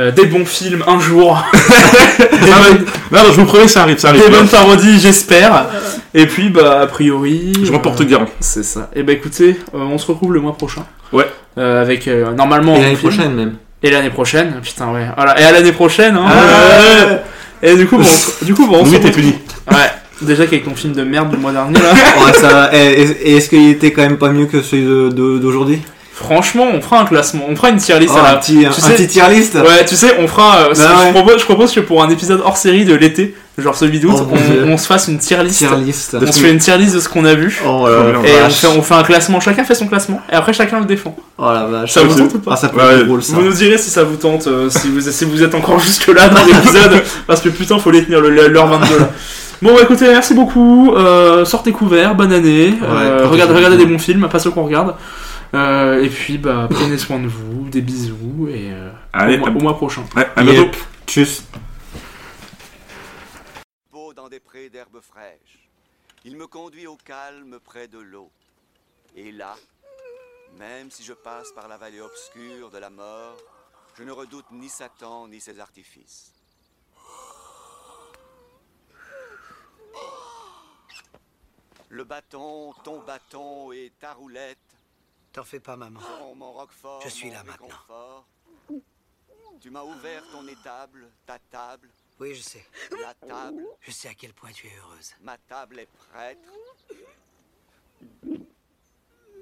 euh, des bons films un jour, (laughs) des, bonnes, Non, non, je vous promets, ça arrive, ça arrive. des bonnes parodies, j'espère. Et puis, bah, a priori. Je euh, m'emporte garant. C'est ça. Et bah écoutez, euh, on se retrouve le mois prochain. Ouais. Euh, avec euh, normalement. Et l'année prochaine même. Et l'année prochaine. Putain, ouais. Voilà. Et à l'année prochaine, hein. Ah. Ouais. Et du coup, bon, on se- du coup, bon, on se retrouve- puni. Ouais. Déjà qu'avec ton film de merde du mois dernier là. (laughs) Ouais, ça va. Et, est-ce qu'il était quand même pas mieux que celui de- de- d'aujourd'hui? Franchement, on fera un classement, on fera une tier list Oh, à la Un petit, un tu sais- petit tier list Ouais, tu sais, on fera. euh, Bah je, propose, je propose que pour un épisode hors série de l'été, genre celui d'août, Oh, on, on se fasse une tier list. Tier list. On se fait une tier list de ce qu'on a vu. Oh Et Et on fait, on fait un classement, chacun fait son classement, et après chacun le défend. Oh la vache. Ça vous tente ou pas Ah, ça peut Ouais. être drôle ça. Vous nous direz si ça vous tente, euh, si, vous, si vous êtes encore (laughs) jusque là dans l'épisode, parce que putain, faut les tenir l'heure 22 là. Bon, bah écoutez, merci beaucoup. Euh, sortez couverts, bonne année. Euh, regardez, des bons films, pas ceux qu'on regarde. Euh, et puis, bah, prenez soin de vous, des bisous, et euh, Allez, au, mois, à- au mois prochain. Ouais, à bientôt. Yep. Tchuss. Beau dans des prés d'herbes fraîches. Il me conduit au calme près de l'eau. Et là, même si je passe par la vallée obscure de la mort, je ne redoute ni Satan ni ses artifices. Le bâton, ton bâton et ta roulette. T'en fais pas, maman. Oh, mon Roquefort, Je suis mon là maintenant. Tu m'as ouvert ton étable, ta table, Oui, je sais. la table. Je sais à quel point tu es heureuse. Ma table est prête.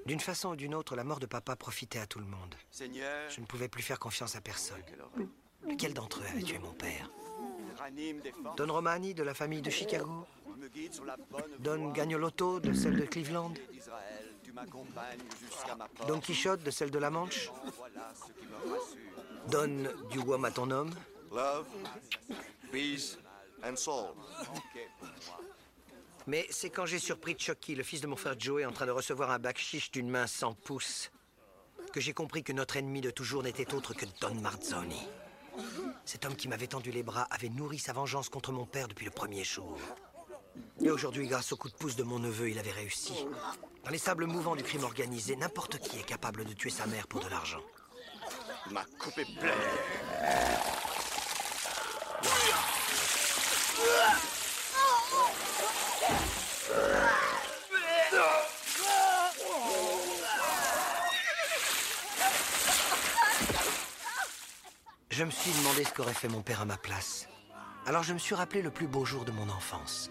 D'une façon ou d'une autre, la mort de papa profitait à tout le monde. Seigneur, Je ne pouvais plus faire confiance à personne. Lequel d'entre eux avait tué mon père? Don Romani de la famille de Chicago Tu me guides sur la bonne Don voie. Gagnolotto de celle de Cleveland jusqu'à ma porte. Don Quichotte de celle de la Manche Voilà ce qui me rassure. Donne du Guam à ton homme Love, peace, and soul. Mais c'est quand j'ai surpris Chucky, le fils de mon frère Joey, en train de recevoir un bac chiche d'une main sans pouce, que j'ai compris que notre ennemi de toujours n'était autre que Don Marzoni. Cet homme qui m'avait tendu les bras avait nourri sa vengeance contre mon père depuis le premier jour. Et aujourd'hui, grâce au coup de pouce de mon neveu, il avait réussi. Dans les sables mouvants du crime organisé, n'importe qui est capable de tuer sa mère pour de l'argent. Ma coupe est pleine. Je me suis demandé ce qu'aurait fait mon père à ma place. Alors je me suis rappelé le plus beau jour de mon enfance.